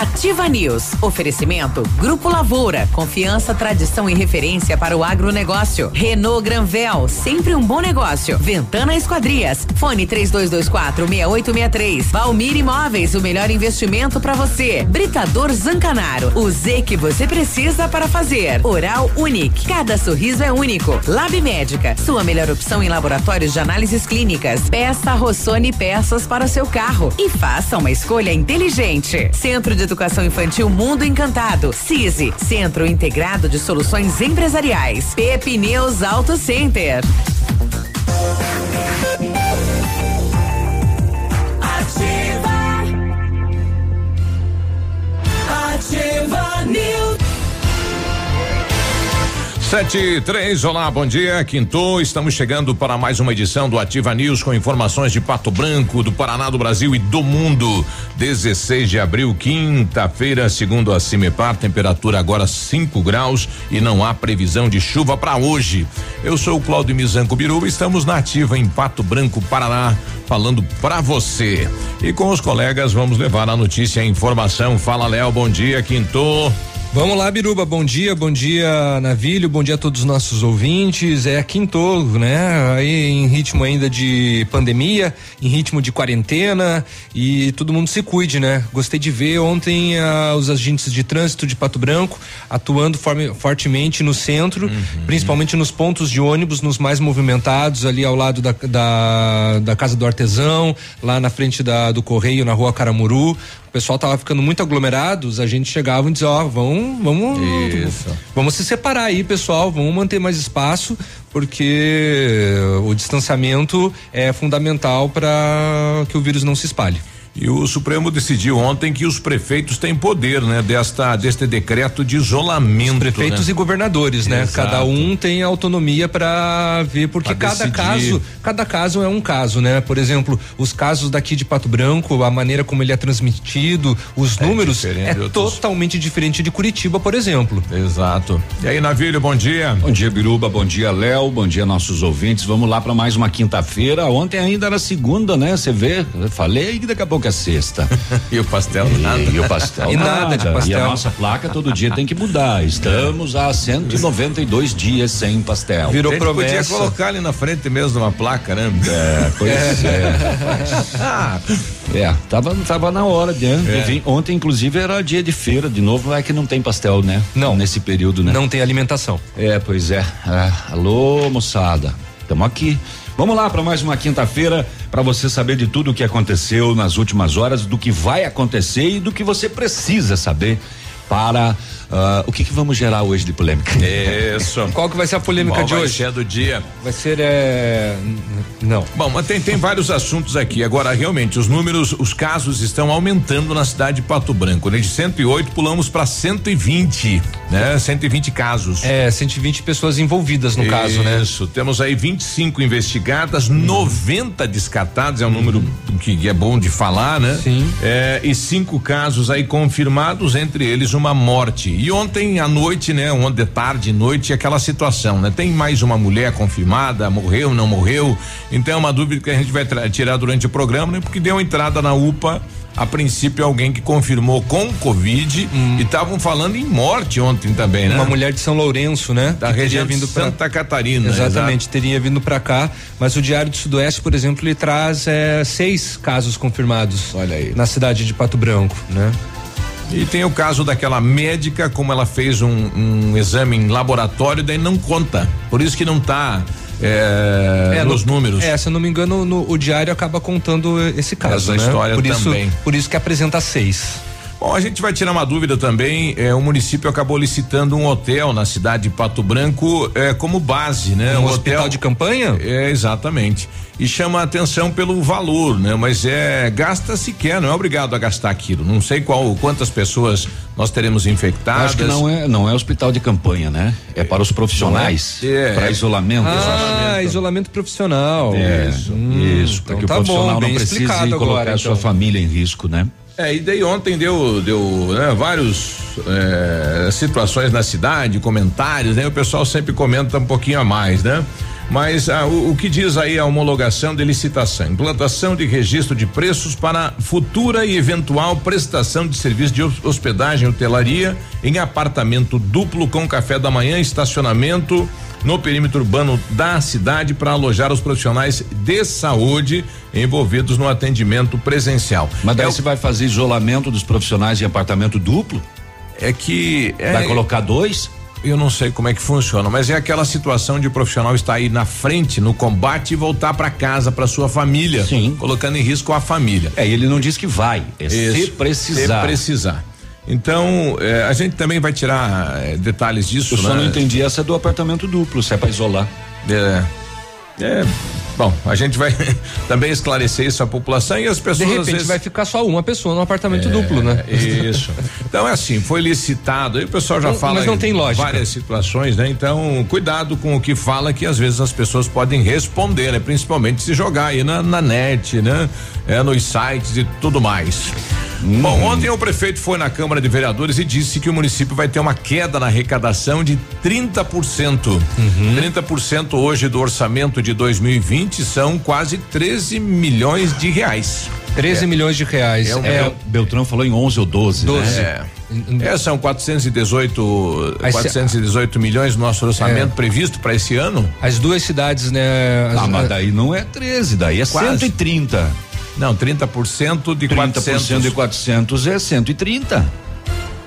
Ativa News. Oferecimento Grupo Lavoura. Confiança, tradição e referência para o agronegócio. Renault Granvel. Sempre um bom negócio. Ventana Esquadrias. Fone 3224 6863. Valmir Imóveis. O melhor investimento para você. Britador Zancanaro. O Z que você precisa para fazer. Oral Unique. Cada sorriso é único. Lab Médica. Sua melhor opção em laboratórios de análises clínicas. Peça Rossoni peças para o seu carro. E faça uma escolha inteligente. Centro de Educação Infantil Mundo Encantado. CISI, Centro Integrado de Soluções Empresariais. Pepineus Auto Center. Ativa. Ativa Sete e três, olá, bom dia, Quinto. Estamos chegando para mais uma edição do Ativa News com informações de Pato Branco, do Paraná, do Brasil e do mundo. 16 de abril, quinta-feira, segundo a Cimepar, temperatura agora 5 graus e não há previsão de chuva para hoje. Eu sou o Cláudio Mizanco Biruba, estamos na Ativa em Pato Branco, Paraná, falando para você. E com os colegas vamos levar a notícia e a informação. Fala, Léo, bom dia, Quinto. Vamos lá, Biruba, bom dia, bom dia, Navilho, bom dia a todos os nossos ouvintes. É quinto, né? Aí em ritmo ainda de pandemia, em ritmo de quarentena e todo mundo se cuide, né? Gostei de ver ontem ah, os agentes de trânsito de Pato Branco atuando forme, fortemente no centro, principalmente nos pontos de ônibus, nos mais movimentados, ali ao lado da, da, da Casa do Artesão, lá na frente da, do Correio, na rua Caramuru. O pessoal tava ficando muito aglomerado, os agentes chegavam e diziam, ó, vamos, vamos, Isso. vamos se separar aí, pessoal, vamos manter mais espaço, porque o distanciamento é fundamental para que o vírus não se espalhe. E o Supremo decidiu ontem que os prefeitos têm poder, né? Desta, deste decreto de isolamento. Prefeitos né? e governadores, né? Exato. Cada um tem autonomia para ver, porque Pra cada decidir. caso, cada caso é um caso, né? Por exemplo, os casos daqui de Pato Branco, a maneira como ele é transmitido, os É números diferente é outros. totalmente diferente de Curitiba, por exemplo. Exato. E aí, Navilho, bom dia. Bom dia, Biruba. Bom dia, Léo. Bom dia, nossos ouvintes. Vamos lá para mais uma quinta-feira. Ontem ainda era segunda, né? Você vê, eu falei que daqui a pouco é sexta. E o pastel nada. E o pastel E nada de pastel. E a nossa placa todo dia tem que mudar. Estamos há 192 dias sem pastel. Virou A gente podia promessa. colocar ali na frente mesmo uma placa, né? É, pois é. Ah, É, tava, tava na hora de, de vir. Ontem, inclusive, era dia de feira de novo, é que não tem pastel, né? Não. Nesse período, né? Não tem alimentação. É, pois é. Ah, alô, moçada. Estamos aqui. Vamos lá para mais uma quinta-feira para você saber de tudo o que aconteceu nas últimas horas, do que vai acontecer e do que você precisa saber para ah, o que, que vamos gerar hoje de polêmica. isso. Qual que vai ser a polêmica Qual de vai hoje? ser do dia? Vai ser é... não. Bom, mas tem, tem vários assuntos aqui. Agora, realmente, os números, os casos estão aumentando na cidade de Pato Branco. Né? De 108 pulamos para 120, né? 120 casos. É, 120 pessoas envolvidas no caso, né? Isso, temos aí 25 investigadas, 90 descartadas, é um número que é bom de falar, né? Sim. É, e cinco casos aí confirmados, entre eles uma morte. E ontem à noite, né? Ontem tarde e noite, aquela situação, né? Tem mais uma mulher confirmada, morreu, não morreu. Então é uma dúvida que a gente vai tirar durante o programa, né? Porque deu entrada na UPA. A princípio, alguém que confirmou com Covid e estavam falando em morte ontem também, né? Uma mulher de São Lourenço, né? da que região de vindo pra- Santa Catarina. Exatamente, teria vindo para cá, mas o Diário do Sudoeste, por exemplo, ele traz é, seis casos confirmados. Olha aí. Na cidade de Pato Branco, né? E tem o caso daquela médica, como ela fez um, um exame em laboratório, daí não conta. Por isso que não tá é, nos no- números. É, se eu não me engano, no- o Diário acaba contando esse caso, Essa né? história por isso, também. Por isso que apresenta seis. Bom, a gente vai tirar uma dúvida também. É, o município acabou licitando um hotel na cidade de Pato Branco é, como base, né? Um, hospital hotel, de campanha? É, exatamente. E chama a atenção pelo valor, né? Mas é gasta se quer, não é obrigado a gastar aquilo. Não sei qual quantas pessoas nós teremos infectadas. Acho que não é, não é hospital de campanha, né? É para os profissionais, é? para isolamento. Ah, isolamento. isolamento profissional. É, isso, hum, isso, para então que tá o profissional bom, não precise colocar agora, a sua então. família em risco, né? É, e daí ontem deu, deu né, vários é, situações na cidade, comentários, né? O pessoal sempre comenta um pouquinho a mais, né? Mas ah, o, o, que diz aí a homologação de licitação? Implantação de registro de preços para futura e eventual prestação de serviço de hospedagem e hotelaria em apartamento duplo com café da manhã, estacionamento no perímetro urbano da cidade para alojar os profissionais de saúde envolvidos no atendimento presencial. Mas daí é você vai fazer isolamento dos profissionais em apartamento duplo? É que. É, vai colocar dois? Eu não sei como é que funciona, mas é aquela situação de o profissional estar aí na frente no combate e voltar para casa, para sua família, Sim. colocando em risco a família. É, ele não diz que vai, é Isso, se precisar. Se precisar. Então, eh, a gente também vai tirar eh, detalhes disso. Eu né? só não entendi essa do apartamento duplo, se é para isolar. É. É. Bom, a gente vai também esclarecer isso à população e as pessoas. De repente vezes... vai ficar só uma pessoa no apartamento é, duplo, né? Isso. então é assim, foi licitado, aí o pessoal já não, fala. Mas não tem lógica. Várias situações, né? Então, cuidado com o que fala, que às vezes as pessoas podem responder, né? Principalmente se jogar aí na, na net, né? É, nos sites e tudo mais. Hum. Bom, ontem o prefeito foi na Câmara de Vereadores e disse que o município vai ter uma queda na arrecadação de 30%. Uhum. 30% hoje do orçamento de 2020 são quase 13 milhões de reais. 13 é. milhões de reais. É, é, é, Beltrão falou em 11 ou 12, 12. né? É. é. são 418 As, 418 milhões no nosso orçamento é. previsto para esse ano. As duas cidades, né? As, ah, mas daí não é 13, daí é quase. 130. Não, 30% de 30% 400. de 400 é 130.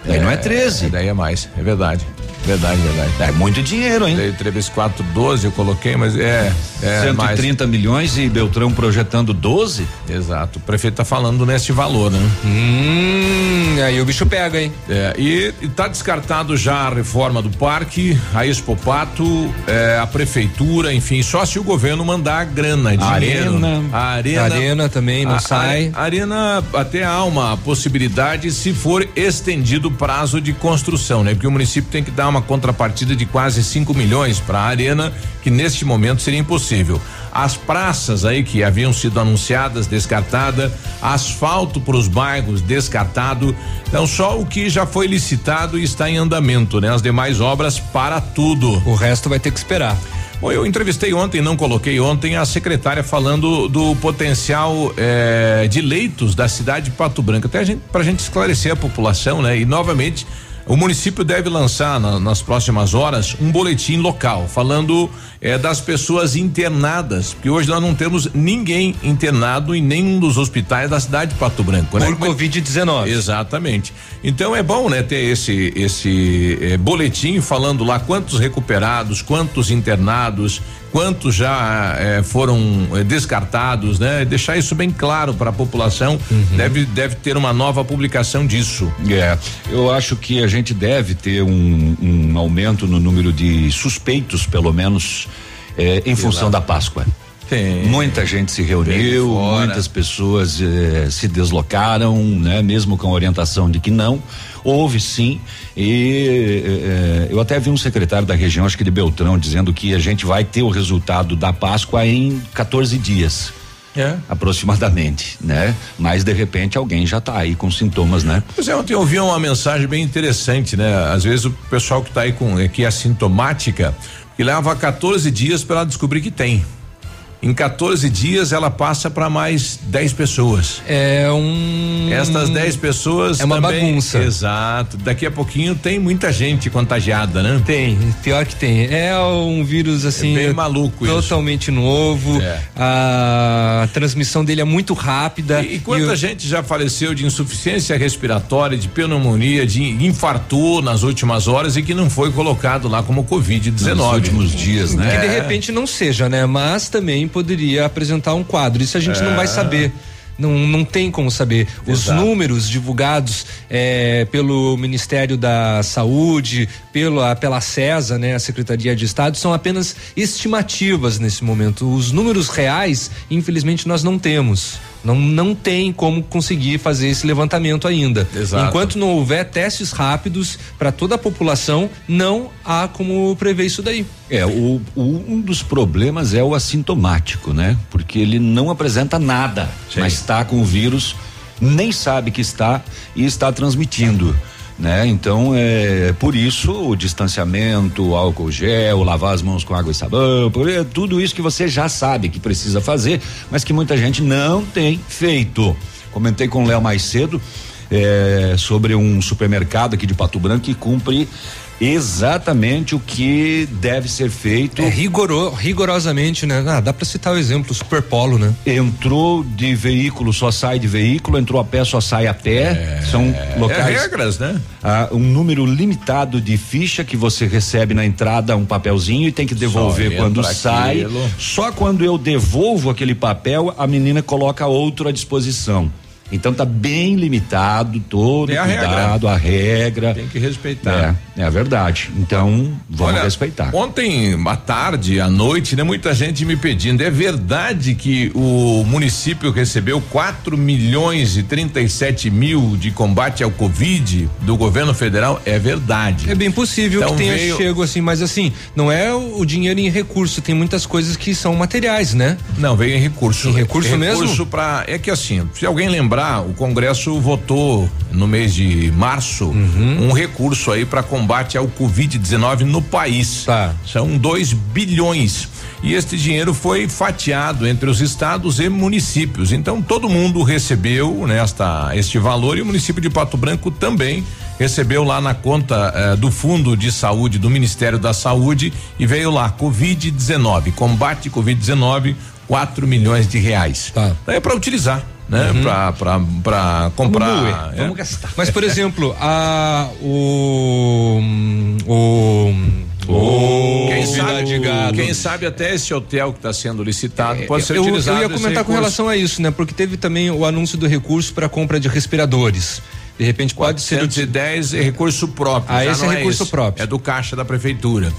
Daí é, não é 13. É, daí é mais, é verdade. Verdade, verdade. É muito dinheiro, hein? 3 4, 12 eu coloquei, mas é. é 130 mais. milhões e Beltrão projetando 12? Exato. O prefeito tá falando nesse valor, né? Hum, aí o bicho pega, hein? É, e, e tá descartado já a reforma do parque, a Expopato, é, a prefeitura, enfim, só se o governo mandar a grana, a dinheiro. Arena. A arena. Arena também não a, sai. A arena até há uma possibilidade se for estendido o prazo de construção, né? Porque o município tem que dar uma uma contrapartida de quase 5 milhões para a arena, que neste momento seria impossível. As praças aí que haviam sido anunciadas, descartada, asfalto para os bairros descartado. Então só o que já foi licitado e está em andamento, né? As demais obras para tudo. O resto vai ter que esperar. Bom, eu entrevistei ontem, não coloquei ontem, a secretária falando do potencial eh, de leitos da cidade de Pato Branco. Até a gente, pra gente esclarecer a população, né? E novamente o município deve lançar na, nas próximas horas um boletim local falando é, das pessoas internadas, porque hoje nós não temos ninguém internado em nenhum dos hospitais da cidade de Pato Branco, né? Por Covid-19. Exatamente. Então é bom, né, ter esse esse é, boletim falando lá quantos recuperados, quantos internados, quantos já é, foram é, descartados, né? Deixar isso bem claro para a população. Uhum. Deve deve ter uma nova publicação disso. É, eu acho que a gente deve ter um, um aumento no número de suspeitos, pelo menos é, em função da Páscoa. Muita gente se reuniu, muitas pessoas eh, se deslocaram, né? Mesmo com a orientação de que não. Houve sim, e eh, eu até vi um secretário da região, acho que de Beltrão, dizendo que a gente vai ter o resultado da Páscoa em 14 dias. É. Aproximadamente, né? Mas de repente alguém já está aí com sintomas, né? Pois é, ontem eu ouvi uma mensagem bem interessante, né? Às vezes o pessoal que está aí com que é assintomática, que leva 14 dias para ela descobrir que tem. Em 14 dias ela passa para mais 10 pessoas. É um. Estas 10 pessoas. É uma também, bagunça. Exato. Daqui a pouquinho tem muita gente contagiada, né? Tem, pior que tem. É um vírus assim. É bem maluco Totalmente isso. novo. É. A transmissão dele é muito rápida. E, e quanta e gente já faleceu de insuficiência respiratória, de pneumonia, de infartou nas últimas horas e que não foi colocado lá como Covid-19. Nos últimos dias, né? Que de repente não seja, né? Mas também poderia apresentar um quadro. Isso a gente é. não vai saber. Não, não tem como saber. Os Exato. números divulgados eh, pelo Ministério da Saúde, pela, pela CESA, né, a Secretaria de Estado, são apenas estimativas nesse momento. Os números reais, infelizmente, nós não temos. Não, não tem como conseguir fazer esse levantamento ainda. Exato. Enquanto não houver testes rápidos para toda a população, não há como prever isso daí. É, o, o- um dos problemas é o assintomático, né? Porque ele não apresenta nada, Sim. mas está com o vírus, nem sabe que está e está transmitindo. Né? Então, é por isso o distanciamento, o álcool gel, lavar as mãos com água e sabão, é tudo isso que você já sabe que precisa fazer, mas que muita gente não tem feito. Comentei com o Léo mais cedo é, sobre um supermercado aqui de Pato Branco que cumpre exatamente o que deve ser feito. É rigoro, rigorosamente, né? Ah, dá para citar o exemplo, o Super Polo, né? Entrou de veículo, só sai de veículo, entrou a pé, só sai a pé. São É locais. regras, né? Ah, um número limitado de ficha que você recebe na entrada, um papelzinho e tem que devolver Só quando sai. aquilo. Só quando eu devolvo aquele papel, a menina coloca outro à disposição. Então tá bem limitado todo É a cuidado, a regra. Tem que respeitar. É, é a verdade. Então, vamos Olha, respeitar. Ontem, à tarde, à noite, né? Muita gente me pedindo. É verdade que o município recebeu 4 milhões e 37 mil de combate ao Covid do governo federal? É verdade. É bem possível Então que tenha veio- chego assim, mas assim, não é o o dinheiro em recurso, tem muitas coisas que são materiais, né? Não, veio em recurso. Em recurso mesmo? Recurso pra. É que assim, se alguém lembrar, o Congresso votou no mês de março Uhum. um recurso aí para combate ao Covid-19 no país. Tá. São 2 bilhões. E este dinheiro foi fatiado entre os estados e municípios. Então todo mundo recebeu nesta este valor e o município de Pato Branco também recebeu lá na conta eh, do Fundo de Saúde do Ministério da Saúde e veio lá Covid-19, combate Covid-19, 4 milhões de reais. Tá. É para utilizar, né? Pra Para para comprar. é. Vamos gastar. Mas, por exemplo, a o o o Quem sabe, quem sabe até esse hotel que está sendo licitado pode ser eu, utilizado. eu ia comentar com relação a isso, né? Porque teve também o anúncio do recurso para compra de respiradores. De repente pode ser 410 é recurso próprio. Ah, esse não é recurso esse, próprio. É do caixa da prefeitura.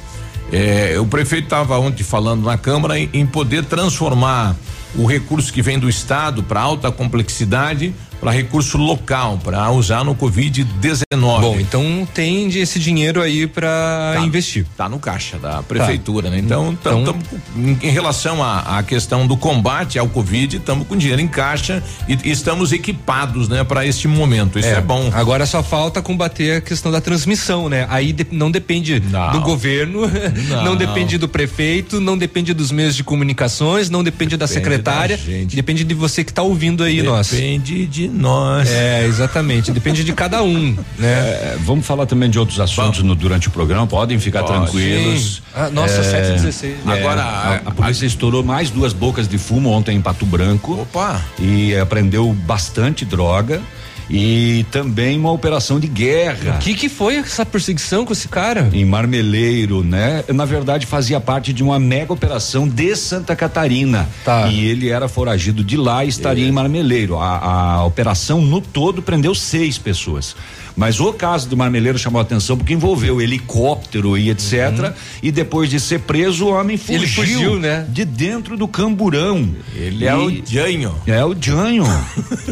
É, o prefeito estava ontem falando na Câmara em, em poder transformar o recurso que vem do Estado para alta complexidade para recurso local, para usar no Covid-19. Bom, então tem esse dinheiro aí para Tá. investir. Tá no caixa da prefeitura, né? Então, tam- Então- tamo com- em, relação à questão do combate ao Covid, estamos com dinheiro em caixa e, e estamos equipados, né, para este momento. Isso é, bom. Agora só falta combater a questão da transmissão, né? Aí de- não depende Não. do governo, não. Não. depende do prefeito, não depende dos meios de comunicações, não depende, da Depende secretária, da depende de você que está ouvindo aí nós. Depende de nós. É, exatamente, depende de cada um, né? É, vamos falar também de outros assuntos no- durante o programa, podem ficar Pode. tranquilos. Ah, nossa, 7h16. É, Agora, a, a- a polícia estourou mais duas bocas de fumo ontem em Pato Branco. Opa! E apreendeu bastante droga e também uma operação de guerra. O que que foi essa perseguição com esse cara? Em Marmeleiro, né? Na verdade, fazia parte de uma mega operação de Santa Catarina. Tá. E ele era foragido de lá e estaria em Marmeleiro. A, a operação no todo prendeu seis pessoas. Mas o caso do Marmeleiro chamou a atenção porque envolveu helicóptero e etc. E depois de ser preso, o homem fugiu, Uhum. Ele fugiu, né? de dentro do camburão. Ele é o Janho. É o Janho.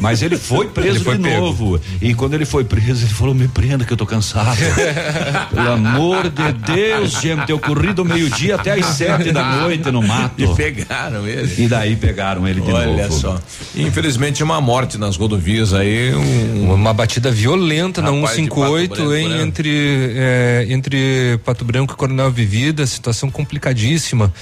Mas ele foi preso Ele foi de pego. novo. E quando ele foi preso, ele falou: me prenda que eu tô cansado. Pelo amor de Deus, gente, eu corri do meio-dia até às sete da noite no E mato. pegaram ele. E daí pegaram ele de Olha novo. só. Infelizmente, uma morte nas rodovias aí. Um, Uma batida violenta na 158 Pato Branco, em, né? entre, é, entre Pato Branco e Coronel Vivida, situação complicadíssima.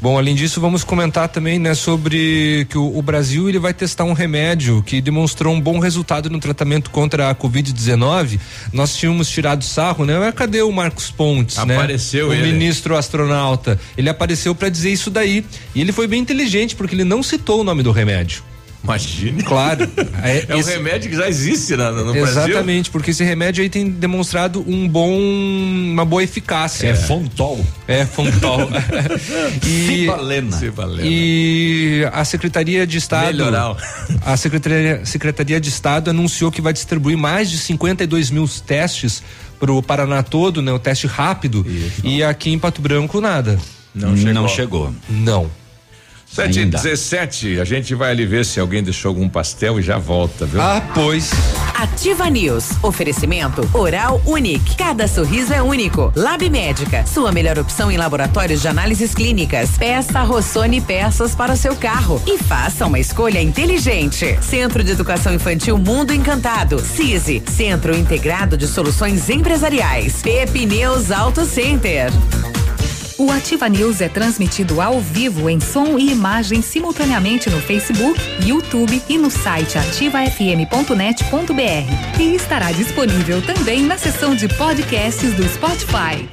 Bom, além disso, vamos comentar também, né, sobre que o, o Brasil ele vai testar um remédio que demonstrou um bom resultado no tratamento contra a Covid-19. Nós tínhamos tirado sarro, né? Mas cadê o Marcos Pontes, né? Apareceu o ele. ministro astronauta. Ele apareceu para dizer isso daí. E ele foi bem inteligente porque ele não citou o nome do remédio. Imagine. Claro. É, é esse, um remédio que já existe na, no Brasil. Exatamente, porque esse remédio aí tem demonstrado um bom, uma boa eficácia. É, Fontol. É, Fontol. e, Cibalena. E a Secretaria de Estado. Melhoral. A Secretaria, Secretaria de Estado anunciou que vai distribuir mais de 52 mil testes para o Paraná todo, né? O teste rápido. Isso. E aqui em Pato Branco, nada. Não chegou. Não chegou. Não. 7 e 17 a gente vai ali ver se alguém deixou algum pastel e já volta, viu? Ah, pois. Ativa News. Oferecimento Oral Unique. Cada sorriso é único. Lab Médica. Sua melhor opção em laboratórios de análises clínicas. Peça Rossoni peças para o seu carro e faça uma escolha inteligente. Centro de Educação Infantil Mundo Encantado. CISI. Centro Integrado de Soluções Empresariais. Pepineus Auto Center. O Ativa News é transmitido ao vivo em som e imagem simultaneamente no Facebook, YouTube e no site ativafm.net.br. E estará disponível também na seção de podcasts do Spotify.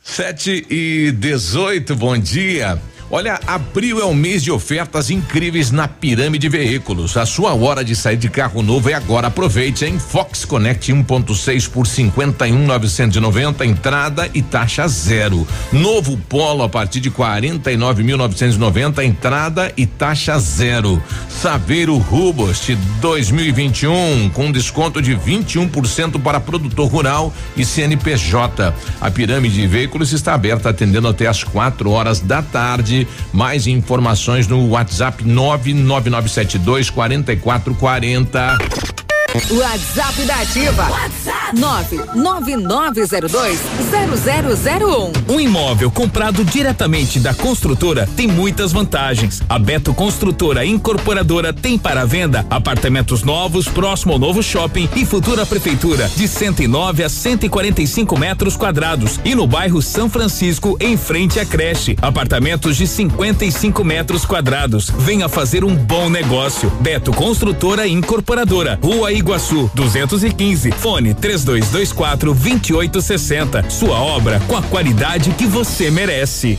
7 e 18, bom dia. Olha, abril é um mês de ofertas incríveis na Pirâmide Veículos. A sua hora de sair de carro novo é agora. Aproveite, em Fox Connect 1.6 por 51.990 entrada e taxa zero. Novo Polo a partir de 49.990 entrada e taxa zero. Saveiro Rubost 2021 com desconto de 21% para produtor rural e CNPJ. A Pirâmide Veículos está aberta atendendo até às 4 horas da tarde mais informações no WhatsApp 99972 4440. WhatsApp da Ativa. WhatsApp 999020001. Um imóvel comprado diretamente da construtora tem muitas vantagens. A Beto Construtora Incorporadora tem para venda apartamentos novos próximo ao novo shopping e futura prefeitura de 109 a 145 metros quadrados e no bairro São Francisco em frente à creche apartamentos de 55 metros quadrados. Venha fazer um bom negócio. Beto Construtora Incorporadora. Rua Iguaçu, 215. Fone 3224 2860. Sua obra com a qualidade que você merece.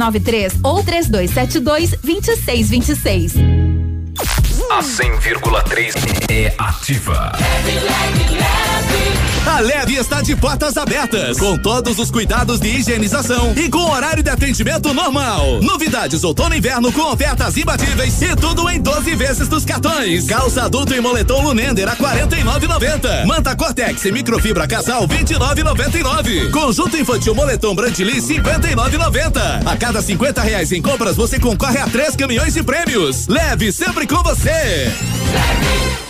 993 ou 3272 2626. A 100,3 é ativa. A Leve está de portas abertas, com todos os cuidados de higienização e com horário de atendimento normal. Novidades outono e inverno com ofertas imbatíveis e tudo em 12 vezes dos cartões. Calça adulto e moletom Lunender a 49,90. Manta Cortex e microfibra casal 29,99. Conjunto infantil moletom Brandili 59,90. A cada 50 reais em compras você concorre a três caminhões de prêmios. Leve sempre com você. Leve.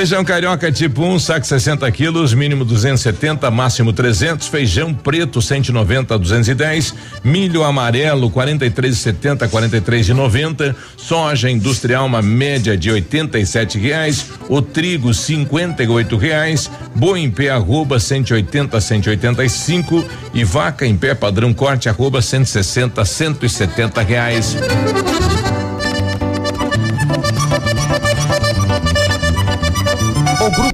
Feijão carioca tipo 1, um, saco 60 quilos, mínimo 270, máximo 300. Feijão preto 190 a 210. Milho amarelo 43,70 a 43,90. Soja industrial uma média de 87 reais. O trigo 58 reais. Boi em pé arroba 180 a 185 e vaca em pé padrão corte arroba 160 a 170 reais.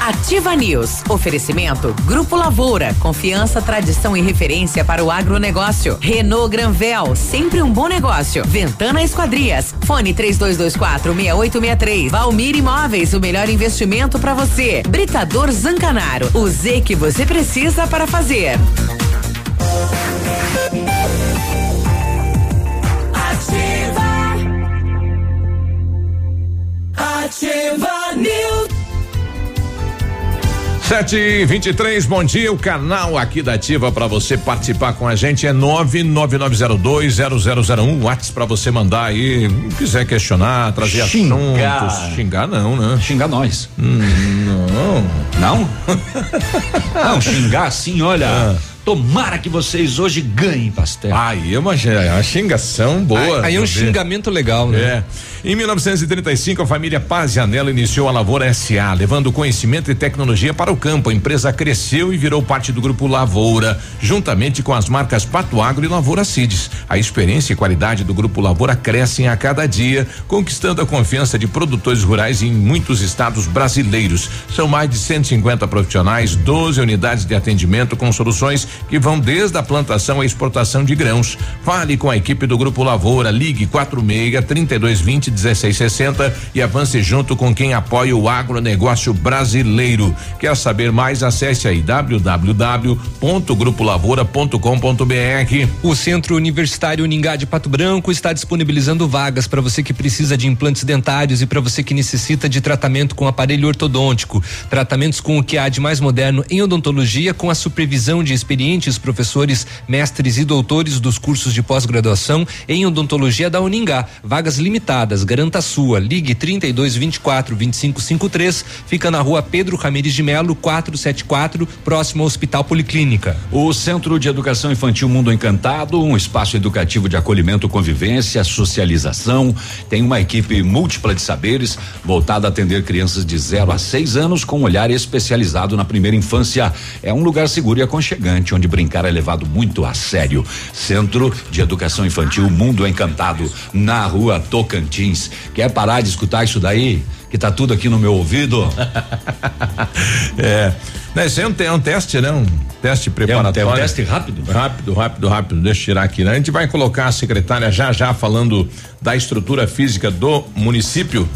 Ativa News. Oferecimento Grupo Lavoura. Confiança, tradição e referência para o agronegócio. Renault Granvel. Sempre um bom negócio. Ventana Esquadrias. Fone 3224 6863. Valmir Imóveis. O melhor investimento para você. Britador Zancanaro. O Z que você precisa para fazer. Ativa. Ativa News. Sete e vinte e três, bom dia. O canal aqui da Ativa para você participar com a gente é nove nove nove zero dois zero zero zero um. WhatsApp para você mandar aí, quiser questionar, trazer Xingar. assuntos. Xingar não, né? Xingar nós. não. Não? Não, xingar assim, olha. Tomara que vocês hoje ganhem pastel. Aí é uma, é uma xingação boa. Aí é um xingamento legal, né? É. Em 1935, a família Paz e Anela iniciou a Lavoura SA, levando conhecimento e tecnologia para o campo. A empresa cresceu e virou parte do grupo Lavoura, juntamente com as marcas Pato Agro e Lavoura Cides. A experiência e qualidade do grupo Lavoura crescem a cada dia, conquistando a confiança de produtores rurais em muitos estados brasileiros. São mais de 150 profissionais, 12 unidades de atendimento com soluções que vão desde a plantação à exportação de grãos. Fale com a equipe do Grupo Lavoura, ligue 46 3220 1660 e avance junto com quem apoia o agronegócio brasileiro. Quer saber mais? Acesse aí www.grupolavoura.com.br. O Centro Universitário Uningá de Pato Branco está disponibilizando vagas para você que precisa de implantes dentários e para você que necessita de tratamento com aparelho ortodôntico. Tratamentos com o que há de mais moderno em odontologia, com a supervisão de experientes professores, mestres e doutores dos cursos de pós-graduação em odontologia da Uningá. Vagas limitadas, garanta a sua. Ligue 32 24 25 53. Fica na rua Pedro Ramires de Melo, 474, próximo ao Hospital Policlínica. O Centro de Educação Infantil Mundo Encantado, um espaço educativo de acolhimento, convivência, socialização, tem uma equipe múltipla de saberes voltada a atender crianças de 0 a 6 anos com um olhar especializado na primeira infância. É um lugar seguro e aconchegante onde brincar é levado muito a sério. Centro de Educação Infantil Mundo Encantado, na rua Tocantins. Quer parar de escutar isso daí? Que tá tudo aqui no meu ouvido? É. Né, Isso aí é um, te- é um teste, né? Um teste preparatório. é um teste rápido? Rápido, rápido, rápido. Deixa eu tirar aqui, né? A gente vai colocar a secretária já já falando da estrutura física do município.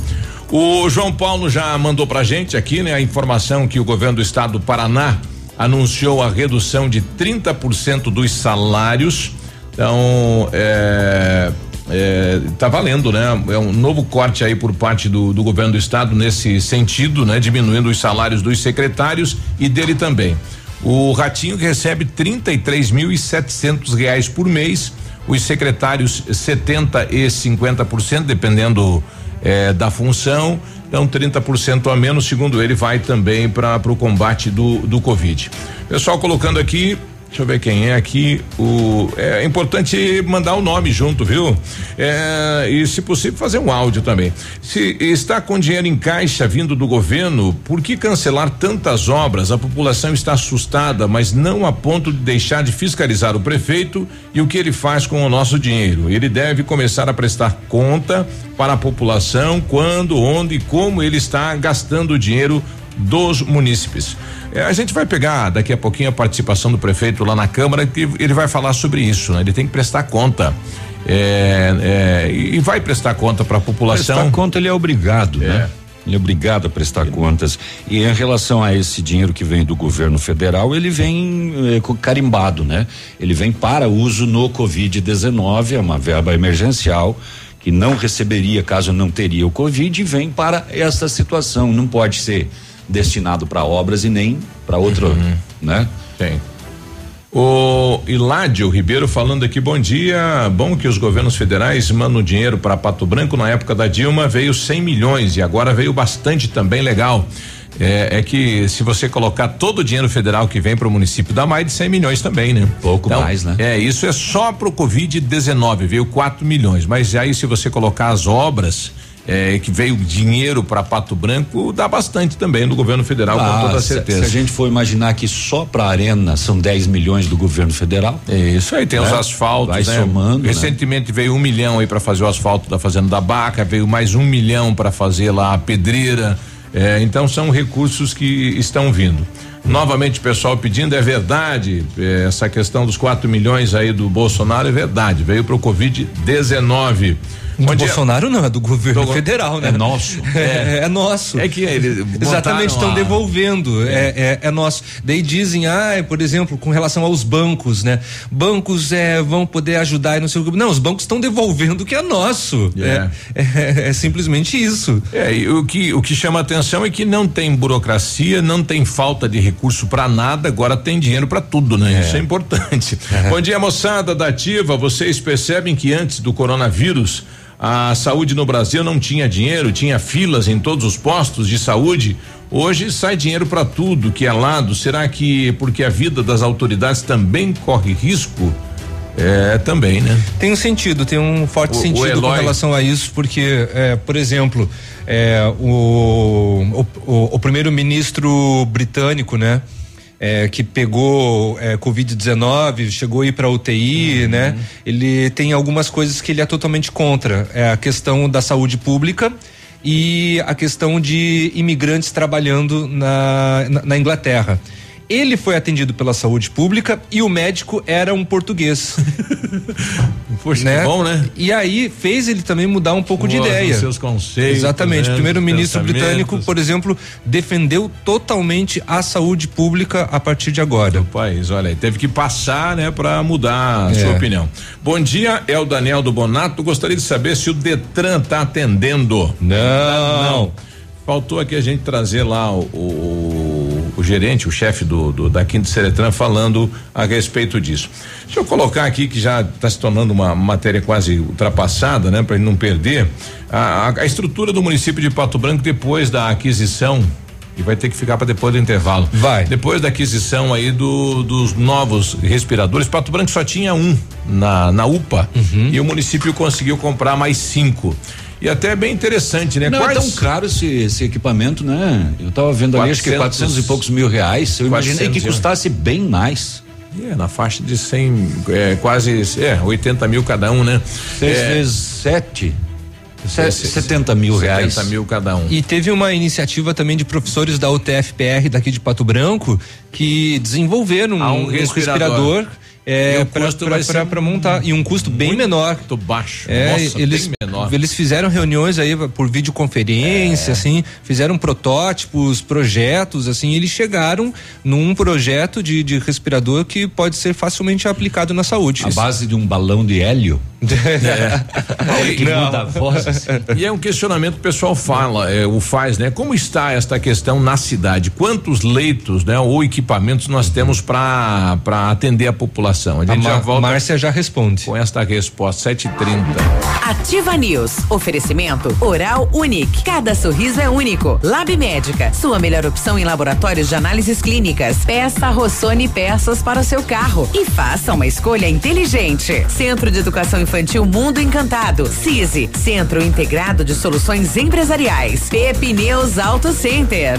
O João Paulo já mandou pra gente aqui, né? A informação que o governo do estado do Paraná anunciou a redução de 30% dos salários. Então, é, é, tá valendo, né? É um novo corte aí por parte do, do governo do estado nesse sentido, né? Diminuindo os salários dos secretários e dele também. O Ratinho recebe 33.700 reais por mês, os secretários 70 e 50%, dependendo eh, da função. Então, 30% a menos, segundo ele, vai também para o combate do, do Covid. Pessoal colocando aqui, Deixa eu ver quem é aqui. O é importante mandar o nome junto, viu? É, e se possível fazer um áudio também. Se está com dinheiro em caixa vindo do governo, por que cancelar tantas obras? A população está assustada, mas não a ponto de deixar de fiscalizar o prefeito e o que ele faz com o nosso dinheiro. Ele deve começar a prestar conta para a população quando, onde e como ele está gastando o dinheiro dos munícipes. É, a gente vai pegar daqui a pouquinho a participação do prefeito lá na Câmara, que ele vai falar sobre isso, né? Ele tem que prestar conta. É, é, e vai prestar conta para a população. Prestar conta ele é obrigado, né? Ele é obrigado a prestar contas. E em relação a esse dinheiro que vem do governo federal, ele vem eh, carimbado, né? Ele vem para uso no Covid-19, é uma verba emergencial que não receberia caso não teria o Covid e vem para essa situação. Não pode ser destinado para obras e nem para outro, né? Tem. O Hiládio Ribeiro falando aqui, bom dia. Bom que os governos federais mandam dinheiro para Pato Branco. Na época da Dilma veio 100 milhões e agora veio bastante também legal. É, é que se você colocar todo o dinheiro federal que vem para o município, dá mais de 100 milhões também, né? Pouco mais, né? É, isso é só pro Covid-19, veio 4 milhões. Mas aí, se você colocar as obras, é, que veio dinheiro para Pato Branco, dá bastante também do governo federal, Ah, com toda se- certeza. Se a gente for imaginar que só para a arena são 10 milhões do governo federal. É isso aí, tem os né? asfaltos, Vai né? somando. né? Recentemente veio um milhão aí para fazer o asfalto da Fazenda da Baca, veio mais um milhão para fazer lá a pedreira. É, então são recursos que estão vindo. Novamente, o pessoal pedindo, é verdade, é, essa questão dos 4 milhões aí do Bolsonaro é verdade, veio para o Covid-19. Do. Bolsonaro não, é do governo Do- federal, né? É nosso. É, é nosso. É que eles Exatamente, estão a- devolvendo. É. É, é nosso. Daí dizem, ah, por exemplo, com relação aos bancos, né? Bancos é, vão poder ajudar e não sei o que. Não, os bancos estão devolvendo o que é nosso. É. É, é- é simplesmente isso. É, e o que, o que chama atenção é que não tem burocracia, não tem falta de recurso para nada, agora tem dinheiro para tudo, né? Isso é importante. Bom dia, moçada da Ativa. Vocês percebem que antes do coronavírus, a saúde no Brasil não tinha dinheiro, tinha filas em todos os postos de saúde. Hoje sai dinheiro para tudo que é lado. Será que porque a vida das autoridades também corre risco? É, também, né? Tem um sentido, tem um forte O- o sentido com Eloy- relação a isso, porque, é, por exemplo, é, o, o, o- o primeiro-ministro britânico, né? É, que pegou é, Covid-19, chegou a ir para UTI, né? Ele tem algumas coisas que ele é totalmente contra. É a questão da saúde pública e a questão de imigrantes trabalhando na, na, na Inglaterra. Ele foi atendido pela saúde pública e o médico era um português. Poxa, né? que bom, né? E aí fez ele também mudar um pouco de Muda os ideia. seus conceitos, Exatamente. né, O primeiro-ministro britânico, por exemplo, defendeu totalmente a saúde pública a partir de agora. do país. Olha aí, teve que passar, né, para mudar a É. sua opinião. Bom dia, é o Daniel do Bonato. Gostaria de saber se o Detran tá atendendo. Não. Faltou aqui a gente trazer lá o, o, o gerente, o chefe do, do da Quinta Seretran falando a respeito disso. Deixa eu colocar aqui que já está se tornando uma matéria quase ultrapassada, né, para não perder a, a, estrutura do município de Pato Branco depois da aquisição e vai ter que ficar para depois do intervalo. Vai. Depois da aquisição aí do, dos novos respiradores, Pato Branco só tinha um na, na UPA Uhum. e o município conseguiu comprar mais cinco. E até é bem interessante, né? Não é tão caro esse, esse equipamento, né? Eu tava vendo ali, acho que 400 400 e poucos mil reais. Eu imaginei 400, que custasse bem mais. É, na faixa de 100, é, quase é, 80 mil cada um, né? Seis é, vezes sete. é, Se- 70 mil reais. 70 mil cada um. E teve uma iniciativa também de professores da UTFPR daqui de Pato Branco que desenvolveram um um, respirador. respirador é, ser pra montar e um custo bem menor. Muito baixo. É, Nossa, eles, bem menor. eles fizeram reuniões aí por videoconferência, assim, fizeram protótipos, projetos, assim, e eles chegaram num projeto de, de respirador que pode ser facilmente aplicado na saúde. A base de um balão de hélio. Olha que Não. muda a voz. assim. E é um questionamento que o pessoal fala, é, o faz, né? Como está esta questão na cidade? Quantos leitos, né, ou equipamentos nós temos para para atender a população? A A gente já Mar- volta Márcia já responde. com esta resposta 7:30. Ativa News. Oferecimento Oral Unique. Cada sorriso é único. Lab Médica. Sua melhor opção em laboratórios de análises clínicas. Peça Rossoni peças para o seu carro. E faça uma escolha inteligente. Centro de Educação Infantil Mundo Encantado. CISI. Centro Integrado de Soluções Empresariais. Pepineus Auto Center.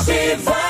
Ativa.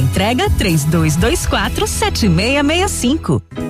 Teleentrega 3224 7665.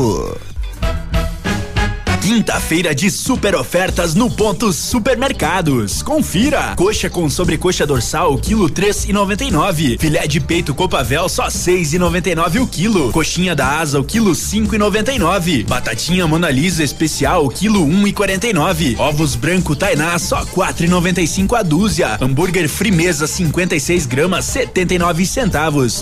Quinta-feira de super ofertas no ponto supermercados. Confira. Coxa com sobrecoxa dorsal, quilo três e noventa e nove. Filé de peito Copavel, só seis e noventa e nove o quilo. Coxinha da asa, o quilo cinco e noventa e nove. Batatinha Mona Lisa especial, quilo um e quarenta e nove. Ovos branco Tainá, só quatro e noventa e cinco a dúzia. Hambúrguer Frimeza, 56 gramas, setenta e nove centavos.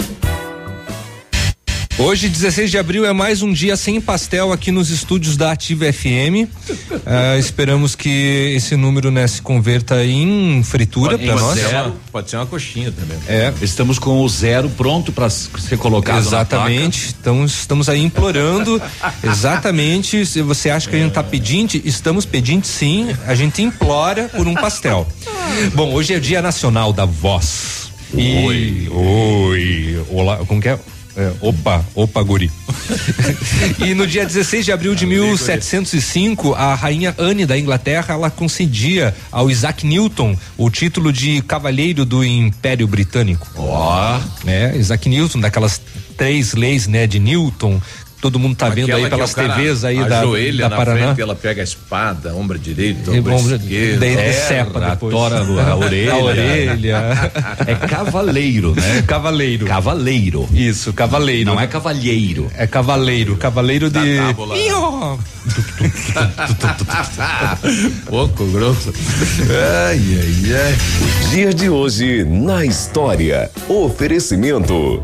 Hoje, 16 de abril, é mais um dia sem pastel aqui nos estúdios da Ativa FM. Ah, esperamos que esse número né, se converta em fritura para nós. Zero. Pode ser uma coxinha também. É. Estamos com o zero pronto para ser colocado Exatamente. Então estamos aí implorando. exatamente. Se você acha que a gente tá pedinte, estamos pedinte sim. A gente implora por um pastel. Bom, hoje é dia nacional da voz. E, oi. Oi. Olá, como que é? É, opa, opa, guri. e no dia 16 de abril de 1705, a rainha Anne da Inglaterra, ela concedia ao Isaac Newton o título de cavalheiro do Império Britânico. Ó. né? Isaac Newton, daquelas três leis, né, de Newton. Todo mundo tá vendo Aquela aí que pelas o cara TVs aí da, da na Paraná. frente, ela pega a espada, ombro direito, E ombro ombro- esquerdo. daí É, decepa a depois. tora, a orelha. A orelha. É cavaleiro, né? Cavaleiro. Cavaleiro. Isso, cavaleiro. Não é cavalheiro. É cavaleiro, cavaleiro de. tábula. Ió. Pouco grosso. Ai, ai, ai. Dia de hoje na história. Oferecimento.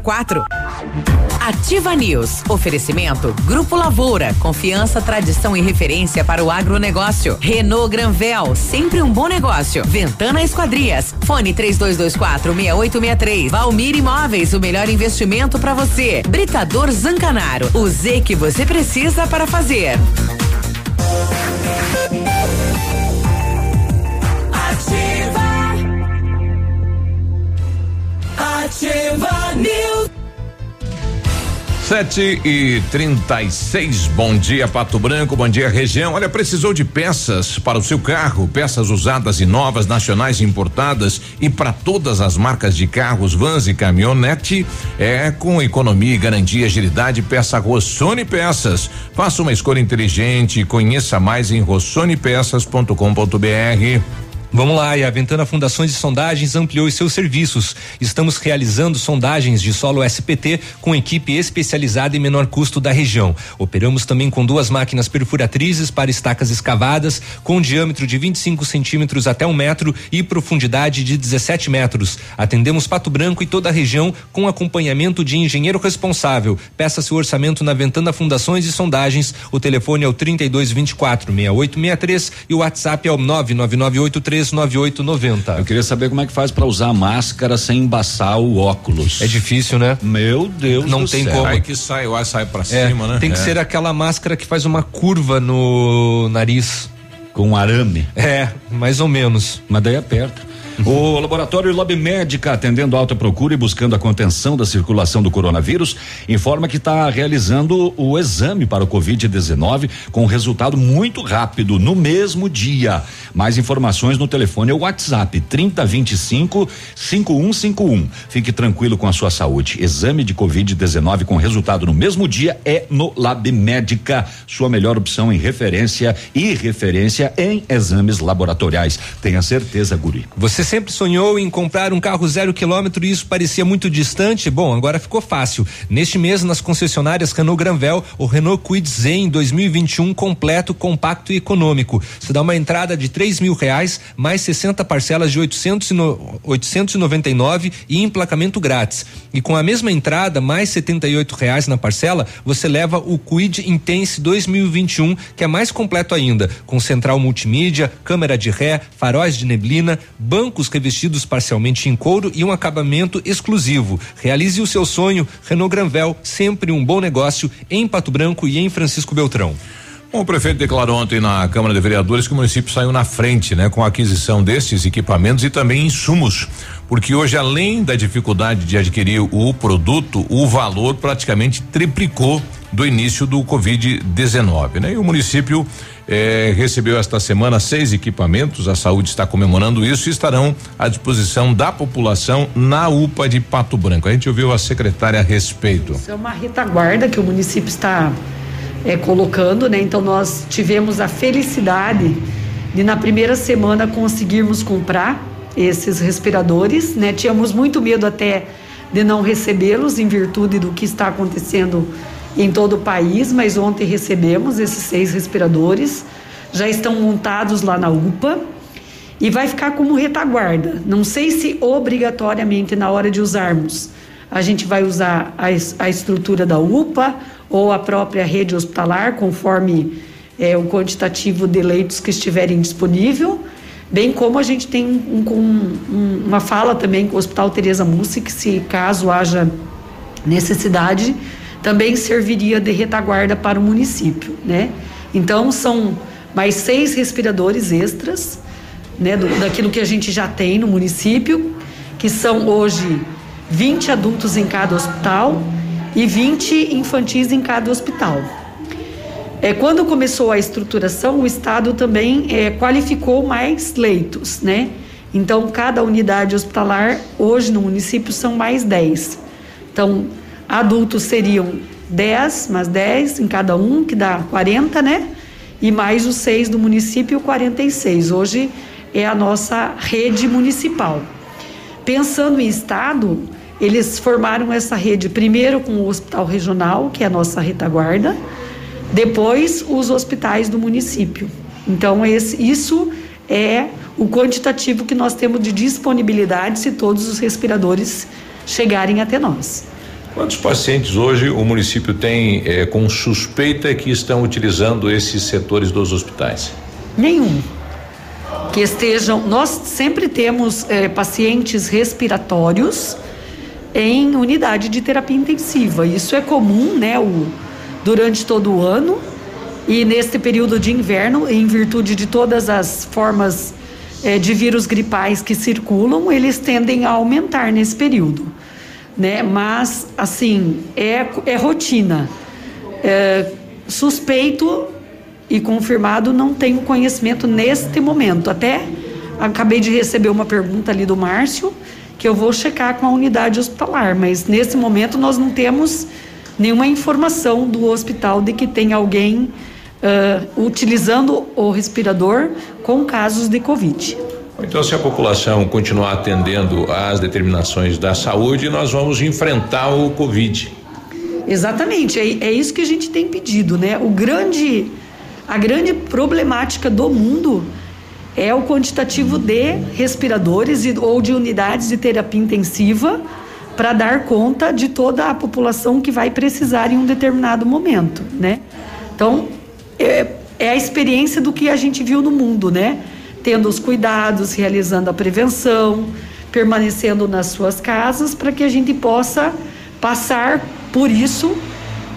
Ativa News. Oferecimento Grupo Lavoura. Confiança, tradição e referência para o agronegócio. Renault Granvel. Sempre um bom negócio. Ventana Esquadrias. Fone 3224 6863. Valmir Imóveis. O melhor investimento para você. Britador Zancanaro. O Z que você precisa para fazer. Ativa. Ativa News. Sete e trinta e seis, bom dia Pato Branco, bom dia região. Olha, precisou de peças para o seu carro, peças usadas e novas, nacionais importadas e para todas as marcas de carros, vans e caminhonete. É com economia e garantia, agilidade, peça Rossoni Peças. Faça uma escolha inteligente, conheça mais em rossonepeças.com.br. Vamos lá, e a Ventana Fundações e Sondagens ampliou os seus serviços. Estamos realizando sondagens de solo SPT com equipe especializada em menor custo da região. Operamos também com duas máquinas perfuratrizes para estacas escavadas, com diâmetro de 25 centímetros até um metro e profundidade de 17 metros. Atendemos Pato Branco e toda a região com acompanhamento de engenheiro responsável. Peça seu orçamento na Ventana Fundações e Sondagens. O telefone é o 3224 6863 e o WhatsApp é o 99983 9890. Eu queria saber como é que faz para usar máscara sem embaçar o óculos. É difícil, né? Meu Deus Não do tem céu. como. Aí que sai, o ar sai pra É, cima, né? Tem que É. ser aquela máscara que faz uma curva no nariz. Com arame. É, mais ou menos. Mas daí aperta. O laboratório Lab Médica, atendendo alta procura e buscando a contenção da circulação do coronavírus, informa que está realizando o exame para o Covid-19 com resultado muito rápido, no mesmo dia. Mais informações no telefone ou WhatsApp 3025 5151. Fique tranquilo com a sua saúde. Exame de Covid-19 com resultado no mesmo dia é no Lab Médica, sua melhor opção em referência e referência em exames laboratoriais. Tenha certeza, Guri. Você sempre sonhou em comprar um carro zero quilômetro e isso parecia muito distante? Bom, agora ficou fácil. Neste mês, nas concessionárias Renault Granvel, o Renault Kwid Zen 2021 completo, compacto e econômico. Você dá uma entrada de três mil reais, mais 60 parcelas de 800 e 899 e emplacamento grátis. E com a mesma entrada, mais 78 reais na parcela, você leva o Kwid Intense 2021, que é mais completo ainda, com central multimídia, câmera de ré, faróis de neblina, bancos revestidos parcialmente em couro e um acabamento exclusivo. Realize o seu sonho, Renault Granvel, sempre um bom negócio em Pato Branco e em Francisco Beltrão. Bom, o prefeito declarou ontem na Câmara de Vereadores que o município saiu na frente, né, com a aquisição destes equipamentos e também insumos, porque hoje além da dificuldade de adquirir o produto, o valor praticamente triplicou do início do Covid-19, né? E o município eh, recebeu esta semana seis equipamentos, a saúde está comemorando isso e estarão à disposição da população na UPA de Pato Branco. A gente ouviu a secretária a respeito. Isso é uma retaguarda que o município está é, colocando, né? Então nós tivemos a felicidade de na primeira semana conseguirmos comprar esses respiradores, né? Tínhamos muito medo até de não recebê-los em virtude do que está acontecendo em todo o país, mas ontem recebemos esses seis respiradores, já estão montados lá na UPA. E vai ficar como retaguarda. Não sei se obrigatoriamente na hora de usarmos a gente vai usar a, a estrutura da UPA ou a própria rede hospitalar, conforme é, o quantitativo de leitos que estiverem disponível, bem como a gente tem um- um- uma fala também com o Hospital Teresa Mussi, que se caso haja necessidade, também serviria de retaguarda para o município, né? Então são mais seis respiradores extras, né, do- daquilo que a gente já tem no município, que são hoje 20 adultos em cada hospital e 20 infantis em cada hospital. É, quando começou a estruturação, o Estado também é, qualificou mais leitos, né? Então, cada unidade hospitalar, hoje no município, são mais 10. Então, adultos seriam 10, mais 10 em cada um, que dá 40, né? E mais os seis do município, 46. Hoje é a nossa rede municipal. Pensando em Estado, eles formaram essa rede primeiro com o Hospital Regional, que é a nossa retaguarda, depois os hospitais do município. Então, esse, isso é o quantitativo que nós temos de disponibilidade se todos os respiradores chegarem até nós. Quantos pacientes hoje o município tem eh, com suspeita que estão utilizando esses setores dos hospitais? Nenhum. Que estejam. Nós sempre temos eh, pacientes respiratórios em unidade de terapia intensiva. Isso é comum, né? O, durante todo o ano. E neste período de inverno, em virtude de todas as formas eh, de vírus gripais que circulam, eles tendem a aumentar nesse período. Né? Mas, assim, é, é rotina. É, suspeito e confirmado, não tenho conhecimento neste momento. Até acabei de receber uma pergunta ali do Márcio, que eu vou checar com a unidade hospitalar, mas nesse momento nós não temos nenhuma informação do hospital de que tem alguém uh, utilizando o respirador com casos de Covid. Então, se a população continuar atendendo às determinações da saúde, nós vamos enfrentar o Covid. Exatamente, é, é isso que a gente tem pedido, né? O grande, a grande problemática do mundo é o quantitativo de respiradores e, ou de unidades de terapia intensiva para dar conta de toda a população que vai precisar em um determinado momento, né? Então, é, é a experiência do que a gente viu no mundo, né? Tendo os cuidados, realizando a prevenção, permanecendo nas suas casas para que a gente possa passar por isso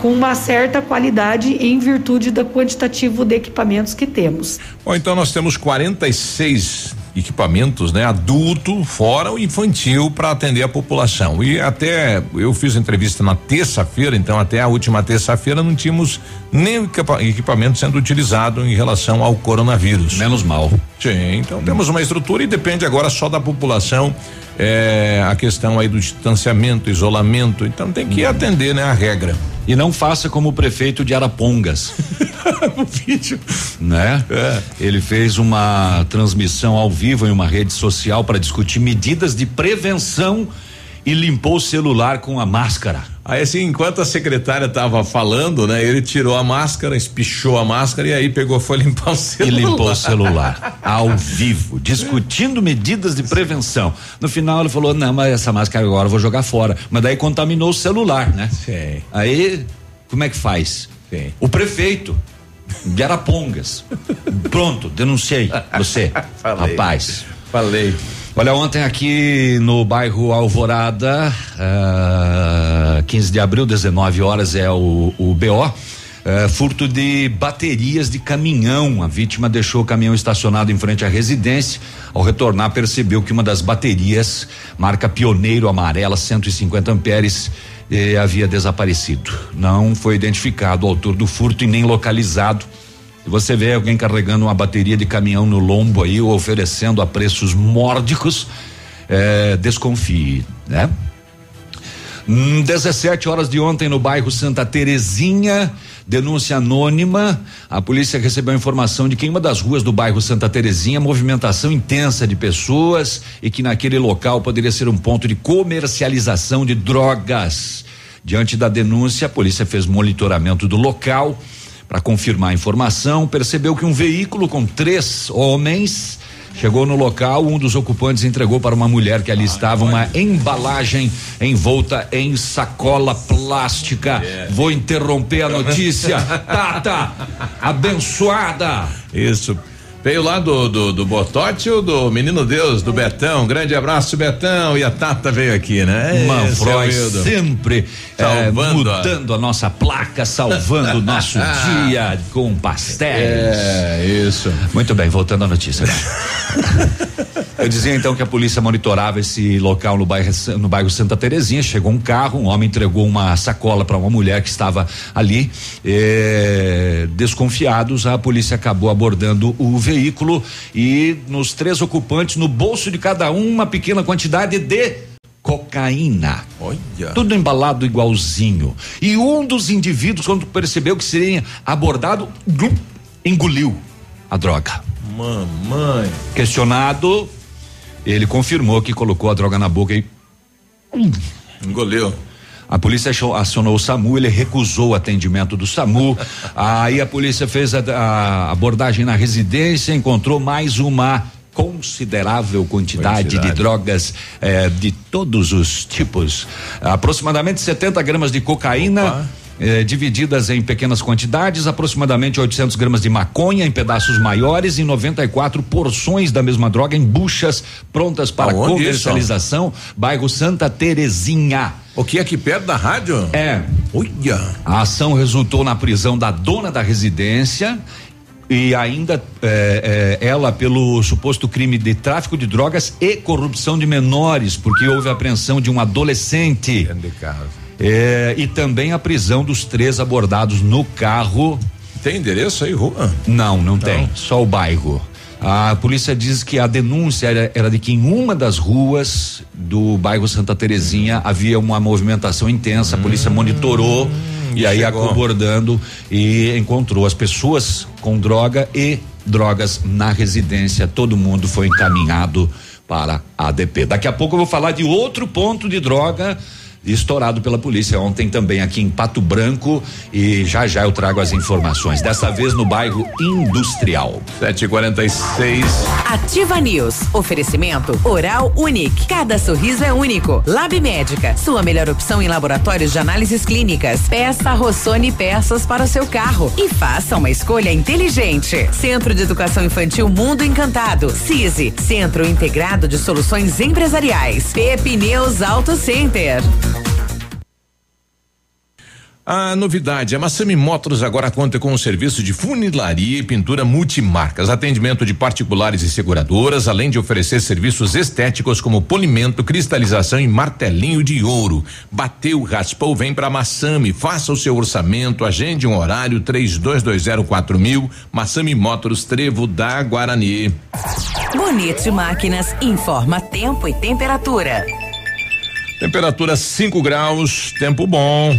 com uma certa qualidade em virtude do quantitativo de equipamentos que temos. Bom, então nós temos 46 equipamentos, né, adulto, fora o infantil para atender a população. E até eu fiz entrevista na terça-feira, então até a última terça-feira não tínhamos nem equipamento sendo utilizado em relação ao coronavírus. Menos mal. Sim, então temos uma estrutura e depende agora só da população é, a questão aí do distanciamento, isolamento, então tem que hum. atender, né, a regra. E não faça como o prefeito de Arapongas. o vídeo. Né? É. Ele fez uma transmissão ao vivo em uma rede social para discutir medidas de prevenção e limpou o celular com a máscara. Aí assim, enquanto a secretária estava falando, né, ele tirou a máscara, espichou a máscara e aí pegou foi limpar o celular. E limpou o celular ao vivo, discutindo medidas de prevenção. No final ele falou: "Não, mas essa máscara agora eu vou jogar fora". Mas daí contaminou o celular, né? Sim. Aí como é que faz? Sim. O prefeito de Arapongas. Pronto, denunciei você, Falei. rapaz. Falei. Olha, ontem aqui no bairro Alvorada, uh, ah, 15 de abril, 19 horas é o, o BO. Eh, furto de baterias de caminhão. A vítima deixou o caminhão estacionado em frente à residência. Ao retornar, percebeu que uma das baterias, marca Pioneiro Amarela, 150 amperes, eh, havia desaparecido. Não foi identificado o autor do furto e nem localizado. Você vê alguém carregando uma bateria de caminhão no lombo aí oferecendo a preços mórdicos, é, desconfie, né? Hum, 17 horas de ontem no bairro Santa Terezinha, denúncia anônima. A polícia recebeu informação de que em uma das ruas do bairro Santa Terezinha, movimentação intensa de pessoas e que naquele local poderia ser um ponto de comercialização de drogas. Diante da denúncia, a polícia fez monitoramento do local para confirmar a informação, percebeu que um veículo com três homens chegou no local. Um dos ocupantes entregou para uma mulher que ali estava uma embalagem envolta em sacola plástica. Vou interromper a notícia. Tata, abençoada. Isso. Veio lá do, do, do Botote ou do Menino Deus, do Betão? Grande abraço, Betão. E a Tata veio aqui, né? Manfroy sempre é, mudando a... a... nossa placa, salvando o nosso dia com pastéis. É, isso. Muito bem, voltando à notícia. Eu dizia então que a polícia monitorava esse local no bairro, no bairro Santa Terezinha. Chegou um carro, um homem entregou uma sacola para uma mulher que estava ali. Eh, desconfiados, a polícia acabou abordando o veículo e nos três ocupantes, no bolso de cada um, uma pequena quantidade de cocaína. Olha. Tudo embalado igualzinho. E um dos indivíduos, quando percebeu que seria abordado, engoliu a droga. Mamãe. Questionado, ele confirmou que colocou a droga na boca e. Engoliu. A polícia acionou o SAMU, ele recusou o atendimento do SAMU. aí a polícia fez a, a, abordagem na residência, encontrou mais uma considerável quantidade, quantidade. de drogas eh, de todos os tipos. Aproximadamente 70 gramas de cocaína. Eh, divididas em pequenas quantidades, aproximadamente 800 gramas de maconha em pedaços maiores e 94 porções da mesma droga em buchas prontas para Aonde comercialização, isso? bairro Santa Terezinha. O que é aqui perto da rádio? É. Olha. A ação resultou na prisão da dona da residência e ainda é, é, ela pelo suposto crime de tráfico de drogas e corrupção de menores, porque houve a apreensão de um adolescente. É, e também a prisão dos três abordados no carro. Tem endereço aí, rua? Não, não, não. tem. Só o bairro. A polícia diz que a denúncia era, era, de que em uma das ruas do bairro Santa Terezinha havia uma movimentação intensa. A polícia hum, monitorou e aí acobordando e encontrou as pessoas com droga e drogas na residência. Todo mundo foi encaminhado para a ADP. Daqui a pouco eu vou falar de outro ponto de droga estourado pela polícia ontem também aqui em Pato Branco e já já eu trago as informações. Dessa vez no bairro Industrial. 746. Ativa News. Oferecimento Oral Unique. Cada sorriso é único. Lab Médica. Sua melhor opção em laboratórios de análises clínicas. Peça Rossoni peças para o seu carro e faça uma escolha inteligente. Centro de Educação Infantil Mundo Encantado. CISI. Centro Integrado de Soluções Empresariais. Pepineus Auto Center. A novidade, a Massami Motors agora conta com um serviço de funilaria e pintura multimarcas, atendimento de particulares e seguradoras, além de oferecer serviços estéticos como polimento, cristalização e martelinho de ouro. Bateu, raspou, vem para Massami, faça o seu orçamento, agende um horário três dois, dois zero quatro mil, Massami Motors Trevo da Guarani. Bonito Máquinas informa tempo e temperatura. Temperatura 5 graus, tempo bom.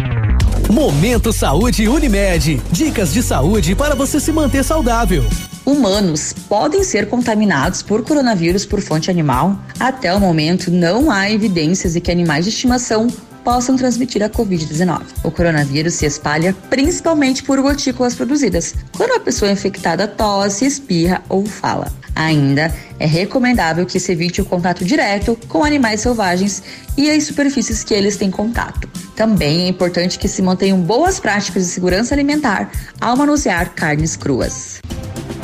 Momento Saúde Unimed. Dicas de saúde para você se manter saudável. Humanos podem ser contaminados por coronavírus por fonte animal? Até o momento, não há evidências de que animais de estimação possam transmitir a Covid-19. O coronavírus se espalha principalmente por gotículas produzidas, quando a pessoa infectada tosse, espirra ou fala. Ainda é recomendável que se evite o contato direto com animais selvagens e as superfícies que eles têm contato. Também é importante que se mantenham boas práticas de segurança alimentar ao manusear carnes cruas.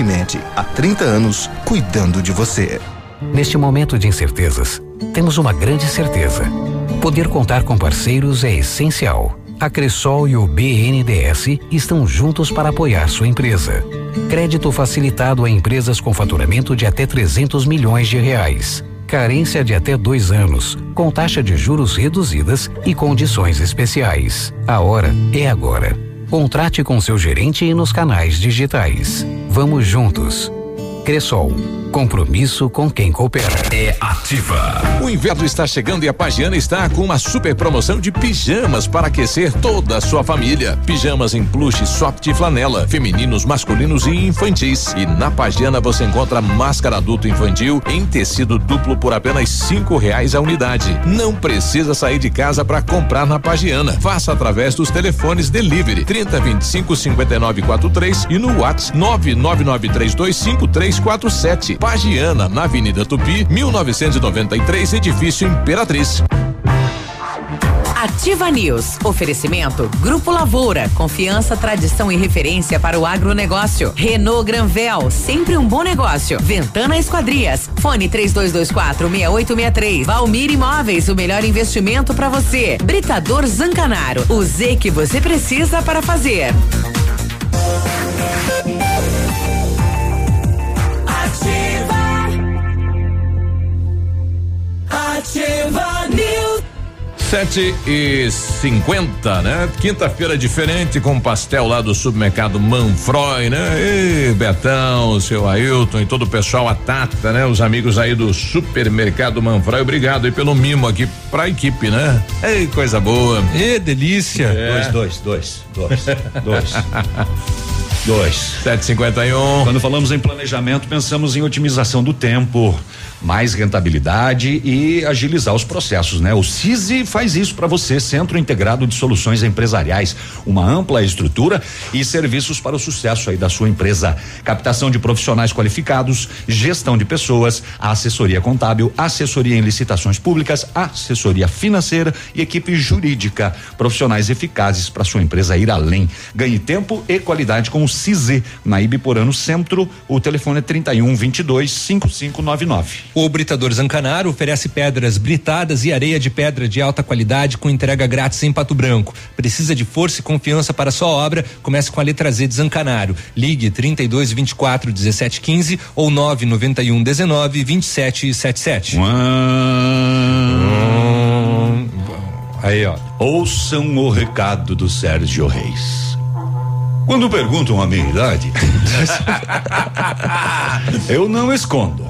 Unimed, há 30 anos, cuidando de você. Neste momento de incertezas, temos uma grande certeza. Poder contar com parceiros é essencial. A Cressol e o BNDES estão juntos para apoiar sua empresa. Crédito facilitado a empresas com faturamento de até 300 milhões de reais. Carência de até dois anos, com taxa de juros reduzidas e condições especiais. A hora é agora. Contrate com seu gerente e nos canais digitais. Vamos juntos. Cressol Compromisso com quem coopera. É ativa. O inverno está chegando e a Pagiana está com uma super promoção de pijamas para aquecer toda a sua família. Pijamas em plush, soft e flanela, femininos, masculinos e infantis. E na Pagiana você encontra máscara adulto infantil em tecido duplo por apenas cinco reais a unidade. Não precisa sair de casa para comprar na Pagiana. Faça através dos telefones delivery 30 25 59 43 e no WhatsApp 999325347. Pagiana, na Avenida Tupi, 1993, edifício Imperatriz. Ativa News. Oferecimento Grupo Lavoura. Confiança, tradição e referência para o agronegócio. Renault Granvel. Sempre um bom negócio. Ventana Esquadrias. Fone 3224 6863. Valmir Imóveis. O melhor investimento para você. Britador Zancanaro. O Z que você precisa para fazer. Ativa News. Sete e cinquenta, né? Quinta-feira diferente com pastel lá do supermercado Manfroy, né? E Betão, seu Ailton e todo o pessoal, a Tata, né? Os amigos aí do supermercado Manfroy, obrigado aí pelo mimo aqui pra equipe, né? Ei, coisa boa. E delícia. É. Dois, dois, dois, dois, dois. Dois. 751. Quando falamos em planejamento, pensamos em otimização do tempo, mais rentabilidade e agilizar os processos, né? O CISI faz isso para você, Centro Integrado de Soluções Empresariais, uma ampla estrutura e serviços para o sucesso aí da sua empresa. Captação de profissionais qualificados, gestão de pessoas, assessoria contábil, assessoria em licitações públicas, assessoria financeira e equipe jurídica. Profissionais eficazes para sua empresa ir além. Ganhe tempo e qualidade com o CISI na Ibiporano Centro. O telefone é 31 22 5599. O Britador Zancanaro oferece pedras britadas e areia de pedra de alta qualidade com entrega grátis em Pato Branco. Precisa de força e confiança para sua obra? Comece com a letra Z de Zancanaro. Ligue 32 24 17 15 ou 991 19 27 77. Aí, ó. Ouçam o recado do Sérgio Reis. Quando perguntam a minha idade, eu não escondo.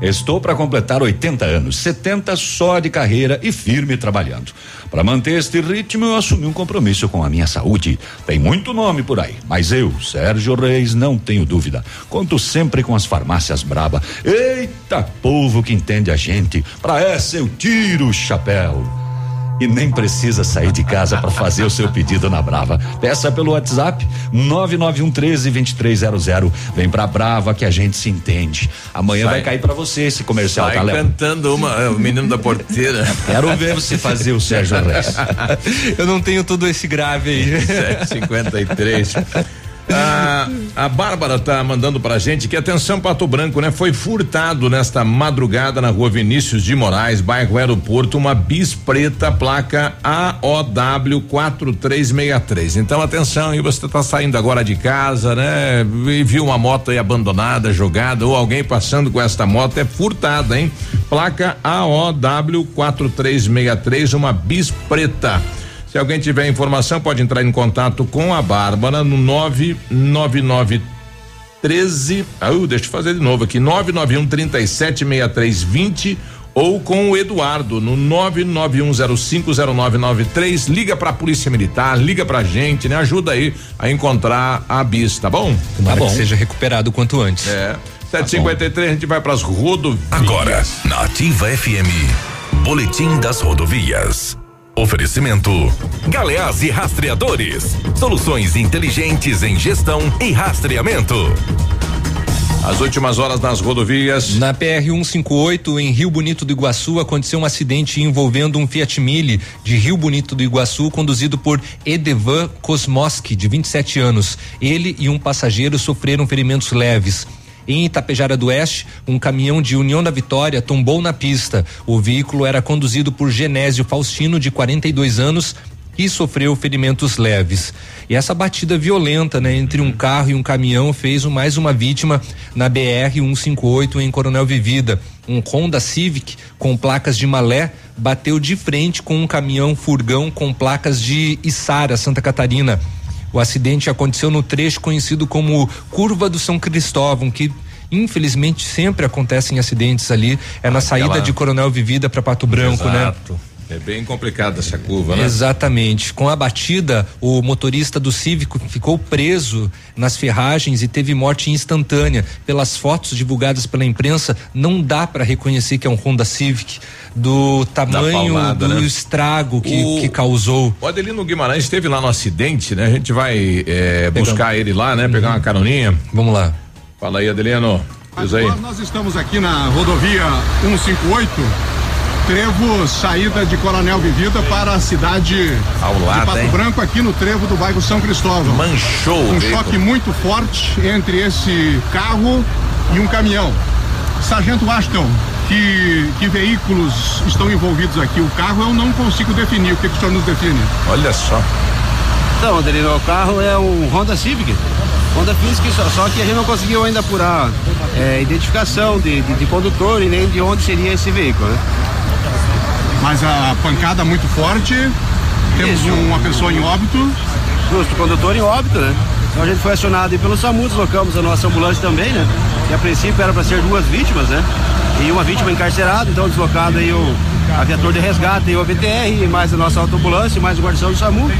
Estou para completar 80 anos, 70 só de carreira e firme trabalhando. Para manter este ritmo, eu assumi um compromisso com a minha saúde. Tem muito nome por aí, mas eu, Sérgio Reis, não tenho dúvida. Conto sempre com as farmácias Braba. Eita, povo que entende a gente. Para essa eu tiro o chapéu. E nem precisa sair de casa para fazer o seu pedido na Brava. Peça pelo WhatsApp 991 13 2300. Vem pra Brava que a gente se entende. Amanhã Sai. vai cair para você esse comercial, Sai tá, Léo? cantando uma, é, o menino da porteira. Quero ver você fazer o Sérgio Reis. Eu não tenho todo esse grave aí. 753. A, a Bárbara tá mandando pra gente que atenção Pato Branco, né? Foi furtado nesta madrugada na rua Vinícius de Moraes, bairro Aeroporto, uma bis preta placa AOW 4363. Então atenção, e você tá saindo agora de casa, né? E viu uma moto aí abandonada, jogada ou alguém passando com esta moto é furtada, hein? Placa AOW 4363, uma bis preta. Se alguém tiver informação, pode entrar em contato com a Bárbara no 999 13. Ah, uh, deixa eu fazer de novo aqui. 991 37 6320 ou com o Eduardo no 991050993. Liga pra Polícia Militar, liga pra gente, né? Ajuda aí a encontrar a bis, tá bom? Tomara tá bom. que seja recuperado o quanto antes. É. 753 a gente vai pras rodovias. Agora, na Ativa FM, Boletim das Rodovias. Oferecimento: Galeás e Rastreadores. Soluções inteligentes em gestão e rastreamento. As últimas horas nas rodovias. Na PR 158, em Rio Bonito do Iguaçu, aconteceu um acidente envolvendo um Fiat Mille de Rio Bonito do Iguaçu, conduzido por Edevan Kosmoski, de 27 anos. Ele e um passageiro sofreram ferimentos leves. Em Itapejara do Oeste, um caminhão de União da Vitória tombou na pista. O veículo era conduzido por Genésio Faustino, de 42 anos, e sofreu ferimentos leves. E essa batida violenta, né, entre um carro e um caminhão fez mais uma vítima na BR 158 em Coronel Vivida. Um Honda Civic com placas de Malé bateu de frente com um caminhão furgão com placas de Içara, Santa Catarina. O acidente aconteceu no trecho conhecido como Curva do São Cristóvão, que infelizmente sempre acontecem acidentes ali. É na saída de Coronel Vivida para Pato Branco, né? É bem complicada essa curva, né? Exatamente. Com a batida, o motorista do Cívico ficou preso nas ferragens e teve morte instantânea. Pelas fotos divulgadas pela imprensa, não dá para reconhecer que é um Honda Civic do tamanho paulada, do né? estrago que, O- que causou. O Adelino Guimarães esteve lá no acidente, né? A gente vai Pegar- buscar ele lá, né? Pegar uma caroninha. Vamos lá. Fala aí, Adelino. Diz aí. Nós, nós estamos aqui na rodovia 158, trevo saída de Coronel Vivida para a cidade Ao lado, de Pato hein? Branco, aqui no trevo do bairro São Cristóvão. Manchou Um veículo. choque muito forte entre esse carro e um caminhão. Sargento Ashton, que, que veículos estão envolvidos aqui? O carro eu não consigo definir. O que, que o senhor nos define? Olha só. Então, Adelino, o carro é um Honda Civic. Honda Civic, só, só que a gente não conseguiu ainda apurar é, identificação de, de, de condutor e nem de onde seria esse veículo, né? Mas a pancada muito forte. Temos Isso. uma pessoa em óbito. Justo, o condutor em óbito, né? Então a gente foi acionado aí pelo SAMU, deslocamos a nossa ambulância também, né? Que a princípio era para ser duas vítimas, né? E uma vítima encarcerada, então deslocado aí o aviator de resgate e o AVTR, mais a nossa autoambulância, mais o guardião do SAMU.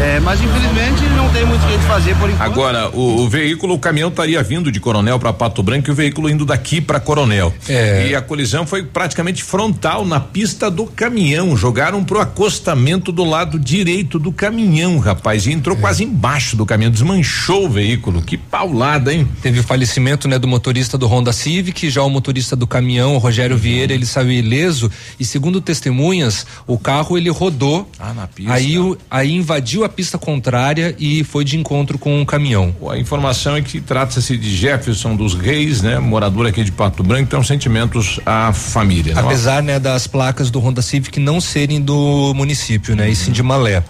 É, mas infelizmente não tem muito o que a gente fazer por enquanto. Agora, o, o veículo, o caminhão estaria vindo de Coronel para Pato Branco e o veículo indo daqui para Coronel. É. E a colisão foi praticamente frontal na pista do caminhão. Jogaram pro acostamento do lado direito do caminhão, rapaz. E entrou quase embaixo do caminhão, desmanchou o veículo. Que paulada, hein? Teve o falecimento, né, do motorista do Honda Civic, já o motorista do caminhão, o Rogério Vieira, ele saiu ileso e segundo testemunhas, o carro ele rodou. Ah, na pista. Aí, o- aí invadiu a pista contrária e foi de encontro com o caminhão. A informação é que trata-se de Jefferson dos Reis, né? Morador aqui de Pato Branco, então sentimentos à família. né? Apesar, né, das placas do Honda Civic não serem do município, né, e sim de Malé.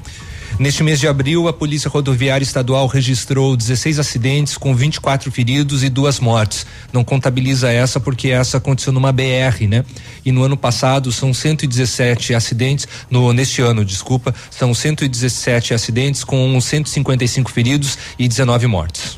Neste mês de abril, a Polícia Rodoviária Estadual registrou 16 acidentes com 24 feridos e duas mortes. Não contabiliza essa porque essa aconteceu numa BR, né? E no ano passado são 117 acidentes, no neste ano, desculpa, são 117 acidentes com 155 feridos e 19 mortes.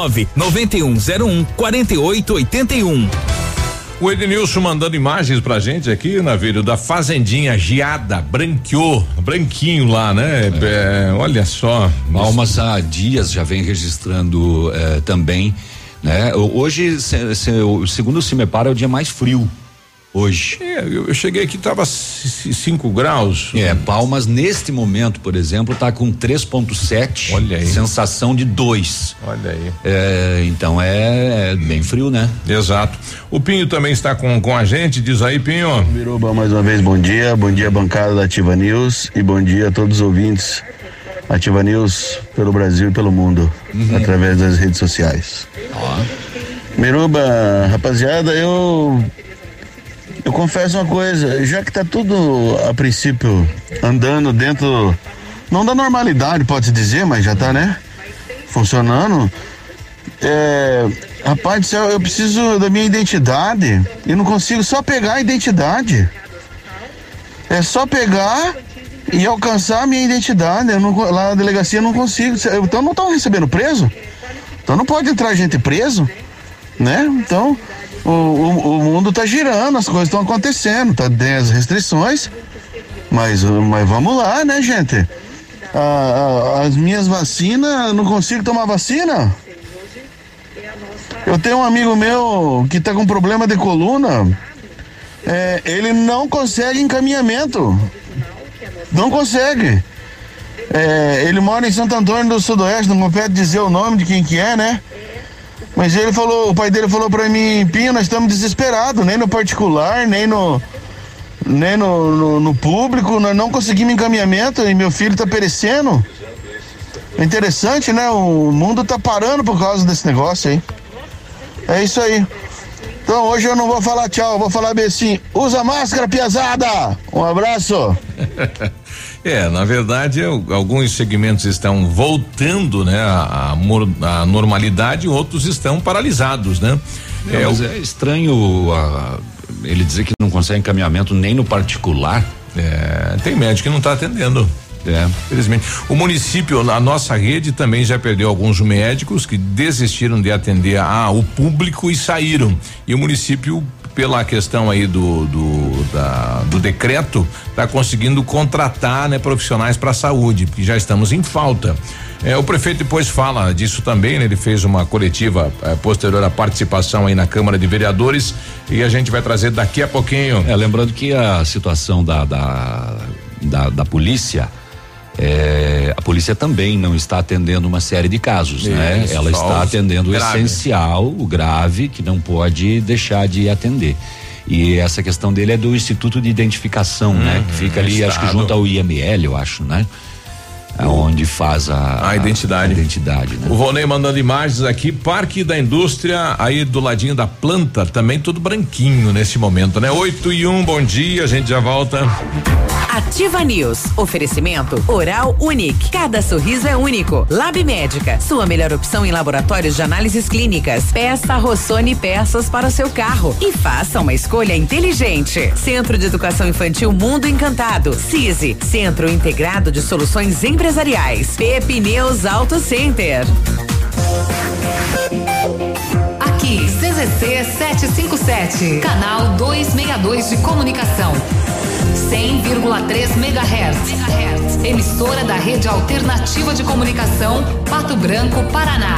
99101 4881. O Ednilson mandando imagens pra gente aqui, Navírio, da fazendinha Giada, branqueou, branquinho lá, né? É, olha só. Palmas há dias já vem registrando eh, também, né? Hoje, se- se- o- segundo o Cimepar, é o dia mais frio. Hoje. É, eu, cheguei aqui, tava 5 graus. É, Palmas, neste momento, por exemplo, tá com 3,7. Olha aí. Sensação de 2. Olha aí. É, então é, é bem frio, né? Exato. O Pinho também está com, com a gente, diz aí, Pinho. Biruba, mais uma vez, bom dia. Bom dia, bancada da Ativa News. E bom dia a todos os ouvintes. Ativa News pelo Brasil e pelo mundo, através das redes sociais. Miruba, rapaziada, eu. Eu confesso uma coisa, já que tá tudo a princípio andando dentro. Não da normalidade, pode-se dizer, mas já tá, né? Funcionando. É, rapaz do céu, eu preciso da minha identidade e não consigo só pegar a identidade. É só pegar e alcançar a minha identidade. Não, lá na delegacia eu não consigo. Então não estão recebendo preso? Então não pode entrar gente preso, né? Então o, o, o mundo tá girando, as coisas estão acontecendo, tá tem as restrições, mas, mas vamos lá, né, gente? Ah, ah, as minhas vacinas, não consigo tomar vacina? Eu tenho um amigo meu que tá com problema de coluna. É, ele não consegue encaminhamento. Não consegue. É, ele mora em Santo Antônio do Sudoeste, não pede dizer o nome de quem que é, né? Mas ele falou, o pai dele falou pra mim, Pinho, nós estamos desesperados, nem no particular, nem no. Nem no, no, no público, nós não conseguimos encaminhamento e meu filho tá perecendo. É interessante, né? O mundo tá parando por causa desse negócio aí. É isso aí. Então hoje eu não vou falar tchau, vou falar bem assim. Usa máscara, piazada! Um abraço! É, na verdade, eu- alguns segmentos estão voltando, né, à à normalidade, outros estão paralisados, né? É, É, mas o- é estranho ah, ele dizer que não consegue encaminhamento nem no particular. É, tem médico que não está atendendo. É. Infelizmente. O município, a nossa rede também já perdeu alguns médicos que desistiram de atender a, o público e saíram. E o município, pela questão aí do do, da- do decreto, está conseguindo contratar né, profissionais para a saúde, porque já estamos em falta. É, o prefeito depois fala disso também, né? Ele fez uma coletiva eh, posterior à participação aí na Câmara de Vereadores e a gente vai trazer daqui a pouquinho. É, lembrando que a situação da, da, da, da polícia. É, a polícia também não está atendendo uma série de casos, né? Isso, Ela só está atendendo o grave. essencial, o grave, que não pode deixar de atender. E essa questão dele é do Instituto de Identificação, né? Que fica ali, acho que junto ao IML, eu acho, né? É onde faz a, A identidade. a identidade, né? O Volney mandando imagens aqui, Parque da Indústria, aí do ladinho da planta, também tudo branquinho nesse momento, né? 8 e 1, bom dia, a gente já volta. Ativa News. Oferecimento Oral Unique. Cada sorriso é único. Lab Médica. Sua melhor opção em laboratórios de análises clínicas. Peça Rossoni peças para o seu carro e faça uma escolha inteligente. Centro de Educação Infantil Mundo Encantado. CISI. Centro Integrado de Soluções Empresariais. Pepineus Auto Center. Aqui, CZC 757, canal 262 de comunicação. 100,3 MHz. Emissora da Rede Alternativa de Comunicação, Pato Branco, Paraná.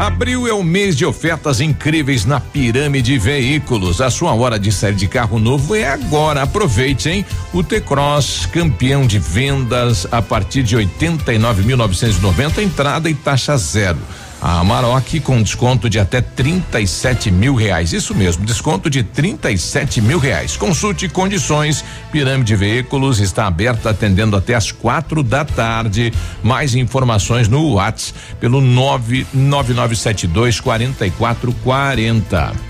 Abril é o mês de ofertas incríveis na Pirâmide Veículos. A sua hora de sair de carro novo é agora. Aproveite, hein? O T-Cross, campeão de vendas a partir de 89.990, entrada e taxa zero. A Amarok com desconto de até 37 mil reais. Isso mesmo, desconto de 37 mil reais. Consulte condições. Pirâmide Veículos está aberta atendendo até às quatro da tarde. Mais informações no WhatsApp pelo 99972 4440.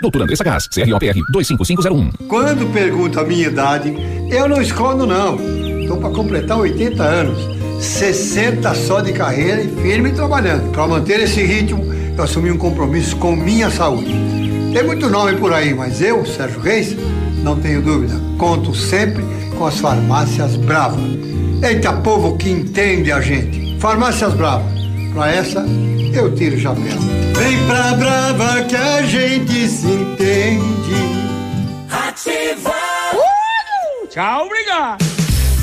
Doutora Andressa Gás, CROPR 25501. Quando pergunto a minha idade, eu não escondo não. Estou para completar 80 anos. 60 só de carreira e firme trabalhando. Para manter esse ritmo, eu assumi um compromisso com minha saúde. Tem muito nome por aí, mas eu, Sérgio Reis, não tenho dúvida. Conto sempre com as farmácias Brava. Eita povo que entende a gente. Farmácias Brava. Para essa, eu tiro o chapéu. Vem pra Brava que a gente se entende. Ativa! Tchau, obrigado.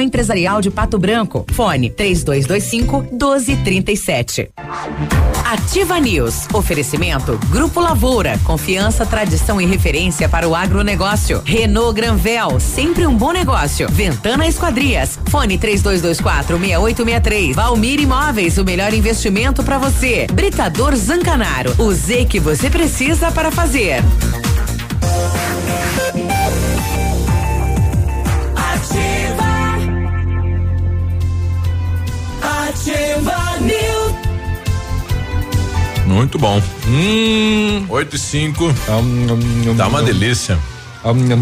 Empresarial de Pato Branco. Fone 3225 1237. Ativa News. Oferecimento Grupo Lavoura. Confiança, tradição e referência para o agronegócio. Renault Granvel. Sempre um bom negócio. Ventana Esquadrias. Fone 3224 6863. Valmir Imóveis. O melhor investimento para você. Britador Zancanaro. O Z que você precisa para fazer. Ativa News! Muito bom. Hum. 8 e 5. Tá uma delícia.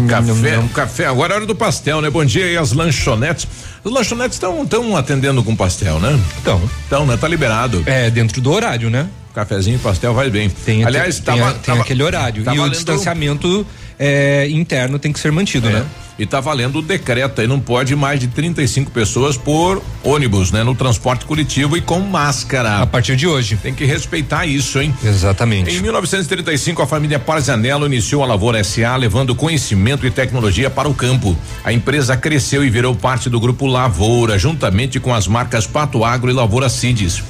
Café, um café. Agora é hora do pastel, né? Bom dia aí as lanchonetes. As lanchonetes estão tão atendendo com pastel, né? Então. Então, né? Tá liberado. É, dentro do horário, né? Cafezinho e pastel vai bem. Tem, Aliás, tem, tava, tem tava- aquele horário. tá e o distanciamento é, interno tem que ser mantido, É, né? E tá valendo o decreto aí, não pode mais de 35 pessoas por ônibus, né? No transporte coletivo e com máscara. A partir de hoje. Tem que respeitar isso, hein? Exatamente. Em 1935, a família Parzanello iniciou a Lavoura SA, levando conhecimento e tecnologia para o campo. A empresa cresceu e virou parte do grupo Lavoura, juntamente com as marcas Pato Agro e Lavoura Cides.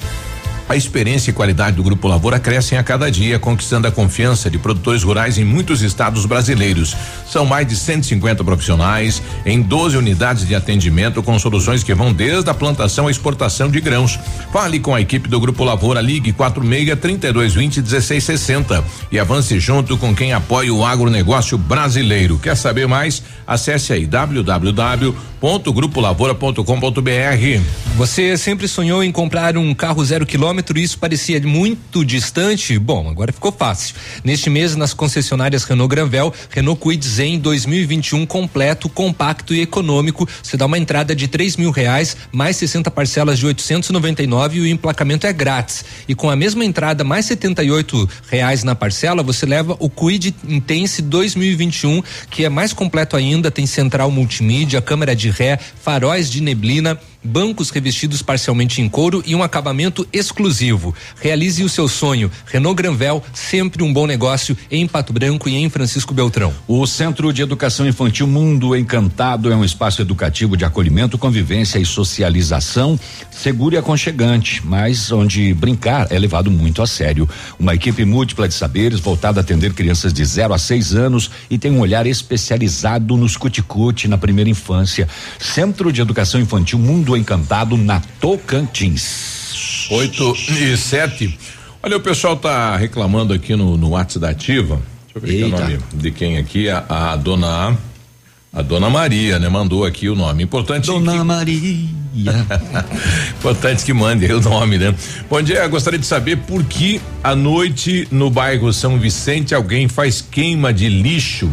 A experiência e qualidade do Grupo Lavoura crescem a cada dia, conquistando a confiança de produtores rurais em muitos estados brasileiros. São mais de 150 profissionais em 12 unidades de atendimento com soluções que vão desde a plantação à exportação de grãos. Fale com a equipe do Grupo Lavoura, ligue 46 3220 1660 e avance junto com quem apoia o agronegócio brasileiro. Quer saber mais? Acesse aí www.grupolavoura.com.br. Você sempre sonhou em comprar um carro zero quilômetro e isso parecia muito distante? Bom, agora ficou fácil. Neste mês, nas concessionárias Renault Granvel, Renault Kwid Zen 2021 completo, compacto e econômico. Você dá uma entrada de três mil reais, mais 60 parcelas de 899 e o emplacamento é grátis. E com a mesma entrada, mais 78 reais na parcela, você leva o Kwid Intense 2021, que é mais completo ainda, tem central multimídia, câmera de ré, faróis de neblina bancos revestidos parcialmente em couro e um acabamento exclusivo. Realize o seu sonho. Renault Granvel, sempre um bom negócio em Pato Branco e em Francisco Beltrão. O Centro de Educação Infantil Mundo Encantado é um espaço educativo de acolhimento, convivência e socialização seguro e aconchegante, mas onde brincar é levado muito a sério. Uma equipe múltipla de saberes voltada a atender crianças de 0 a 6 anos e tem um olhar especializado nos cuticute na primeira infância. Centro de Educação Infantil Mundo Encantado na Tocantins. 8 e 7. Olha, o pessoal tá reclamando aqui no, no WhatsApp da Ativa. Deixa eu ver aqui o nome de quem aqui. A, a dona. A dona Maria, né? Mandou aqui o nome. Importante. Dona Maria. Importante que mande o nome, né? Bom dia, gostaria de saber por que à noite no bairro São Vicente alguém faz queima de lixo.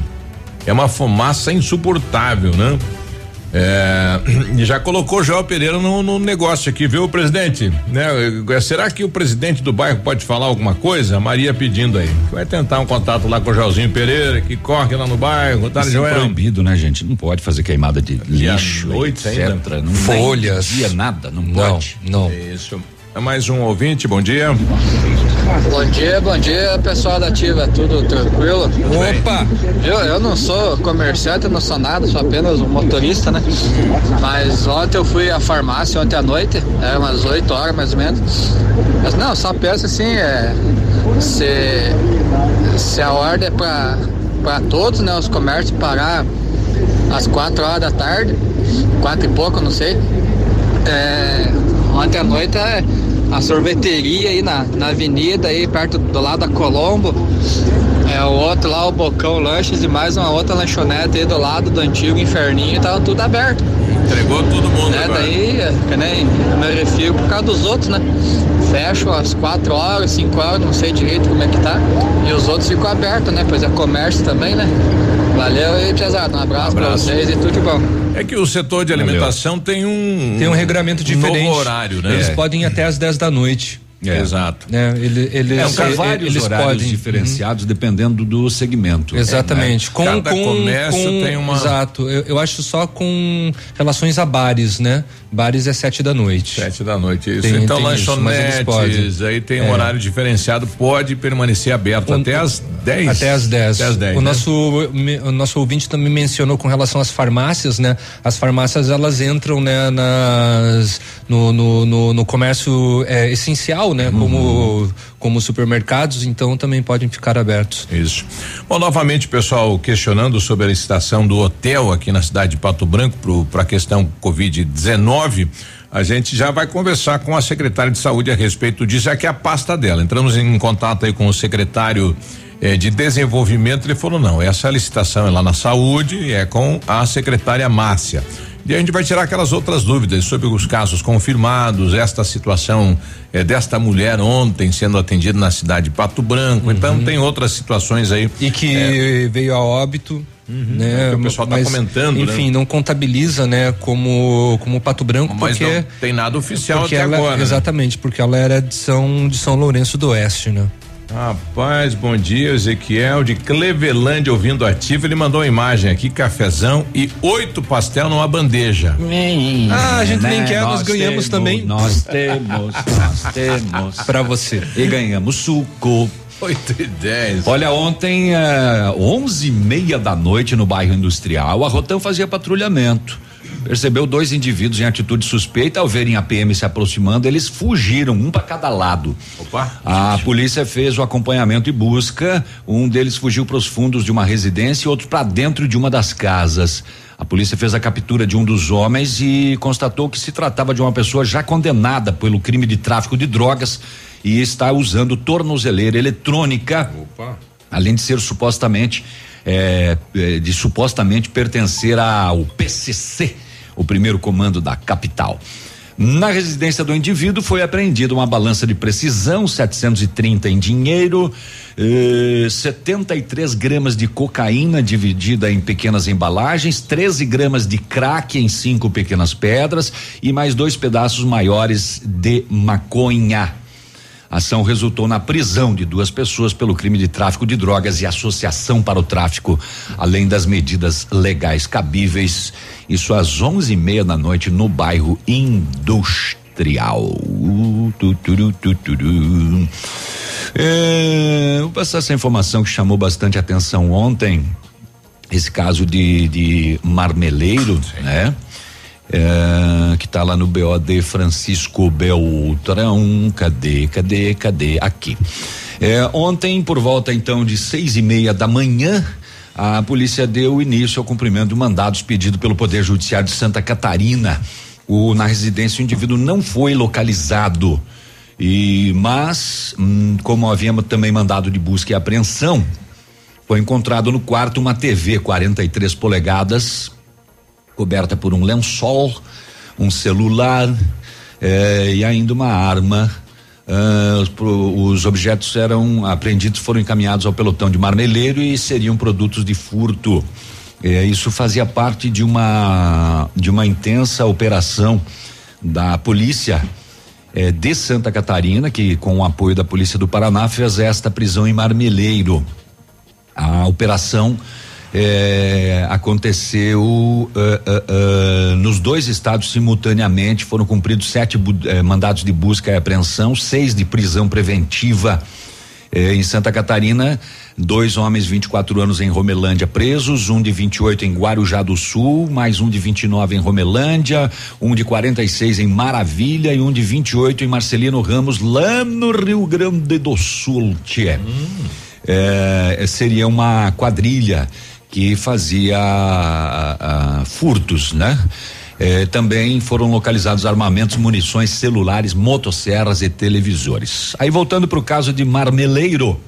É uma fumaça insuportável, né? É, já colocou João Pereira no, no negócio aqui, viu, presidente? Né? Eh, Será que o presidente do bairro pode falar alguma coisa? A Maria pedindo aí. Vai tentar um contato lá com o Joãozinho Pereira, que corre lá no bairro, tá, Isso é Joel? proibido, né, gente? Não pode fazer queimada de lixo, noite etc. ainda. Não Folhas. Dia nada, não, Não, pode. Não. Isso. É mais um ouvinte, bom dia. Bom dia, bom dia, pessoal da Ativa, tudo tranquilo? Opa! Eu, eu não sou comerciante, não sou nada, sou apenas um motorista, né? Mas ontem eu fui à farmácia, ontem à noite, era umas 8 horas mais ou menos. Mas não, só penso assim, é. Se, se a ordem é pra, pra todos, né? Os comércios parar às 4 horas da tarde, quatro e pouco, não sei. É, ontem à noite é a sorveteria aí na, na avenida aí perto do lado da Colombo. É o outro lá, o Bocão Lanches e mais uma outra lanchonete aí do lado do antigo Inferninho, tava tudo aberto. Entregou todo mundo né? agora. Daí, é, que nem eu me refiro por causa dos outros, né? Fecham às 4 horas, 5 horas, não sei direito como é que tá. E os outros ficam abertos, né? Pois é comércio também, né? Valeu aí, Tiazado. Um abraço, pra abraço. vocês e tudo de bom. É que o setor de alimentação tem um Tem um regulamento diferente. novo horário, né? Eles É. podem ir até às 10 da noite. É. Exato. Né? Ele, eles, É, são vários eles horários podem. diferenciados dependendo do segmento. Exatamente. É, né? Com, Cada com, comércio com- tem uma- Exato. Eu, eu acho só com relações a bares, né? Bares é sete da noite. Sete da noite, isso. Tem- então, tem isso, lanchonetes, podem. aí tem um É. horário diferenciado, pode permanecer aberto até às 10. Até às 10. Até às 10. o, né? nosso, o nosso ouvinte também mencionou com relação às farmácias, né? As farmácias elas entram né, nas, no, no, no, no comércio é, né? Uhum. Como, como supermercados, então também podem ficar abertos. Isso. Bom, novamente, pessoal, questionando sobre a licitação do hotel aqui na cidade de Pato Branco para a questão Covid-19. A gente já vai conversar com a secretária de saúde a respeito disso, é que é a pasta dela. Entramos em contato aí com o secretário eh, de desenvolvimento, ele falou: não, essa licitação é lá na saúde, é com a secretária Márcia. E a gente vai tirar aquelas outras dúvidas sobre os casos confirmados, esta situação eh, desta mulher ontem sendo atendida na cidade de Pato Branco. Então tem outras situações aí. Uhum. E que veio a óbito. Né, é o pessoal tá mas, comentando, né? Enfim, não contabiliza, né, como como Pato Branco, Mas porque não tem nada oficial até ela, agora. né? Exatamente, porque ela era de São de São Lourenço do Oeste, né? Rapaz, bom dia, Ezequiel de Clevelândia ouvindo ativo. Ele mandou uma imagem aqui, cafezão e oito pastel numa bandeja. Ah, a gente nem né? quer, nós, ganhamos temos, também. Nós temos, nós temos. Pra você. E ganhamos suco. 8 e 10. Olha, ontem, é, onze e meia da noite no bairro industrial, a Rotan fazia patrulhamento. Percebeu dois indivíduos em atitude suspeita. Ao verem a PM se aproximando, eles fugiram, um para cada lado. Opa. A polícia fez o acompanhamento e busca. Um deles fugiu para os fundos de uma residência e outro para dentro de uma das casas. A polícia fez a captura de um dos homens e constatou que se tratava de uma pessoa já condenada pelo crime de tráfico de drogas e está usando tornozeleira eletrônica. Opa. Além de ser supostamente é, de supostamente pertencer ao PCC, o primeiro comando da capital. Na residência do indivíduo foi apreendida uma balança de precisão, 730 em dinheiro, eh, 73 gramas de cocaína dividida em pequenas embalagens, 13 gramas de crack em cinco pequenas pedras e mais dois pedaços maiores de maconha. A ação resultou na prisão de duas pessoas pelo crime de tráfico de drogas e associação para o tráfico, além das medidas legais cabíveis. Isso às onze e meia da noite no bairro Industrial. Uh, tu, tu. É, vou passar essa informação que chamou bastante atenção ontem. Esse caso de, de marmeleiro, né? É, que está lá no BOD Francisco Beltrão. Cadê, cadê, cadê? Aqui. É, ontem, por volta então de seis e meia da manhã, a polícia deu início ao cumprimento de mandados pedido pelo Poder Judiciário de Santa Catarina. O, na residência, o indivíduo não foi localizado. E, mas, hum, como havíamos também mandado de busca e apreensão, foi encontrado no quarto uma TV 43 polegadas coberta por um lençol, um celular eh, e ainda uma arma. Ah, os, os objetos eram apreendidos, foram encaminhados ao pelotão de marmeleiro e seriam produtos de furto. Eh, isso fazia parte de uma de uma intensa operação da polícia eh, de Santa Catarina, que com o apoio da polícia do Paraná fez esta prisão em Marmeleiro. A operação eh, aconteceu eh, eh, eh, nos dois estados simultaneamente. Foram cumpridos sete eh, mandados de busca e apreensão, seis de prisão preventiva. Eh, em Santa Catarina, dois homens 24 anos em Romelândia presos, um de 28 em Guarujá do Sul, mais um de 29 em Romelândia, um de 46 em Maravilha e um de 28 em Marcelino Ramos, lá no Rio Grande do Sul. Tchê. É, seria uma quadrilha que fazia ah, ah, furtos, né? É, também foram localizados armamentos, munições, celulares, motosserras e televisores. Aí voltando para o caso de Marmeleiro,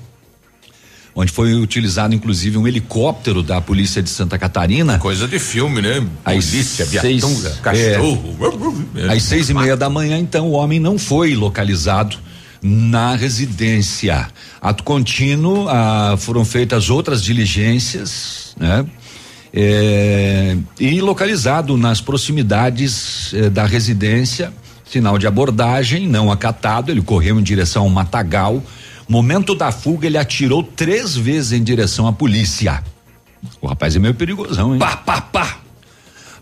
onde foi utilizado inclusive um helicóptero da polícia de Santa Catarina. Coisa de filme, né? Às Polícia, seis- viatura, cachorro. é, às seis e meia da manhã, então, o homem não foi localizado na residência. Ato contínuo, ah, foram feitas outras diligências, né? É, e localizado nas proximidades eh, da residência, sinal de abordagem não acatado, ele correu em direção ao matagal. Momento da fuga, ele atirou três vezes em direção à polícia. O rapaz é meio perigosão, hein? Pá, pá, pá.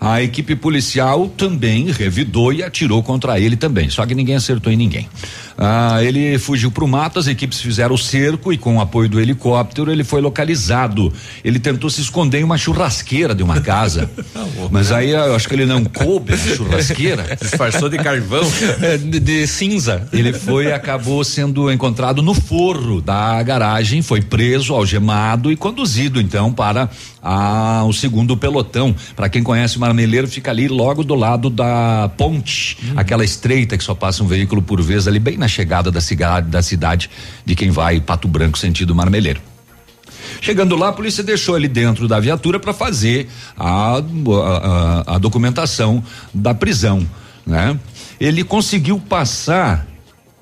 A equipe policial também revidou e atirou contra ele também, só que ninguém acertou em ninguém. Ah, ele fugiu para o mato, as equipes fizeram o cerco e com o apoio do helicóptero ele foi localizado. Ele tentou se esconder em uma churrasqueira de uma casa, mas aí eu acho que ele não coube na churrasqueira. Disfarçou de carvão. de, de cinza. Ele foi e acabou sendo encontrado no forro da garagem, foi preso, algemado e conduzido então para a, o segundo pelotão. Para quem conhece o Marmeleiro, fica ali logo do lado da ponte, aquela estreita que só passa um veículo por vez ali bem na chegada da cidade, da cidade de quem vai Pato Branco sentido Marmeleiro. Chegando lá, a polícia deixou ele dentro da viatura para fazer a, a- a- documentação da prisão, né? Ele conseguiu passar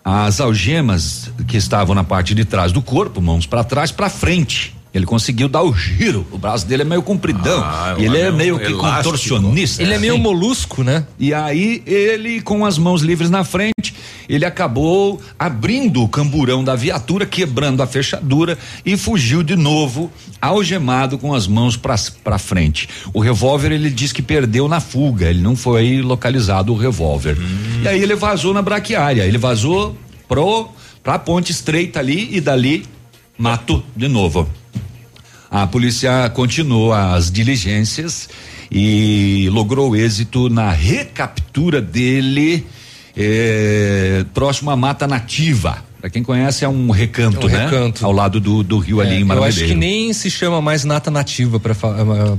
as algemas que estavam na parte de trás do corpo, mãos para trás, para frente. Ele conseguiu dar o giro. O braço dele é meio compridão. Ah, e ele é é meio que elástico. contorcionista. Ele é meio molusco, né? E aí ele, com as mãos livres na frente, ele acabou abrindo o camburão da viatura, quebrando a fechadura e fugiu de novo, algemado com as mãos para frente. O revólver ele diz que perdeu na fuga, ele não foi localizado o revólver. E aí ele vazou na braquiária, ele vazou pro pra ponte estreita ali e dali mato de novo. A polícia continuou as diligências e logrou êxito na recaptura dele eh, próximo à Mata Nativa. Pra quem conhece, é um recanto, É um né? recanto. Ao lado do, do rio ali É, em eu Maravilha. acho que nem se chama mais nata nativa para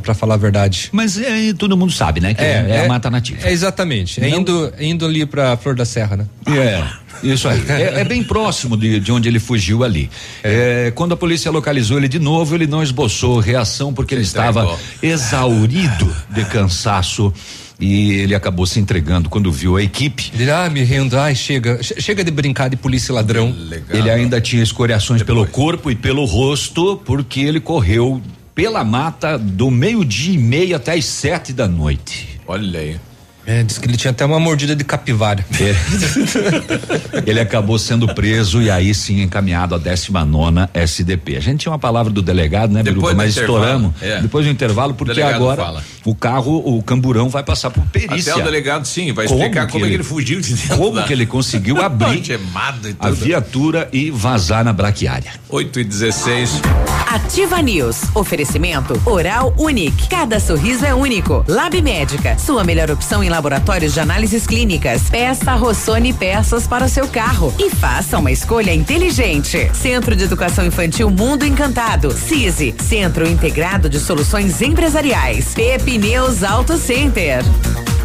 para falar a verdade. Mas é, todo mundo sabe, né? Que é, é a mata nativa. É exatamente. É indo, indo ali pra Flor da Serra, né? É, isso aí. É, é bem próximo de, de onde ele fugiu ali. É, quando a polícia localizou ele de novo, ele não esboçou reação porque ele estava entregou. exaurido de cansaço. E ele acabou se entregando quando viu a equipe. Ele, ah, me rendo, ai, chega, che- chega de brincar de polícia e ladrão. Ele ainda tinha escoriações pelo corpo e pelo rosto, porque ele correu pela mata do meio-dia e meio até as sete da noite. Olha aí. É, diz que ele tinha até uma mordida de capivara. É. ele acabou sendo preso e aí sim encaminhado à 19 SDP. A gente tinha uma palavra do delegado, né, Depois Biruba? do Mas intervalo, estouramos. é. Depois do intervalo, porque agora fala. O carro, o camburão vai passar por perícia. Até o delegado, sim, vai explicar como, é que ele fugiu de dentro Como da- que ele conseguiu abrir e a viatura e vazar na braquiária. 8 e 16. Ativa News. Oferecimento Oral Unique. Cada sorriso é único. Lab Médica. Sua melhor opção em laboratórios de análises clínicas. Peça Rossoni peças para o seu carro. E faça uma escolha inteligente. Centro de Educação Infantil Mundo Encantado. CISI. Centro Integrado de Soluções Empresariais. Pepineus Auto Center.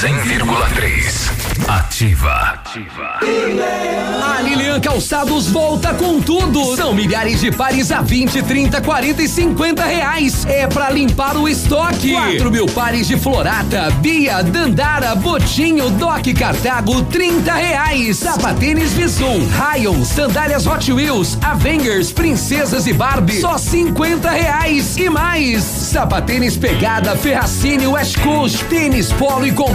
100,3. Ativa. A Lilian Calçados volta com tudo. São milhares de pares a 20, 30, 40 e 50 reais. É pra limpar o estoque. 4 mil pares de Florata, Bia, Dandara, Botinho, Doc Cartago, 30 reais. Sapatênis Visum, Rayon, sandálias Hot Wheels, Avengers, Princesas e Barbie, só 50 reais. E mais, sapatênis Pegada, Ferracini, West Coast, tênis Polo e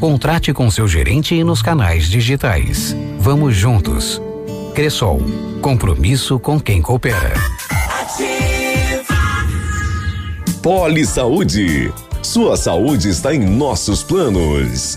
Contrate com seu gerente e nos canais digitais. Vamos juntos. Cressol. Compromisso com quem coopera. Poli Saúde. Sua saúde está em nossos planos.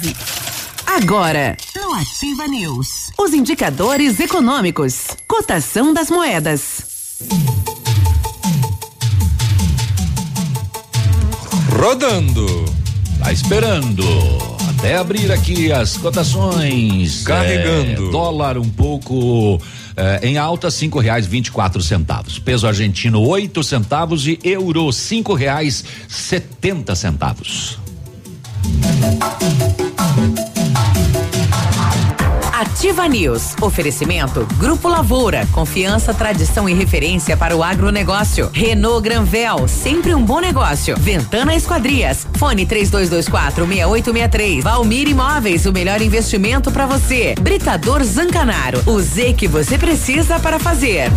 nove. Agora, no Ativa News, os indicadores econômicos, cotação das moedas. Rodando, tá esperando. Até abrir aqui as cotações. Carregando. É, dólar um pouco é, em alta cinco reais vinte e quatro centavos. Peso argentino oito centavos e euro cinco reais setenta centavos. Ativa News. Oferecimento Grupo Lavoura. Confiança, tradição e referência para o agronegócio. Renault Granvel. Sempre um bom negócio. Ventana Esquadrias. Fone 3224 6863. Valmir Imóveis. O melhor investimento para você. Britador Zancanaro. O Z que você precisa para fazer.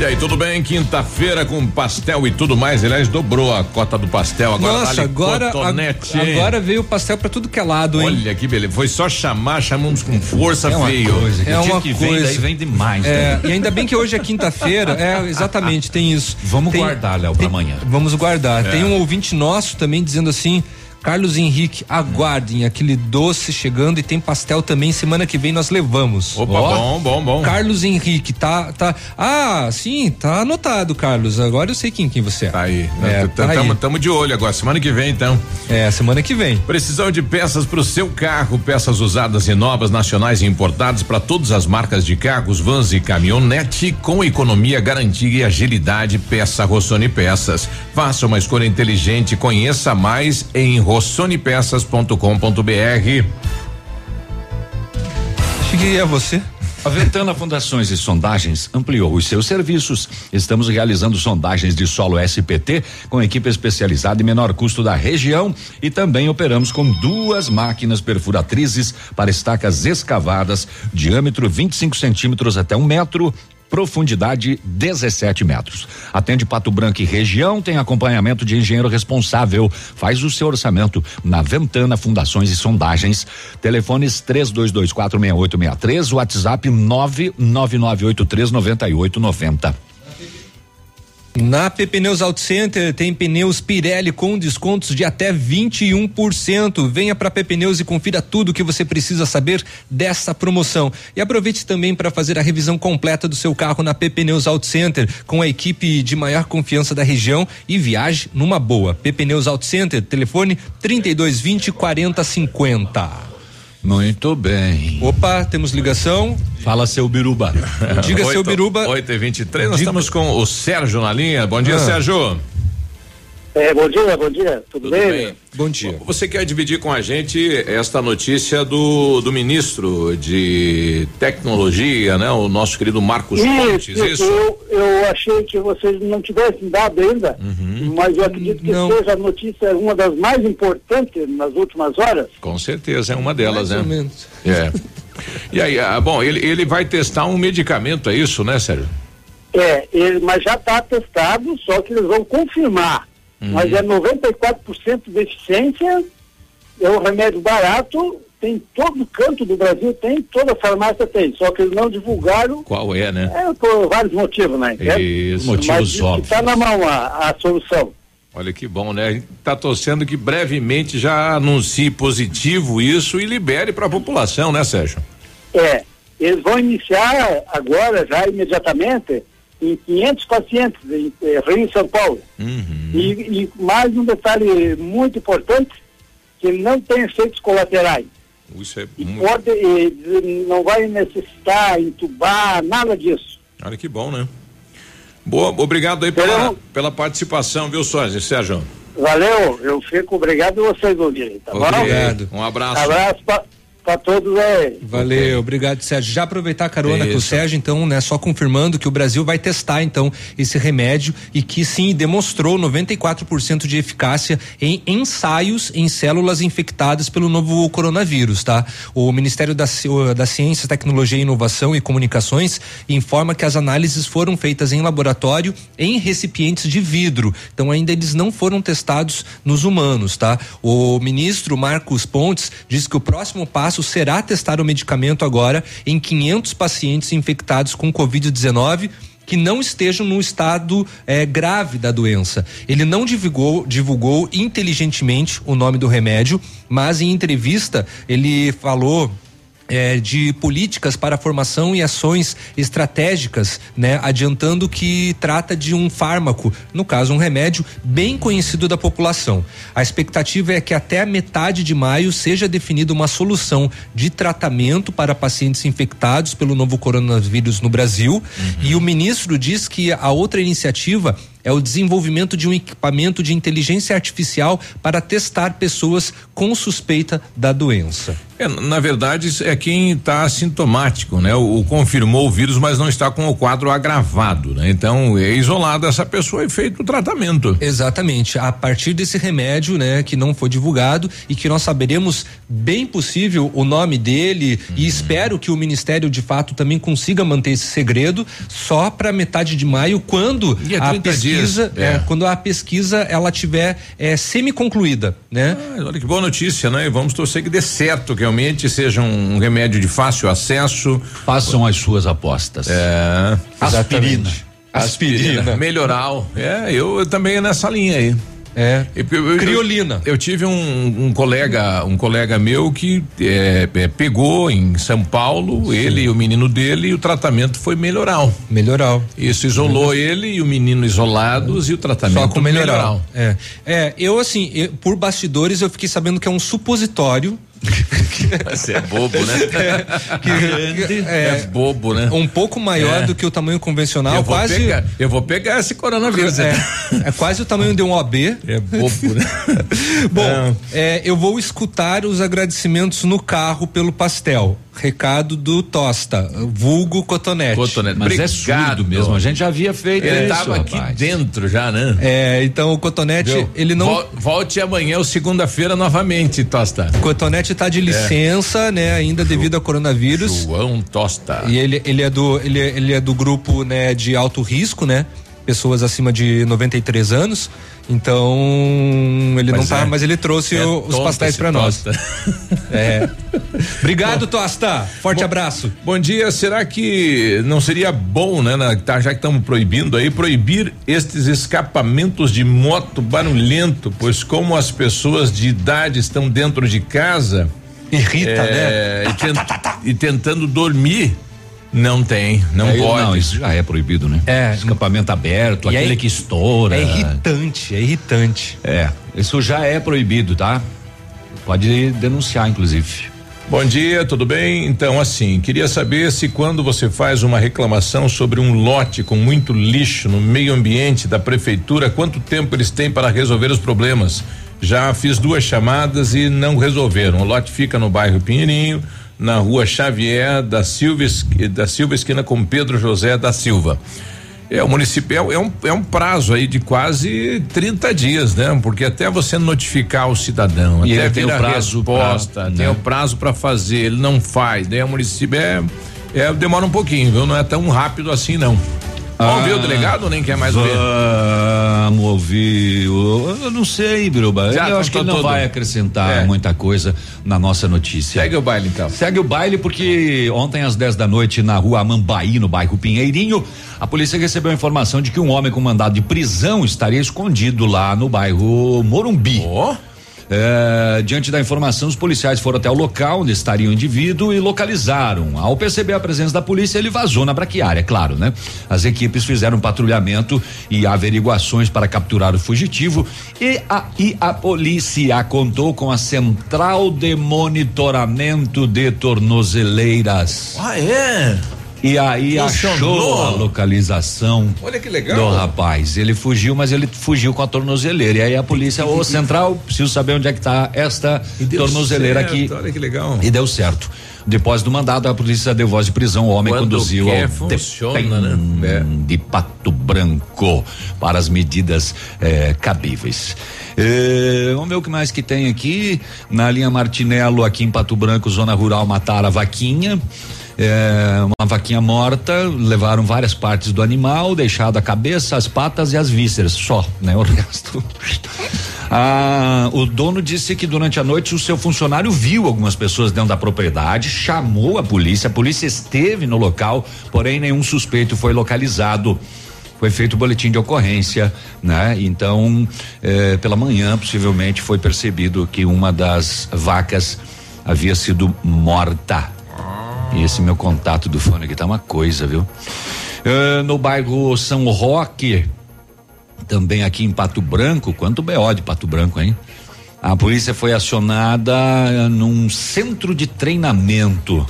E aí, tudo bem? Quinta-feira com pastel e tudo mais. Aliás, dobrou a cota do pastel. Agora Nossa, agora, cotonete. ag- agora veio o pastel pra tudo que é lado, hein? Olha que beleza. Foi só chamar, chamamos com força, É uma veio. coisa, é uma coisa. demais. É, e ainda bem que hoje é quinta-feira, é, exatamente, tem isso. Vamos Tem- guardar, Léo, pra tem- amanhã. Vamos guardar. É. Tem um ouvinte nosso também dizendo assim. Carlos Henrique, aguardem aquele doce chegando e tem pastel também. Semana que vem nós levamos. Opa, bom, bom, bom. Carlos Henrique, tá, tá. Ah, sim, tá anotado, Carlos. Agora eu sei quem, quem você é. Tá aí. É, tá aí. Estamos de olho agora. Semana que vem, então. É, semana que vem. Precisão de peças para o seu carro, peças usadas e novas, nacionais e importadas para todas as marcas de carros, vans e caminhonete, com economia, garantia e agilidade. Peça Rossoni Peças. Faça uma escolha inteligente. Conheça mais em rossonepeças.com.br. Achei que é você. A Ventana Fundações e Sondagens ampliou os seus serviços. Estamos realizando sondagens de solo SPT com equipe especializada e menor custo da região e também operamos com duas máquinas perfuratrizes para estacas escavadas, diâmetro 25 centímetros até um metro. Profundidade 17 metros. Atende Pato Branco e região, tem acompanhamento de engenheiro responsável. Faz o seu orçamento na Ventana Fundações e Sondagens. Telefones 32246863, WhatsApp 999839890. Na PP Pneus Auto Center tem pneus Pirelli com descontos de até 21%. Venha para PP Pneus e confira tudo o que você precisa saber dessa promoção. E aproveite também para fazer a revisão completa do seu carro na PP Pneus Auto Center com a equipe de maior confiança da região e viaje numa boa. PP Pneus Auto Center, telefone 3220 4050. Muito bem. Opa, temos ligação. Fala seu biruba. Diga seu biruba. 8 e 23 nós Diga- estamos com o Sérgio na linha. Bom dia, Ah. Sérgio. É, bom dia, bom dia. Tudo, bem? bem? Bom dia. Você quer dividir com a gente esta notícia do, do ministro de tecnologia, né? O nosso querido Marcos Pontes, Isso, isso? Eu, eu achei que vocês não tivessem dado ainda, Uhum. mas eu acredito que Não. seja a notícia uma das mais importantes nas últimas horas. Com certeza, é uma delas, Mais ou né? menos. É. E aí, ah, bom, ele, ele vai testar um medicamento, é isso, né, Sérgio? É, ele, mas já está testado, só que eles vão confirmar. Uhum. Mas é 94% de eficiência, é um remédio barato, tem todo canto do Brasil, tem, toda farmácia tem, só que eles não divulgaram, Qual é, né? é, por vários motivos, né? Isso. Mas está na mão a, a solução. Olha que bom, né? A gente tá torcendo que brevemente já anuncie positivo isso e libere para a população, né, Sérgio? É, eles vão iniciar agora, já imediatamente, em 500 pacientes em eh, Rio e São Paulo. Uhum. E, e mais um detalhe muito importante, que não tem efeitos colaterais. Isso é E muito. pode, eh, não vai necessitar entubar, nada disso. Olha que bom, né? Boa, obrigado aí pela, pela participação, viu, Sérgio? Sérgio. Valeu, eu fico obrigado e vocês ouvirem, tá bom? Obrigado. Um abraço. Abraço para todos aí. Valeu, obrigado, Sérgio. Já aproveitar a carona com o. Sérgio, então, né, só confirmando que o Brasil vai testar, então, esse remédio e que sim, demonstrou 94% de eficácia em ensaios em células infectadas pelo novo coronavírus, tá? O Ministério da, da Ciência, Tecnologia, Inovação e Comunicações informa que as análises foram feitas em laboratório em recipientes de vidro. Então, ainda eles não foram testados nos humanos, tá? O ministro Marcos Pontes diz que o próximo passo será testar o medicamento agora em 500 pacientes infectados com Covid-19 que não estejam no estado eh, grave da doença. Ele não divulgou, divulgou inteligentemente o nome do remédio, mas em entrevista ele falou é, de políticas para a formação e ações estratégicas, né, adiantando que trata de um fármaco, no caso um remédio bem conhecido da população. A expectativa é que até a metade de maio seja definida uma solução de tratamento para pacientes infectados pelo novo coronavírus no Brasil. E o ministro diz que a outra iniciativa é o desenvolvimento de um equipamento de inteligência artificial para testar pessoas com suspeita da doença. É, na verdade, é quem está assintomático, né? O, o confirmou o vírus, mas não está com o quadro agravado, né? Então, é isolada essa pessoa e feito o tratamento. Exatamente. A partir desse remédio, né, que não foi divulgado e que nós saberemos bem possível o nome dele Uhum. e espero que o ministério de fato também consiga manter esse segredo só para metade de maio, quando E é a 30 pesquisa, é. é, quando a pesquisa ela tiver é, semi-concluída, né? Ah, olha que boa notícia, né? E vamos torcer que dê certo, que realmente seja um remédio de fácil acesso. Façam as suas apostas. É. Aspirina. Aspirina. Melhoral. É, eu, eu também nessa linha aí. É. Eu, eu- eu- Criolina. Eu, tive um, um colega, um colega meu que é, é, pegou em São Paulo, ele e o menino dele, e o tratamento foi melhoral. Melhoral. Isso isolou ele e o menino isolados e o tratamento Só com melhoral. melhoral. É. É, eu assim, eu- por bastidores eu fiquei sabendo que é um supositório. Você é bobo, né? é, É bobo, né? Um pouco maior É. do que o tamanho convencional, eu vou quase. pegar, eu vou pegar esse coronavírus. É, é quase o tamanho de um OB. É bobo, né? Bom, é, eu vou escutar os agradecimentos no carro pelo pastel. Recado do Tosta, vulgo Cotonete. Cotonete. Mas é Obrigado. surdo mesmo, a gente já havia feito Ele isso, tava aqui rapaz. dentro já, né? É, então o Cotonete, Viu? ele não. Vol- Volte amanhã ou segunda-feira novamente, Tosta. O Cotonete tá de licença, né, ainda devido ao coronavírus. João Tosta. E ele, ele é do ele, é- ele é do grupo, né, de alto risco, né? Pessoas acima de 93 anos. Então, ele não Mas tá, é. mas ele trouxe É o- os pastéis pra nós. É. Obrigado, Tosta. Forte abraço. Bom dia, será que não seria bom, né, na- tá, já que estamos proibindo aí, proibir estes escapamentos de moto barulhento, pois como as pessoas de idade estão dentro de casa, irrita, né? E, tent- e tentando dormir, não tem, não Aí, pode. Não, isso já é proibido, né? É. Escapamento aberto, E é aquele ir- que estoura. É irritante, é irritante. É, isso já é proibido, tá? Pode denunciar, inclusive. Bom dia, tudo bem? Então, assim, queria saber se quando você faz uma reclamação sobre um lote com muito lixo no meio ambiente da prefeitura, quanto tempo eles têm para resolver os problemas? Já fiz duas chamadas e não resolveram. O lote fica no bairro Pinheirinho, na rua Xavier da Silva, da Silva esquina com Pedro José da Silva. É, o município é, é um, é um prazo aí de quase 30 dias, né? Porque até você notificar o cidadão, E até ele tem o prazo resposta, pra, tem né? o prazo para fazer, ele não faz, daí o município é, é demora um pouquinho, viu? Não é tão rápido assim não. Vamos ouvir o delegado ou nem quer mais ouvir? Vamos ouvir. Eu não sei, Biruba. Já Eu acho que não tudo. vai acrescentar É. muita coisa na nossa notícia. Segue o baile então. Segue o baile porque ontem às 10 da noite na rua Amambaí, no bairro Pinheirinho, a polícia recebeu a informação de que um homem com mandado de prisão estaria escondido lá no bairro Morumbi. É, diante da informação, os policiais foram até o local onde estaria o indivíduo e localizaram. Ao perceber a presença da polícia, ele vazou na braquiária, claro, né? As equipes fizeram patrulhamento e averiguações para capturar o fugitivo e aí a polícia contou com a central de monitoramento de tornozeleiras. Ah, é? E aí Funcionou? achou a localização Olha que legal. do rapaz. Ele fugiu, mas ele fugiu com a tornozeleira. E aí a polícia, ô central, preciso saber onde é que tá esta tornozeleira certo, aqui. olha que legal. E deu certo. Depois do mandado, a polícia deu voz de prisão. O homem Quando conduziu quer, ao funciona, DEPEN né? de Pato Branco para as medidas eh, cabíveis. Eh, vamos ver o que mais que tem aqui. Na linha Martinello, aqui em Pato Branco, zona rural, mataram a vaquinha. É, uma vaquinha morta, levaram várias partes do animal, deixado a cabeça, as patas e as vísceras, só, né? O resto. Ah, o dono disse que durante a noite o seu funcionário viu algumas pessoas dentro da propriedade, chamou a polícia, a polícia esteve no local, porém nenhum suspeito foi localizado. Foi feito o boletim de ocorrência, né? Então, eh, pela manhã, possivelmente foi percebido que uma das vacas havia sido morta. E esse meu contato do fone aqui tá uma coisa, viu? Ah, no bairro São Roque, também aqui em Pato Branco, quanto BO de Pato Branco, hein? A polícia foi acionada num centro de treinamento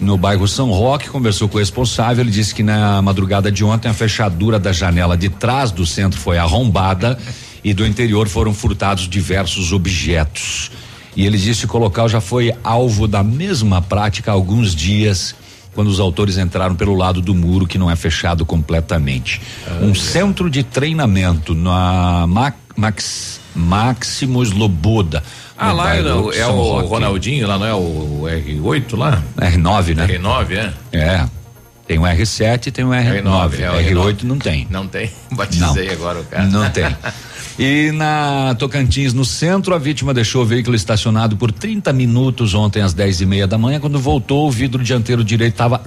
no bairro São Roque, conversou com o responsável, ele disse que na madrugada de ontem a fechadura da janela de trás do centro foi arrombada e do interior foram furtados diversos objetos. E ele disse que o local já foi alvo da mesma prática há alguns dias, quando os autores entraram pelo lado do muro que não é fechado completamente. um centro de treinamento na Ma- Max, Maximus Loboda. Ah, lá é, é o Roque. Ronaldinho, lá não é o R8 lá? R9, né? R9, é? É. Tem o R7 e tem o R9. R9, é o R8 não tem. Não tem. Batizei agora o cara. Não tem. E na Tocantins, no centro, a vítima deixou o veículo estacionado por 30 minutos ontem às 10 e meia da manhã. Quando voltou, o vidro dianteiro direito estava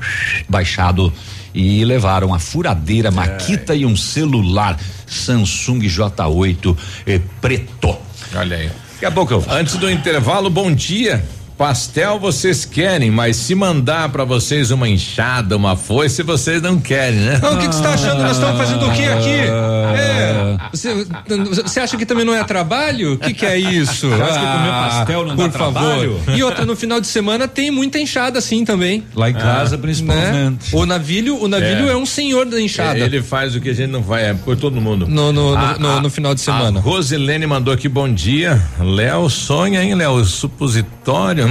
baixado e levaram a furadeira, maquita e um celular Samsung J8 eh, preto. Olha aí. Daqui a pouco eu. Antes do intervalo, bom dia. Pastel vocês querem, mas se mandar pra vocês uma enxada, uma foice, vocês não querem, né? Ah, o que que você tá achando? Nós estamos fazendo o quê aqui? Ah. É. Você, você acha que também não é trabalho? O que, que é isso? Você acha que comer pastel não dá por trabalho? favor. E outra, no final de semana tem muita enxada assim também. Lá em casa, Ah, principalmente. né? O navilho, o navilho é. um senhor da enxada. Ele faz o que a gente não vai, é por todo mundo. No, no, A- no, no- a- no final de semana. A Rosilene mandou aqui bom dia. Léo sonha, hein, Léo? Supositório.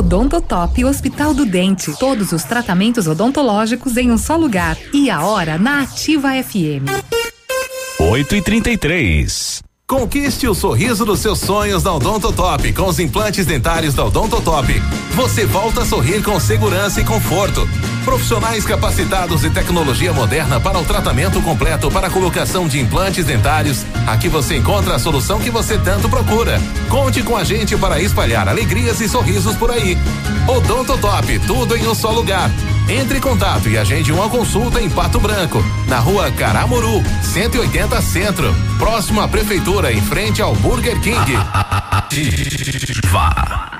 Odontotop Hospital do Dente. Todos os tratamentos odontológicos em um só lugar. E a hora na Ativa FM. 8 e 33 Conquiste o sorriso dos seus sonhos da Odontotop com os implantes dentários da Odontotop. Você volta a sorrir com segurança e conforto. Profissionais capacitados e tecnologia moderna para o tratamento completo para a colocação de implantes dentários. Aqui você encontra a solução que você tanto procura. Conte com a gente para espalhar alegrias e sorrisos por aí. Odontotop, tudo em um só lugar. Entre em contato e agende uma consulta em Pato Branco, na rua Caramuru, 180 Centro, próximo à Prefeitura, em frente ao Burger King.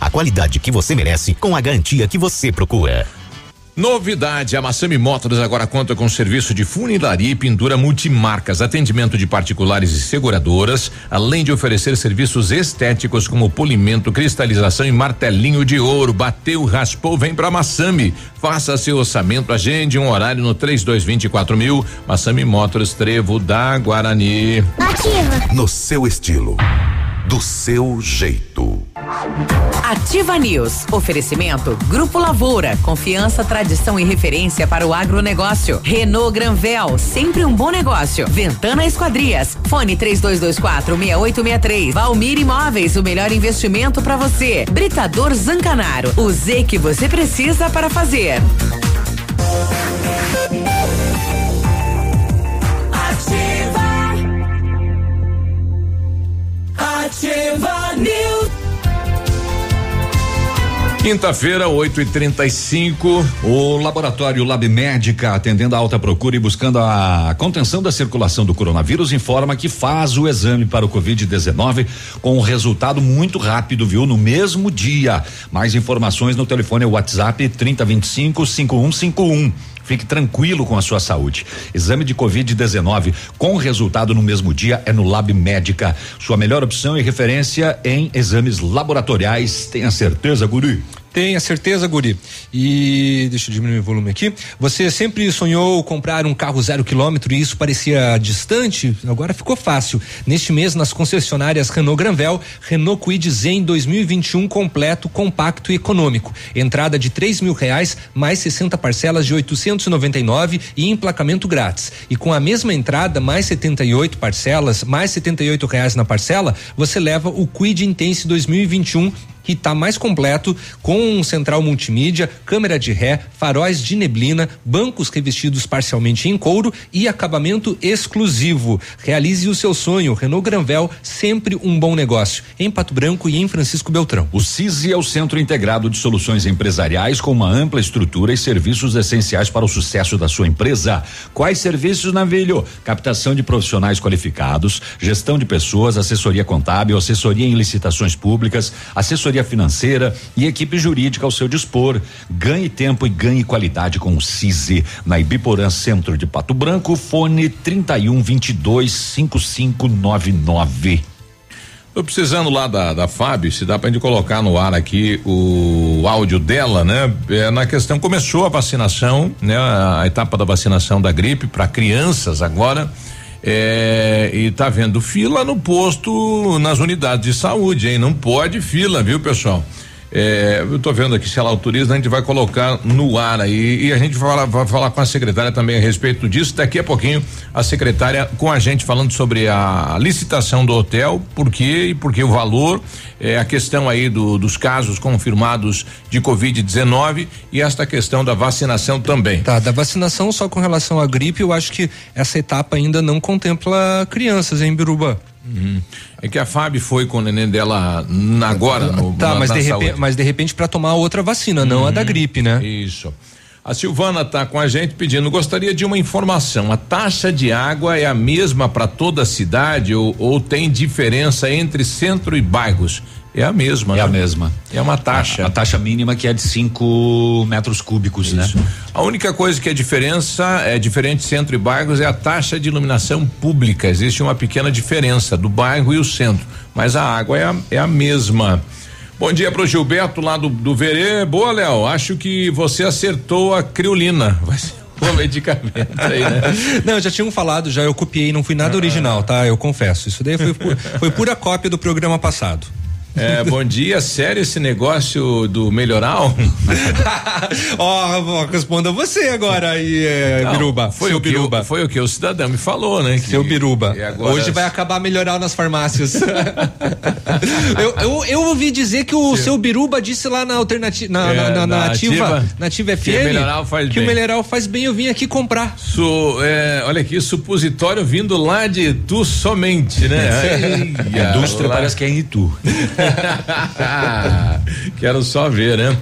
a qualidade que você merece com a garantia que você procura. Novidade, a Massami Motors agora conta com serviço de funilaria e pintura multimarcas, atendimento de particulares e seguradoras, além de oferecer serviços estéticos como polimento, cristalização e martelinho de ouro. Bateu, raspou, vem pra Massami. Faça seu orçamento, agende um horário no 3224 mil. Massami Motors, Trevo da Guarani. Ativa. No seu estilo, do seu jeito. Ativa News. Oferecimento Grupo Lavoura. Confiança, tradição e referência para o agronegócio. Renault Granvel. Sempre um bom negócio. Ventana Esquadrias. Fone 3224 6863. Valmir Imóveis. O melhor investimento para você. Britador Zancanaro. O Z que você precisa para fazer. Ativa News. Quinta-feira, 8 e 35 O laboratório Lab Médica, atendendo a alta procura e buscando a contenção da circulação do coronavírus, informa que faz o exame para o Covid-19 com um resultado muito rápido, viu? No mesmo dia. Mais informações no telefone WhatsApp 3025 5151. Fique tranquilo com a sua saúde. Exame de Covid-19 com resultado no mesmo dia é no Lab Médica. Sua melhor opção e referência em exames laboratoriais. Tenha certeza, Guri? Tenha certeza, Guri. E deixa eu diminuir o volume aqui. Você sempre sonhou comprar um carro zero quilômetro e isso parecia distante? Agora ficou fácil. Neste mês, nas concessionárias Renault Granvel, Renault Kwid Zen 2021 completo, compacto e econômico. Entrada de três mil reais, mais 60 parcelas de 899 e emplacamento grátis. E com a mesma entrada, mais 78 parcelas, mais 78 reais na parcela, você leva o Kwid Intense 2021 que está mais completo, com central multimídia, câmera de ré, faróis de neblina, bancos revestidos parcialmente em couro e acabamento exclusivo. Realize o seu sonho. Renault Granvel, sempre um bom negócio. Em Pato Branco e em Francisco Beltrão. O CISI é o Centro Integrado de Soluções Empresariais com uma ampla estrutura e serviços essenciais para o sucesso da sua empresa. Quais serviços, Navilho? Captação de profissionais qualificados, gestão de pessoas, assessoria contábil, assessoria em licitações públicas, assessoria financeira e equipe jurídica ao seu dispor. Ganhe tempo e ganhe qualidade com o CISI. Na Ibiporã, centro de Pato Branco, fone 31 22 5599. Tô precisando lá da, da Fábio, se dá pra gente colocar no ar aqui o áudio dela, né? É, na questão, começou a vacinação, né? A, a etapa da vacinação da gripe para crianças agora. É, e tá vendo fila no posto, nas unidades de saúde, hein? Não pode fila, viu, pessoal? É, eu tô vendo aqui se ela autoriza, a gente vai colocar no ar aí e a gente vai, vai falar com a secretária também a respeito disso. Daqui a pouquinho a secretária com a gente falando sobre a licitação do hotel, por quê e por que o valor, é, a questão aí do, dos casos confirmados de Covid-19 e esta questão da vacinação também. Tá, da vacinação só com relação à gripe, eu acho que essa etapa ainda não contempla crianças em Biruba. Uhum. É que a Fábio foi com o neném dela agora no Tá, na, mas, na de repente, mas de repente para tomar outra vacina, não a da gripe, né? Isso. A Silvana está com a gente pedindo, gostaria de uma informação. A taxa de água é a mesma para toda a cidade ou, ou tem diferença entre centro e bairros? É a mesma, É né? a mesma. É uma taxa. A, a taxa mínima que é de 5 metros cúbicos, né? A única coisa que é diferença, é diferente centro e bairros, é a taxa de iluminação pública. Existe uma pequena diferença do bairro e o centro, mas a água é a, é a mesma. Bom dia pro Gilberto lá do, do Verê. Boa, Léo. Acho que você acertou a criolina. Vai ser o medicamento aí, né? Não, já tinham falado, já eu copiei, não fui nada original, tá? Eu confesso. Isso daí foi, foi pura cópia do programa passado. É, bom dia, sério esse negócio do melhoral? Ó, responda você agora aí, é, Não, Biruba. Foi seu o, que Biruba. o, foi o que o cidadão me falou, né? Que- Seu Biruba. agora- Hoje vai acabar melhoral nas farmácias. eu, eu, eu ouvi dizer que o seu Biruba disse lá na alternativa, na, É, na, na, na na ativa, ativa, na ativa FM, que o melhoral faz que o bem. melhoral faz bem. Eu vim aqui comprar. Su- é, olha aqui, supositório vindo lá de tu somente, né? Indústria parece que é em Itu. Quero só ver, né?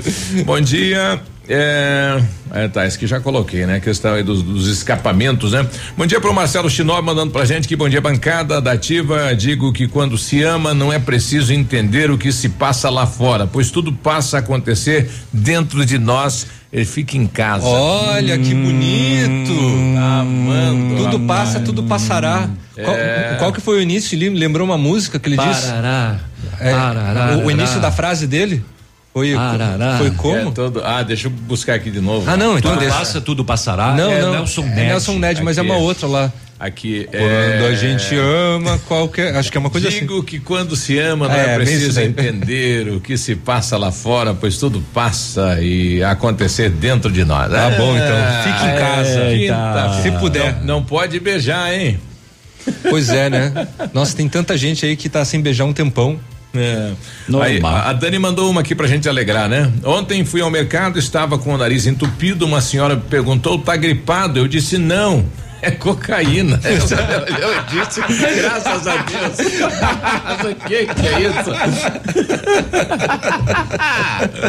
Bom dia. É, é, tá, isso que já coloquei, né? A questão aí dos, dos escapamentos, né? Bom dia pro Marcelo Chinó mandando pra gente que bom dia bancada da ativa. Digo que quando se ama não é preciso entender o que se passa lá fora, pois tudo passa a acontecer dentro de nós. Ele fica em casa. Olha que bonito. Tá amando. Tudo rapaz. passa, tudo passará. Qual, É. qual que foi o início? Ele lembrou uma música que ele disse? Parará, É, parará, o, o início da frase dele? Foi, foi É como? todo, ah, deixa eu buscar aqui de novo. Ah, não, então Tudo deixa. passa, tudo passará. Não, é não. Nelson é Ned. Nelson Ned, mas é uma outra lá. Aqui Quando é, a gente ama qualquer. Acho que é uma coisa assim. Digo que quando se ama não É, é, preciso daí. entender o que se passa lá fora, pois tudo passa e acontecer dentro de nós. Tá bom, então. Fique em casa. Se puder. Não, não pode beijar, hein? Pois é, né? Nossa, tem tanta gente aí que tá sem beijar um tempão. É. Aí, a a Dani mandou uma aqui pra gente alegrar, né? Ontem fui ao mercado, estava com o nariz entupido, uma senhora perguntou, tá gripado? Eu disse não. É cocaína. Eu, disse, graças a Deus. o que, que é isso?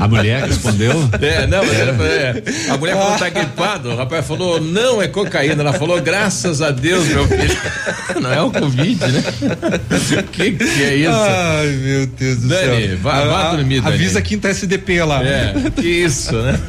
A mulher respondeu? É, não, é, é. a mulher falou tá gripado, o rapaz falou, não é cocaína, ela falou, graças a Deus, meu filho. Não é o Covid, né? O que, que é isso? Ai, meu Deus do Dani, céu. vá, vá A- dormir, Dani. Avisa a quinta SDP lá. É, que isso, né?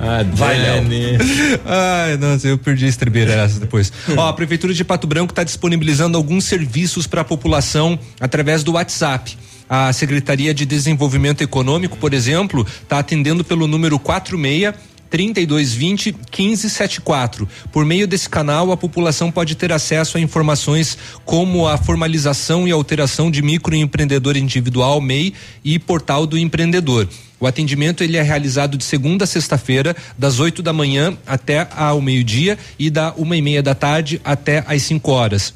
Ah, Vai, Dani. Ai, nossa, eu perdi a estribeira essa depois. Ó, a Prefeitura de Pato Branco está disponibilizando alguns serviços para a população através do WhatsApp. A Secretaria de Desenvolvimento Econômico, por exemplo, está atendendo pelo número 46 3220 1574. Por meio desse canal, a população pode ter acesso a informações como a formalização e alteração de microempreendedor individual MEI e portal do empreendedor. O atendimento ele é realizado de segunda a sexta-feira, das 8 da manhã até ao meio-dia e da uma e meia da tarde até às 5 horas.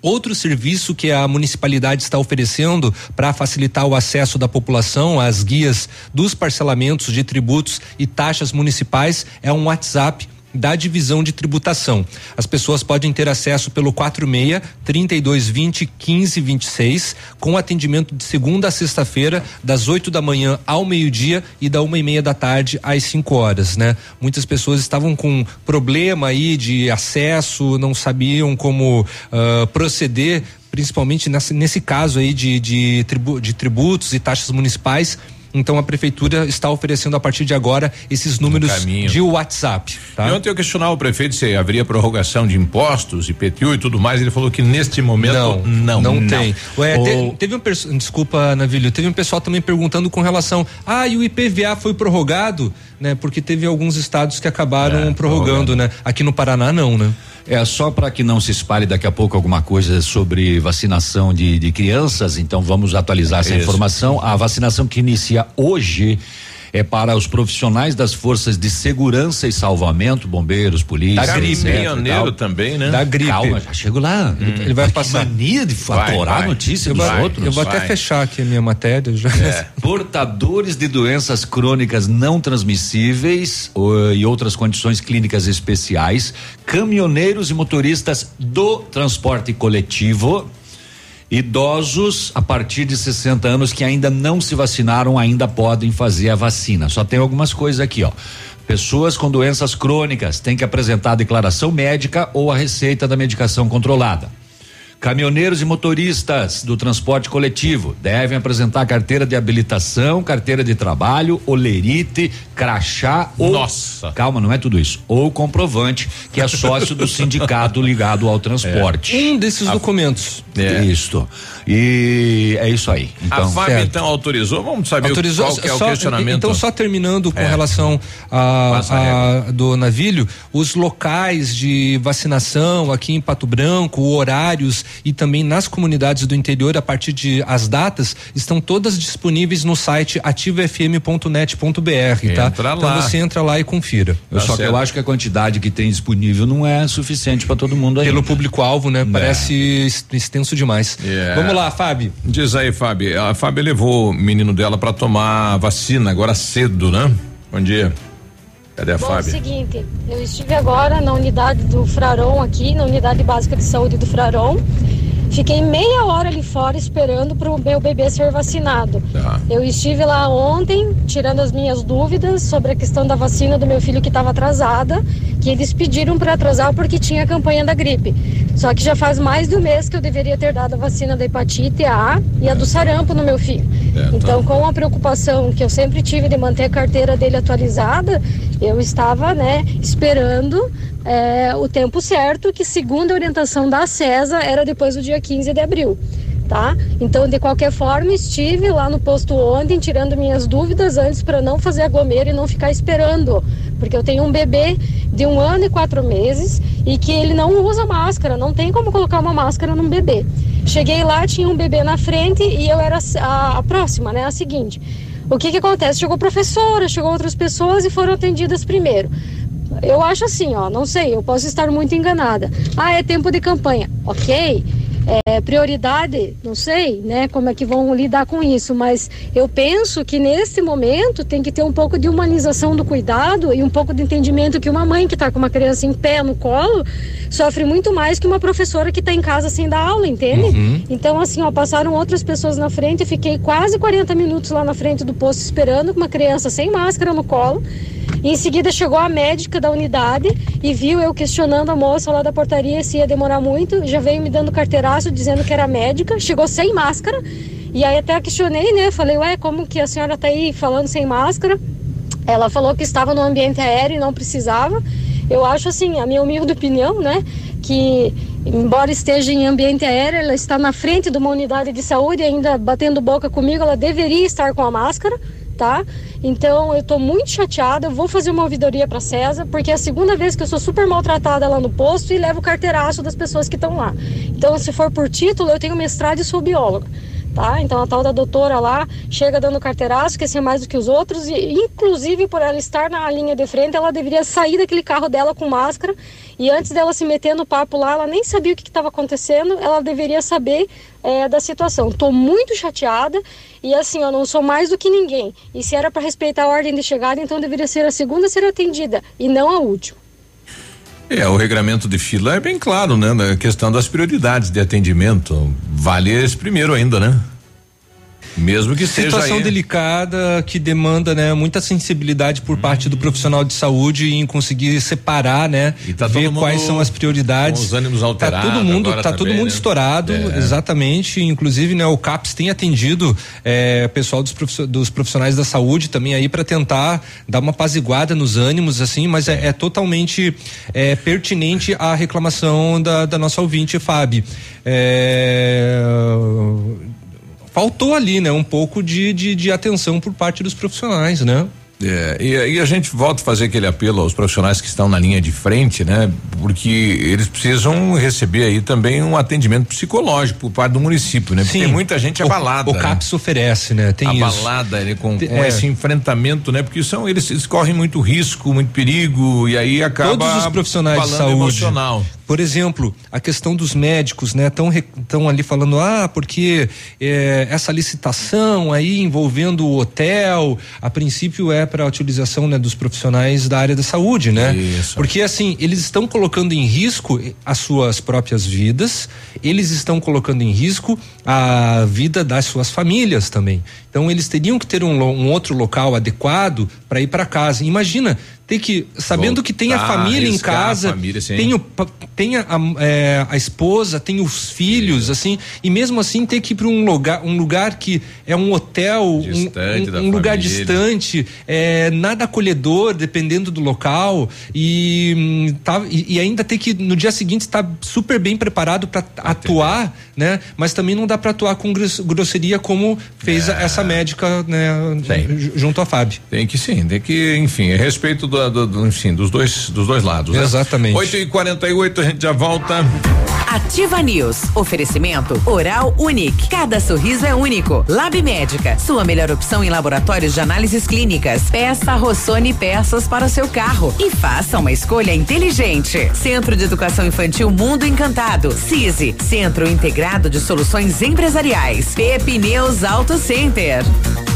Outro serviço que a municipalidade está oferecendo para facilitar o acesso da população às guias dos parcelamentos de tributos e taxas municipais é um WhatsApp da divisão de tributação. As pessoas podem ter acesso pelo 46 3220 1526 com atendimento de segunda a sexta-feira das 8 da manhã ao meio-dia e da uma e meia da tarde às 5 horas, né? Muitas pessoas estavam com problema aí de acesso, não sabiam como ah, proceder, principalmente nesse, nesse caso aí de, de, tribu- de tributos e taxas municipais. Então a prefeitura está oferecendo a partir de agora esses números de WhatsApp, tá? E ontem eu questionava o prefeito se haveria prorrogação de impostos, IPTU e tudo mais. Ele falou que neste momento não. Não, tem. Ué, te- Ou- teve um desculpa, Navilho, teve um pessoal também perguntando com relação, ah, e o IPVA foi prorrogado, né? Porque teve alguns estados que acabaram prorrogando, né? Aqui no Paraná não, né? É só para que não se espalhe daqui a pouco alguma coisa sobre vacinação de, de crianças, então vamos atualizar essa Isso. informação. A vacinação que inicia hoje é para os profissionais das forças de segurança e salvamento, bombeiros, polícia, Da gripe. tal. também, né? Da gripe. Calma, já chego lá. Ele vai passar. mania de Vai, atorar vai. a notícia Eu dos vou, outros. eu vou até vai. fechar aqui a minha matéria já. É. Portadores de doenças crônicas não transmissíveis e outras condições clínicas especiais, caminhoneiros e motoristas do transporte coletivo, idosos a partir de 60 anos que ainda não se vacinaram ainda podem fazer a vacina. Só tem algumas coisas aqui, ó. Pessoas com doenças crônicas têm que apresentar a declaração médica ou a receita da medicação controlada. Caminhoneiros e motoristas do transporte coletivo devem apresentar carteira de habilitação, carteira de trabalho, olerite, crachá ou. Nossa. Calma, não é tudo isso. Ou comprovante que é sócio do sindicato ligado ao transporte. Um desses documentos. É. Isso. E é isso aí. Então, a FAB então autorizou? Vamos saber Autorizou, qual que é o só- questionamento. Então, só terminando com É. relação a, a a- do navilho, os locais de vacinação aqui em Pato Branco, horários e também nas comunidades do interior, a partir de as datas, estão todas disponíveis no site ativofm.net.br, tá? Entra Então lá. você entra lá e confira. eu só que eu acho que a quantidade que tem disponível não é suficiente para todo mundo aí. Pelo público-alvo, né? Parece ex- extenso demais. É. Vamos lá, Fábio. Diz aí, Fábio. A Fábio levou o menino dela pra tomar vacina agora cedo, né? Bom dia. Cadê a Bom, é o Fábio? seguinte, eu estive agora na unidade do Fraron aqui, na unidade básica de saúde do Fraron. Fiquei meia hora ali fora esperando para o meu bebê ser vacinado. Tá. Eu estive lá ontem tirando as minhas dúvidas sobre a questão da vacina do meu filho que estava atrasada, que eles pediram para atrasar porque tinha a campanha da gripe. Só que já faz mais de um mês que eu deveria ter dado a vacina da hepatite A e a do sarampo no meu filho. Então, com a preocupação que eu sempre tive de manter a carteira dele atualizada, eu estava, né, esperando é, o tempo certo, que segundo a orientação da CESA era depois do dia 15 de abril. Tá? Então, de qualquer forma, estive lá no posto ontem tirando minhas dúvidas antes para não fazer aglomero e não ficar esperando, porque eu tenho um bebê de um ano e quatro meses e que ele não usa máscara, não tem como colocar uma máscara num bebê. Cheguei lá, tinha um bebê na frente e eu era a, a próxima, né? A seguinte. O que que acontece? Chegou professora, chegou outras pessoas e foram atendidas primeiro. Eu acho assim, ó, não sei, eu posso estar muito enganada. Ah, é tempo de campanha. Ok, é, prioridade, não sei, né, como é que vão lidar com isso, mas eu penso que nesse momento tem que ter um pouco de humanização do cuidado e um pouco de entendimento que uma mãe que está com uma criança em pé no colo sofre muito mais que uma professora que está em casa sem dar aula, entende? Uhum. Então, assim, ó, passaram outras pessoas na frente, eu fiquei quase 40 minutos lá na frente do posto esperando com uma criança sem máscara no colo. Em seguida chegou a médica da unidade e viu eu questionando a moça lá da portaria se ia demorar muito. Já veio me dando carteiraço dizendo que era médica. Chegou sem máscara. E aí até questionei, né? Falei, ué, como que a senhora tá aí falando sem máscara? Ela falou que estava no ambiente aéreo e não precisava. Eu acho assim, a minha humilde opinião, né? Que embora esteja em ambiente aéreo, ela está na frente de uma unidade de saúde, ainda batendo boca comigo, ela deveria estar com a máscara, tá? Então eu tô muito chateada, eu vou fazer uma ouvidoria para César, porque é a segunda vez que eu sou super maltratada lá no posto e levo o carteiraço das pessoas que estão lá. Então, se for por título, eu tenho mestrado e sou bióloga. Tá? Então a tal da doutora lá chega dando carteiraço, que é mais do que os outros, e inclusive por ela estar na linha de frente, ela deveria sair daquele carro dela com máscara. E antes dela se meter no papo lá, ela nem sabia o que estava acontecendo, ela deveria saber é, da situação. Estou muito chateada e assim, eu não sou mais do que ninguém. E se era para respeitar a ordem de chegada, então deveria ser a segunda a ser atendida e não a última. É, o regramento de fila é bem claro, né? Na questão das prioridades de atendimento. Vale esse primeiro ainda, né? Mesmo que seja situação delicada que demanda né muita sensibilidade por parte do profissional de saúde em conseguir separar né tá ver todo quais são as prioridades. os ânimos alterados tá todo mundo tá todo também, mundo né? estourado É. exatamente. Inclusive né o CAPS tem atendido é, pessoal dos, profiss- dos profissionais da saúde também aí para tentar dar uma apaziguada nos ânimos assim mas é, é totalmente é, pertinente a reclamação da, da nossa ouvinte Fábio. É, faltou ali, né, um pouco de, de, de atenção por parte dos profissionais, né? É, e, e a gente volta a fazer aquele apelo aos profissionais que estão na linha de frente, né? Porque eles precisam receber aí também um atendimento psicológico por parte do município, né? Porque Sim. tem muita gente abalada. o né? CAPS oferece, né? Tem isso. abalada ele com, com É. esse enfrentamento, né? Porque são eles, eles correm muito risco, muito perigo e aí acaba Todos os profissionais de saúde. emocional. Por exemplo, a questão dos médicos, né? Estão ali falando, ah, porque eh, essa licitação aí envolvendo o hotel, a princípio é para a utilização né, dos profissionais da área da saúde, né? Isso. Porque assim, eles estão colocando em risco as suas próprias vidas, eles estão colocando em risco a vida das suas famílias também. Então eles teriam que ter um, um outro local adequado para ir para casa. Imagina ter que sabendo que tem a Voltar, família em casa, família, tem o tem a, é, a esposa, tem os filhos, assim, e mesmo assim ter que ir para um lugar, um lugar que é um hotel, um- Distante um, da um lugar distante, é, nada acolhedor, dependendo do local, e, hum, tá, e, e ainda ter que no dia seguinte estar super bem preparado para atuar, né? Mas também não dá para atuar com gros- grosseria como fez a- essa médica, né? ju- Junto à Fábio. Tem que sim, tem que, enfim, a respeito do, do- do- enfim, dos dois, dos dois lados. né? Exatamente. 8 e 48 a gente já volta. Ativa News. Oferecimento Oral Unique. Cada sorriso é único. Lab Médica. Sua melhor opção em laboratórios de análises clínicas. Peça Rossoni peças para o seu carro. E faça uma escolha inteligente. Centro de Educação Infantil Mundo Encantado. CISI. Centro Integrado de Soluções Empresariais. Pepineus Auto Center.